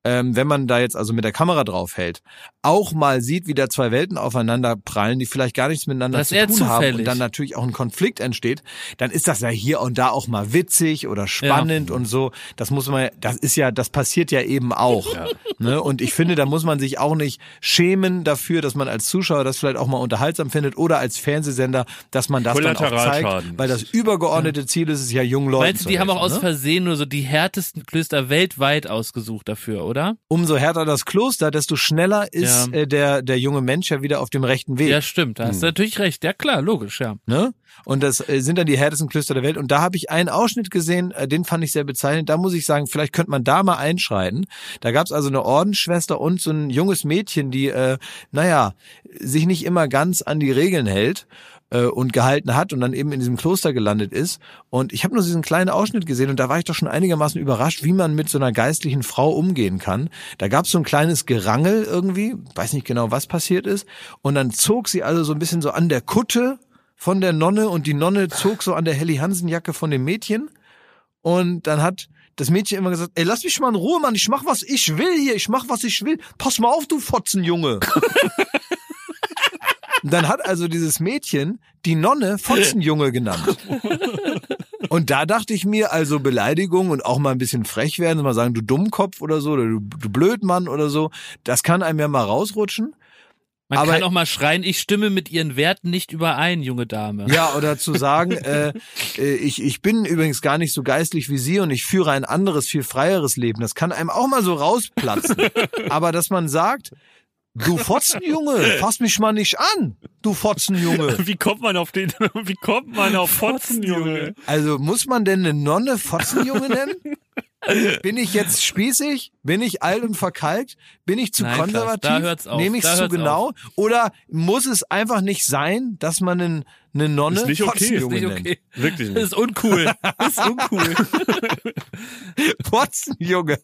Speaker 1: ähm, wenn man da jetzt also mit der Kamera drauf hält, auch mal sieht, wie da zwei Welten aufeinander prallen, die vielleicht gar nichts miteinander
Speaker 3: Das
Speaker 1: zu tun haben
Speaker 3: zufällig.
Speaker 1: und dann natürlich auch ein Konflikt entsteht, dann ist das ja hier und da auch mal witzig oder spannend und so. Das muss man, das ist ja, das passiert ja eben auch. Ne? Und ich finde, da muss man sich auch nicht schämen dafür, dass man als Zuschauer das vielleicht auch mal unterhaltsam findet oder als Fernsehsender, dass man das dann auch zeigt, weil das übergeordnete Ziel ist es ja jungen Leuten
Speaker 3: Meinst du, die haben auch
Speaker 1: helfen,
Speaker 3: aus
Speaker 1: ne?
Speaker 3: Versehen nur so die härtesten Klöster weltweit ausgesucht dafür, oder?
Speaker 1: umso härter das Kloster, desto schneller ist
Speaker 3: Ja.
Speaker 1: äh, der, der junge Mensch ja wieder auf dem rechten Weg.
Speaker 3: Ja, stimmt, da hast du natürlich recht. Ja, klar, logisch, ja.
Speaker 1: Ne? Und das äh, sind dann die härtesten Klöster der Welt. Und da habe ich einen Ausschnitt gesehen, äh, den fand ich sehr bezeichnend. Da muss ich sagen, vielleicht könnte man da mal einschreiten. Da gab es also eine Ordensschwester und so ein junges Mädchen, die, äh, naja, sich nicht immer ganz an die Regeln hält äh, und gehalten hat und dann eben in diesem Kloster gelandet ist. Und ich habe nur diesen kleinen Ausschnitt gesehen und da war ich doch schon einigermaßen überrascht, wie man mit so einer geistlichen Frau umgehen kann. Da gab es so ein kleines Gerangel irgendwie, weiß nicht genau, was passiert ist. Und dann zog sie also so ein bisschen so an der Kutte von der Nonne und die Nonne zog so an der Helly Hansen Jacke von dem Mädchen und dann hat das Mädchen immer gesagt, ey, lass mich mal in Ruhe, Mann, ich mach was ich will hier, ich mach was ich will. Pass mal auf, du Fotzenjunge. Und dann hat also dieses Mädchen die Nonne Fotzenjunge genannt. Und da dachte ich mir, also Beleidigung und auch mal ein bisschen frech werden, mal sagen, du Dummkopf oder so, oder du, du Blödmann oder so, das kann einem ja mal rausrutschen.
Speaker 3: Man
Speaker 1: Aber-
Speaker 3: kann auch mal schreien, ich stimme mit ihren Werten nicht überein, junge Dame.
Speaker 1: Ja, oder zu sagen, äh, äh, ich, ich bin übrigens gar nicht so geistlich wie Sie und ich führe ein anderes, viel freieres Leben. Das kann einem auch mal so rausplatzen. Aber dass man sagt, du Fotzenjunge, fass mich mal nicht an, du Fotzenjunge.
Speaker 2: Wie kommt man auf den, wie kommt man auf Fotzen, Junge?
Speaker 1: Also muss man denn eine Nonne Fotzenjunge nennen? Bin ich jetzt spießig? Bin ich alt und verkalkt? Bin ich zu
Speaker 3: Nein,
Speaker 1: konservativ?
Speaker 3: da hört's auf,
Speaker 1: Nehme ich
Speaker 3: da
Speaker 1: zu genau? Oder muss es einfach nicht sein, dass man einen, eine Nonne
Speaker 2: Ist nicht okay, ist
Speaker 3: Nicht okay.
Speaker 2: Wirklich
Speaker 3: Das
Speaker 2: nicht.
Speaker 3: ist uncool. Das ist uncool.
Speaker 1: Fotzenjunge.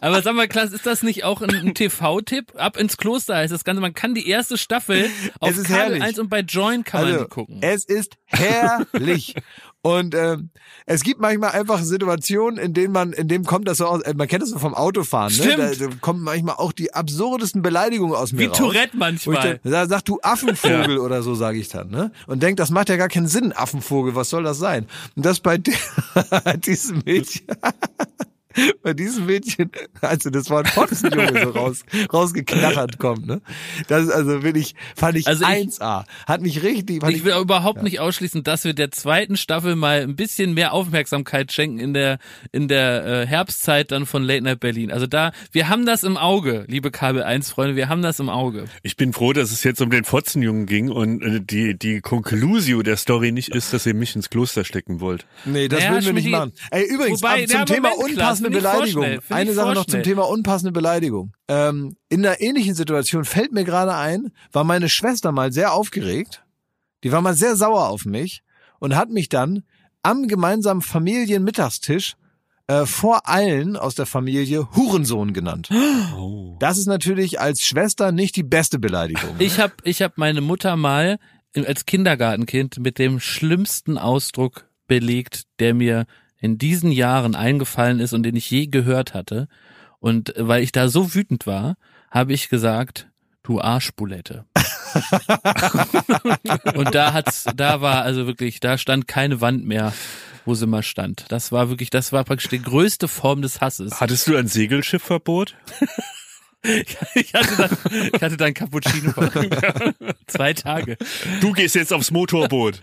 Speaker 3: Aber sag mal, Klaas, ist das nicht auch ein, TV-Tipp? Ab ins Kloster heißt das Ganze. Man kann die erste Staffel auf Kabel
Speaker 1: herrlich.
Speaker 3: 1 und bei Join kann man
Speaker 1: Also,
Speaker 3: die gucken.
Speaker 1: es ist herrlich. Und ähm, es gibt manchmal einfach Situationen, in denen man, in dem kommt das so aus, äh, man kennt das so vom Autofahren, ne? Da,
Speaker 3: Stimmt.
Speaker 1: da kommen manchmal auch die absurdesten Beleidigungen aus mir
Speaker 3: Wie
Speaker 1: raus.
Speaker 3: Tourette manchmal.
Speaker 1: dann, da sagt du Affenvogel oder so, sage ich dann, ne? Und denk, das macht ja gar keinen Sinn, Affenvogel, was soll das sein? Und das bei diesem Mädchen. Bei diesem Mädchen, also das Wort Fotzenjunge so raus, rausgeknattert kommt, ne? Das ist also wirklich, fand ich
Speaker 3: Also ich-
Speaker 1: 1A. Hat mich richtig, fand
Speaker 3: Ich will überhaupt nicht ausschließen, dass wir der zweiten Staffel mal ein bisschen mehr Aufmerksamkeit schenken in der in der äh, Herbstzeit dann von Late Night Berlin. Also da, wir haben das im Auge, liebe Kabel 1 Freunde, wir haben das im Auge.
Speaker 2: Ich bin froh, dass es jetzt um den Fotzenjungen ging und äh, die, die Conclusio der Story nicht ist, dass ihr mich ins Kloster stecken wollt.
Speaker 1: Nee, das
Speaker 3: Naja,
Speaker 1: würden wir nicht machen. Ey, übrigens,
Speaker 3: wobei,
Speaker 1: ab zum
Speaker 3: ja,
Speaker 1: Thema
Speaker 3: Moment, Klaas,
Speaker 1: unpassende Beleidigung. Eine Sache noch zum. Thema unpassende Beleidigung. Ähm, in einer ähnlichen Situation fällt mir gerade ein, war meine Schwester mal sehr aufgeregt. Die war mal sehr sauer auf mich und hat mich dann am gemeinsamen Familienmittagstisch äh, vor allen aus der Familie Hurensohn genannt. Das ist natürlich als Schwester nicht die beste Beleidigung.
Speaker 3: Ich habe ich hab meine Mutter mal als Kindergartenkind mit dem schlimmsten Ausdruck belegt, der mir in diesen Jahren eingefallen ist und den ich je gehört hatte. Und weil ich da so wütend war, habe ich gesagt, du Arschbulette. und da hat's, da war also wirklich, da stand keine Wand mehr, wo sie mal stand. Das war wirklich, das war praktisch die größte Form des Hasses.
Speaker 2: Hattest du ein Segelschiffverbot?
Speaker 3: Ich hatte dann, ich hatte dann Cappuccino. Zwei Tage.
Speaker 2: Du gehst jetzt aufs Motorboot.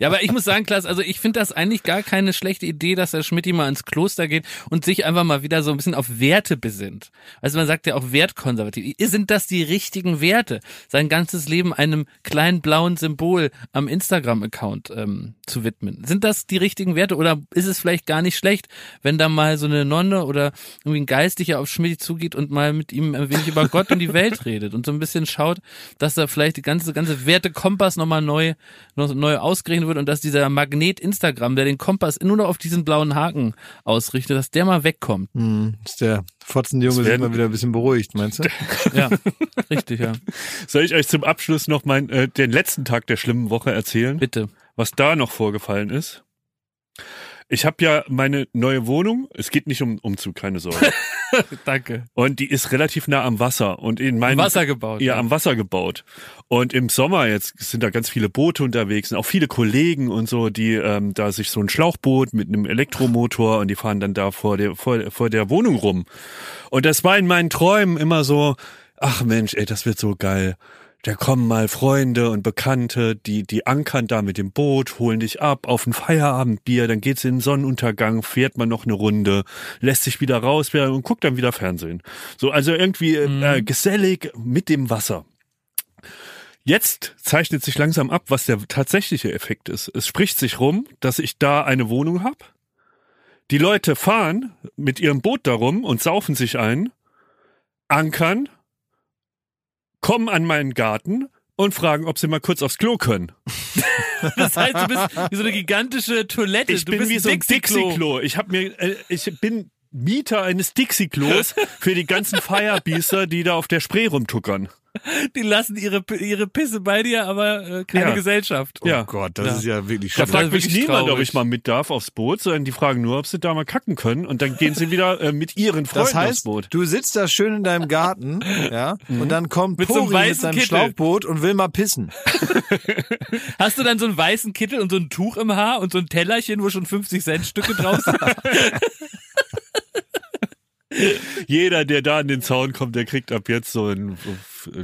Speaker 3: Ja, aber ich muss sagen, Klaas, also ich finde das eigentlich gar keine schlechte Idee, dass der Schmidt mal ins Kloster geht und sich einfach mal wieder so ein bisschen auf Werte besinnt. Also man sagt ja auch wertkonservativ. Sind das die richtigen Werte? Sein ganzes Leben einem kleinen blauen Symbol am Instagram-Account ähm, zu widmen. Sind das die richtigen Werte oder ist es vielleicht gar nicht schlecht, wenn da mal so eine Nonne oder irgendwie ein Geistlicher auf Schmidt zugeht und mal mit ihm ein wenig über Gott und die Welt redet und so ein bisschen schaut, dass da vielleicht die ganze, ganze Wertekompass nochmal neu, neu ausgerechnet wird und dass dieser Magnet Instagram, der den Kompass nur noch auf diesen blauen Haken ausrichtet, dass der mal wegkommt.
Speaker 1: Hm, ist der Fotzenjunge
Speaker 2: werden-
Speaker 1: mal wieder ein bisschen beruhigt, meinst du?
Speaker 3: Ja, richtig, ja.
Speaker 2: Soll ich euch zum Abschluss noch mein, äh, den letzten Tag der schlimmen Woche erzählen?
Speaker 3: Bitte.
Speaker 2: was da noch vorgefallen ist. Ich habe ja meine neue Wohnung, es geht nicht um Umzug, keine Sorge.
Speaker 3: Danke.
Speaker 2: Und die ist relativ nah am Wasser und in meinem
Speaker 3: Wasser gebaut.
Speaker 2: ja, am Wasser gebaut. Und im Sommer jetzt sind da ganz viele Boote unterwegs und auch viele Kollegen und so, die ähm, da sich so ein Schlauchboot mit einem Elektromotor und die fahren dann da vor der vor, vor der Wohnung rum. Und das war in meinen Träumen immer so, ach Mensch, ey, das wird so geil. Da kommen mal Freunde und Bekannte, die, die ankern da mit dem Boot, holen dich ab auf ein Feierabendbier, dann geht's in den Sonnenuntergang, fährt man noch eine Runde, lässt sich wieder raus und guckt dann wieder Fernsehen. So, also irgendwie äh, gesellig mit dem Wasser. Jetzt zeichnet sich langsam ab, was der tatsächliche Effekt ist. Es spricht sich rum, dass ich da eine Wohnung habe. Die Leute fahren mit ihrem Boot darum und saufen sich ein, ankern, kommen an meinen Garten und fragen, ob sie mal kurz aufs Klo können.
Speaker 3: Das heißt, du bist wie so eine gigantische Toilette.
Speaker 2: Ich
Speaker 3: du
Speaker 2: bin wie so ein
Speaker 3: Dixie-Klo.
Speaker 2: Dixie-Klo. Ich habe mir, äh, ich bin Mieter eines Dixie-Klos für die ganzen Firebeaster, die da auf der Spree rumtuckern.
Speaker 3: Die lassen ihre, ihre Pisse bei dir, aber äh, keine
Speaker 2: Ja.
Speaker 3: Gesellschaft.
Speaker 2: Ja.
Speaker 1: Oh Gott, das
Speaker 3: Ja.
Speaker 1: ist ja wirklich
Speaker 2: Da
Speaker 1: schlimm.
Speaker 2: fragt mich niemand, ob
Speaker 3: traurig.
Speaker 2: ich mal mit darf aufs Boot, sondern die fragen nur, ob sie da mal kacken können und dann gehen sie wieder äh, mit ihren Freunden
Speaker 1: Das
Speaker 2: aufs
Speaker 1: heißt,
Speaker 2: Boot.
Speaker 1: du sitzt da schön in deinem Garten, ja, und dann kommt
Speaker 3: Mit so einem
Speaker 1: Pori mit seinem
Speaker 3: Kittel.
Speaker 1: Schlauchboot und will mal pissen.
Speaker 3: Hast du dann so einen weißen Kittel und so ein Tuch im Haar und so ein Tellerchen, wo schon 50 Cent Stücke drauf sind?
Speaker 2: Jeder, der da an den Zaun kommt, der kriegt ab jetzt so einen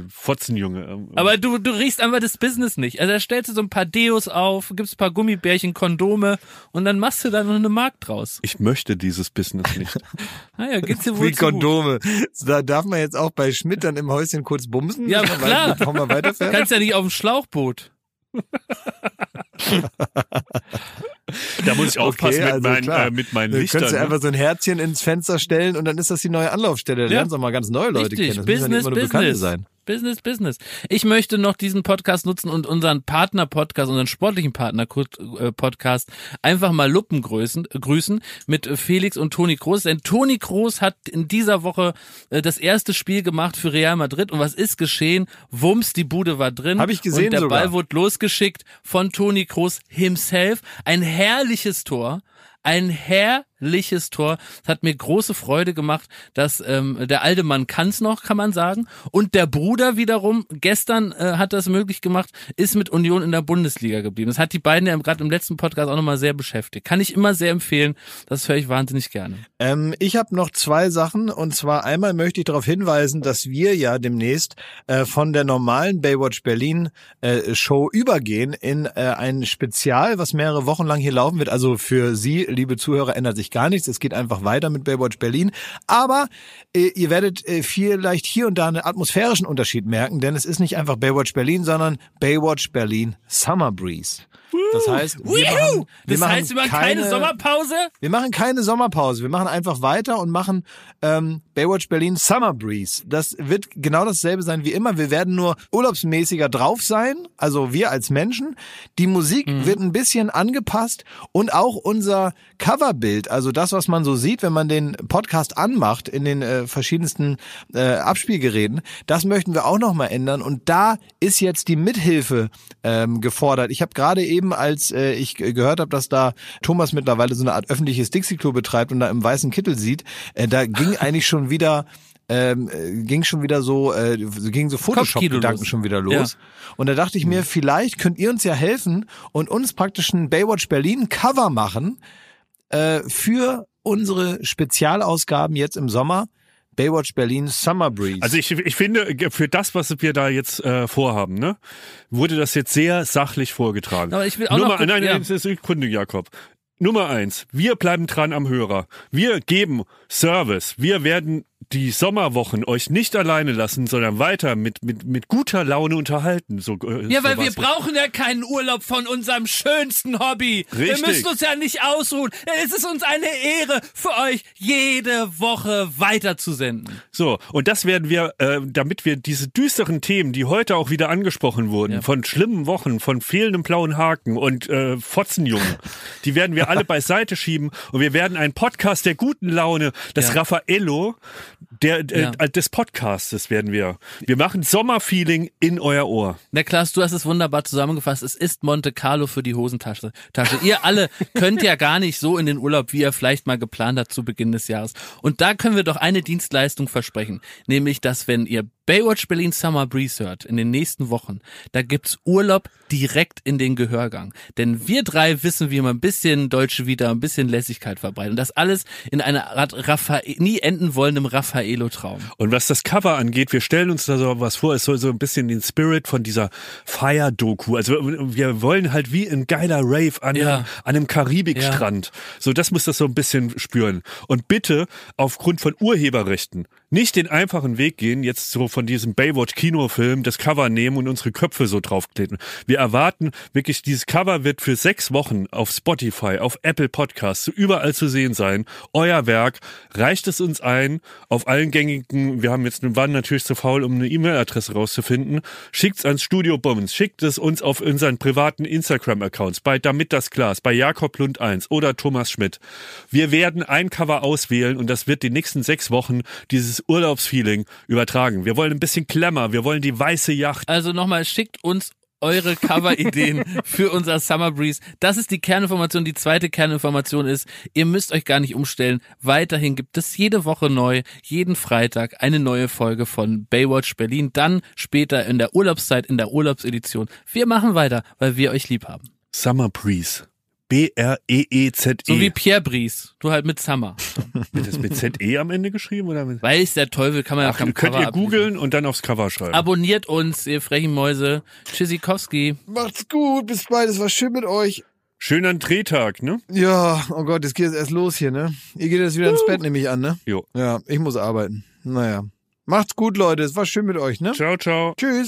Speaker 2: Fotzenjunge.
Speaker 3: Aber du, du riechst einfach das Business nicht. Also da stellst du so ein paar Deos auf, gibst ein paar Gummibärchen, Kondome und dann machst du da noch eine Mark draus.
Speaker 2: ich möchte dieses Business nicht.
Speaker 3: Naja, geht's dir wohl
Speaker 1: Wie
Speaker 3: zu gut.
Speaker 1: Kondome. Da darf man jetzt auch bei Schmidt dann im Häuschen kurz bumsen.
Speaker 3: Ja, klar. Kannst ja nicht auf dem Schlauchboot.
Speaker 2: Da muss ich aufpassen mit,
Speaker 1: also
Speaker 2: meinen, äh, mit meinen Lichtern.
Speaker 1: könntest du
Speaker 2: ne?
Speaker 1: einfach so ein Herzchen ins Fenster stellen und dann ist das die neue Anlaufstelle. Da
Speaker 3: Ja.
Speaker 1: auch mal ganz neue Leute
Speaker 3: Richtig,
Speaker 1: kennen. Das müssen ja nicht
Speaker 3: Business,
Speaker 1: immer nur Bekannte
Speaker 3: Business.
Speaker 1: sein.
Speaker 3: Business, Business. Ich möchte noch diesen Podcast nutzen und unseren Partner-Podcast, unseren sportlichen Partner-Podcast einfach mal Luppen grüßen, mit Felix und Toni Kroos. Denn Toni Kroos hat in dieser Woche äh, das erste Spiel gemacht für Real Madrid. Und was ist geschehen? Wumms, die Bude war drin.
Speaker 1: Hab ich gesehen
Speaker 3: Und der
Speaker 1: sogar.
Speaker 3: Ball wurde losgeschickt von Toni Kroos himself. Ein herrliches Tor. Ein herrliches Tor. Es hat mir große Freude gemacht, dass ähm, der alte Mann kann's noch, kann man sagen. Und der Bruder wiederum, gestern äh, hat das möglich gemacht, ist mit Union in der Bundesliga geblieben. Das hat die beiden ja gerade im letzten Podcast auch nochmal sehr beschäftigt. Kann ich immer sehr empfehlen. Das höre ich wahnsinnig gerne.
Speaker 1: Ähm, ich habe noch zwei Sachen und zwar einmal möchte ich darauf hinweisen, dass wir ja demnächst äh, von der normalen Baywatch Berlin äh, Show übergehen in äh, ein Spezial, was mehrere Wochen lang hier laufen wird. Also für Sie, liebe Zuhörer, ändert sich gar nichts. Es geht einfach weiter mit Baywatch Berlin. Aber äh, ihr werdet äh, vielleicht hier und da einen atmosphärischen Unterschied merken, denn es ist nicht einfach Baywatch Berlin, sondern Baywatch Berlin Summer Breeze. Das heißt, wir machen, wir
Speaker 3: Das
Speaker 1: machen
Speaker 3: heißt, wir machen keine, Sommerpause?
Speaker 1: wir machen keine Sommerpause. Wir machen einfach weiter und machen ähm, Baywatch Berlin Summer Breeze. Das wird genau dasselbe sein wie immer. Wir werden nur urlaubsmäßiger drauf sein, also wir als Menschen. Die Musik wird ein bisschen angepasst und auch unser Coverbild, also das, was man so sieht, wenn man den Podcast anmacht in den äh, verschiedensten äh, Abspielgeräten, das möchten wir auch nochmal ändern. Und da ist jetzt die Mithilfe ähm, gefordert. Ich habe gerade eben, als äh, ich gehört habe, dass da Thomas mittlerweile so eine Art öffentliches Dixie-Klo betreibt und da im weißen Kittel sieht, äh, da ging eigentlich schon wieder ähm, äh, ging schon wieder so, äh, ging so Photoshop-Gedanken
Speaker 3: los.
Speaker 1: schon wieder los. Und da dachte ich mir, vielleicht könnt ihr uns ja helfen und uns praktisch ein Baywatch Berlin Cover machen äh, für unsere Spezialausgaben jetzt im Sommer. Baywatch Berlin Summer Breeze.
Speaker 2: Also ich, ich finde, für das, was wir da jetzt äh, vorhaben, ne, wurde das jetzt sehr sachlich vorgetragen.
Speaker 3: Aber ich will auch
Speaker 2: Nummer,
Speaker 3: noch kurz-
Speaker 2: nein,
Speaker 3: ja.
Speaker 2: nein, das ist Kunde, Jakob. Nummer eins, wir bleiben dran am Hörer. Wir geben Service. Wir werden die Sommerwochen euch nicht alleine lassen, sondern weiter mit, mit, mit guter Laune unterhalten. So, äh,
Speaker 3: Ja, weil
Speaker 2: so
Speaker 3: wir
Speaker 2: was.
Speaker 3: brauchen ja keinen Urlaub von unserem schönsten Hobby. Wir
Speaker 2: Richtig.
Speaker 3: müssen uns ja nicht ausruhen. Es ist uns eine Ehre, für euch jede Woche weiterzusenden.
Speaker 2: So, und das werden wir, äh, damit wir diese düsteren Themen, die heute auch wieder angesprochen wurden,
Speaker 3: Ja.
Speaker 2: von schlimmen Wochen, von fehlendem blauen Haken und äh, Fotzenjungen, die werden wir alle beiseite schieben und wir werden einen Podcast der guten Laune, das
Speaker 3: Ja.
Speaker 2: Raffaello der, äh,
Speaker 3: Ja.
Speaker 2: des Podcastes werden wir. Wir machen Sommerfeeling in euer Ohr.
Speaker 3: Na Klaas, du hast es wunderbar zusammengefasst. Es ist Monte Carlo für die Hosentasche. Tasche. Ihr alle könnt ja gar nicht so in den Urlaub, wie ihr vielleicht mal geplant habt zu Beginn des Jahres. Und da können wir doch eine Dienstleistung versprechen. Nämlich, dass wenn ihr Baywatch Berlin Summer Breeze hört in den nächsten Wochen, da gibt's Urlaub direkt in den Gehörgang. Denn wir drei wissen, wie man ein bisschen deutsche Vita, ein bisschen Lässigkeit verbreitet. Und das alles in einer Art Raffa nie enden wollendem Raffaello-Traum.
Speaker 2: Und was das Cover angeht, wir stellen uns da so was vor, es soll so ein bisschen den Spirit von dieser Fire-Doku. Also wir wollen halt wie ein geiler Rave an,
Speaker 3: Ja.
Speaker 2: einem, an einem Karibikstrand. So, das muss das so ein bisschen spüren. Und bitte aufgrund von Urheberrechten nicht den einfachen Weg gehen, jetzt so von diesem Baywatch-Kinofilm das Cover nehmen und unsere Köpfe so draufkleben. Wir erwarten wirklich, dieses Cover wird für sechs Wochen auf Spotify, auf Apple Podcasts, überall zu sehen sein. Euer Werk, reicht es uns ein, auf allen gängigen, wir haben jetzt, waren natürlich zu faul, um eine E-Mail-Adresse rauszufinden, schickt's ans Studio Bummens, schickt es uns auf unseren privaten Instagram-Accounts, bei Damit das Glas, bei Jakob Lund 1 oder Thomas Schmidt. Wir werden ein Cover auswählen und das wird die nächsten sechs Wochen dieses Urlaubsfeeling übertragen. Wir wollen ein bisschen Klemmer, wir wollen die weiße Yacht.
Speaker 3: Also nochmal, schickt uns eure Cover-Ideen für unser Summer Breeze. Das ist die Kerninformation. Die zweite Kerninformation ist, ihr müsst euch gar nicht umstellen. Weiterhin gibt es jede Woche neu, jeden Freitag eine neue Folge von Baywatch Berlin. Dann später in der Urlaubszeit, in der Urlaubsedition. Wir machen weiter, weil wir euch lieb haben.
Speaker 2: Summer Breeze. B-R-E-E-Z-E.
Speaker 3: So wie Pierre Brice. Du halt mit Summer.
Speaker 2: Wird das mit Z-E am Ende geschrieben oder mit?
Speaker 3: Weiß der Teufel, kann man ja am
Speaker 2: könnt
Speaker 3: Cover
Speaker 2: ihr
Speaker 3: ablesen.
Speaker 2: googeln und dann aufs Cover schreiben.
Speaker 3: Abonniert uns, ihr frechen Mäuse. Tschüssikowski.
Speaker 1: Macht's gut, bis bald, es war schön mit euch.
Speaker 2: Schöner Drehtag, ne?
Speaker 1: Ja, oh Gott, jetzt geht es erst los hier, ne? Ihr geht jetzt wieder ins Bett, nehme ich an, ne?
Speaker 2: Jo.
Speaker 1: Ja, ich muss arbeiten. Naja. Macht's gut, Leute, es war schön mit euch, ne?
Speaker 2: Ciao, ciao.
Speaker 1: Tschüss.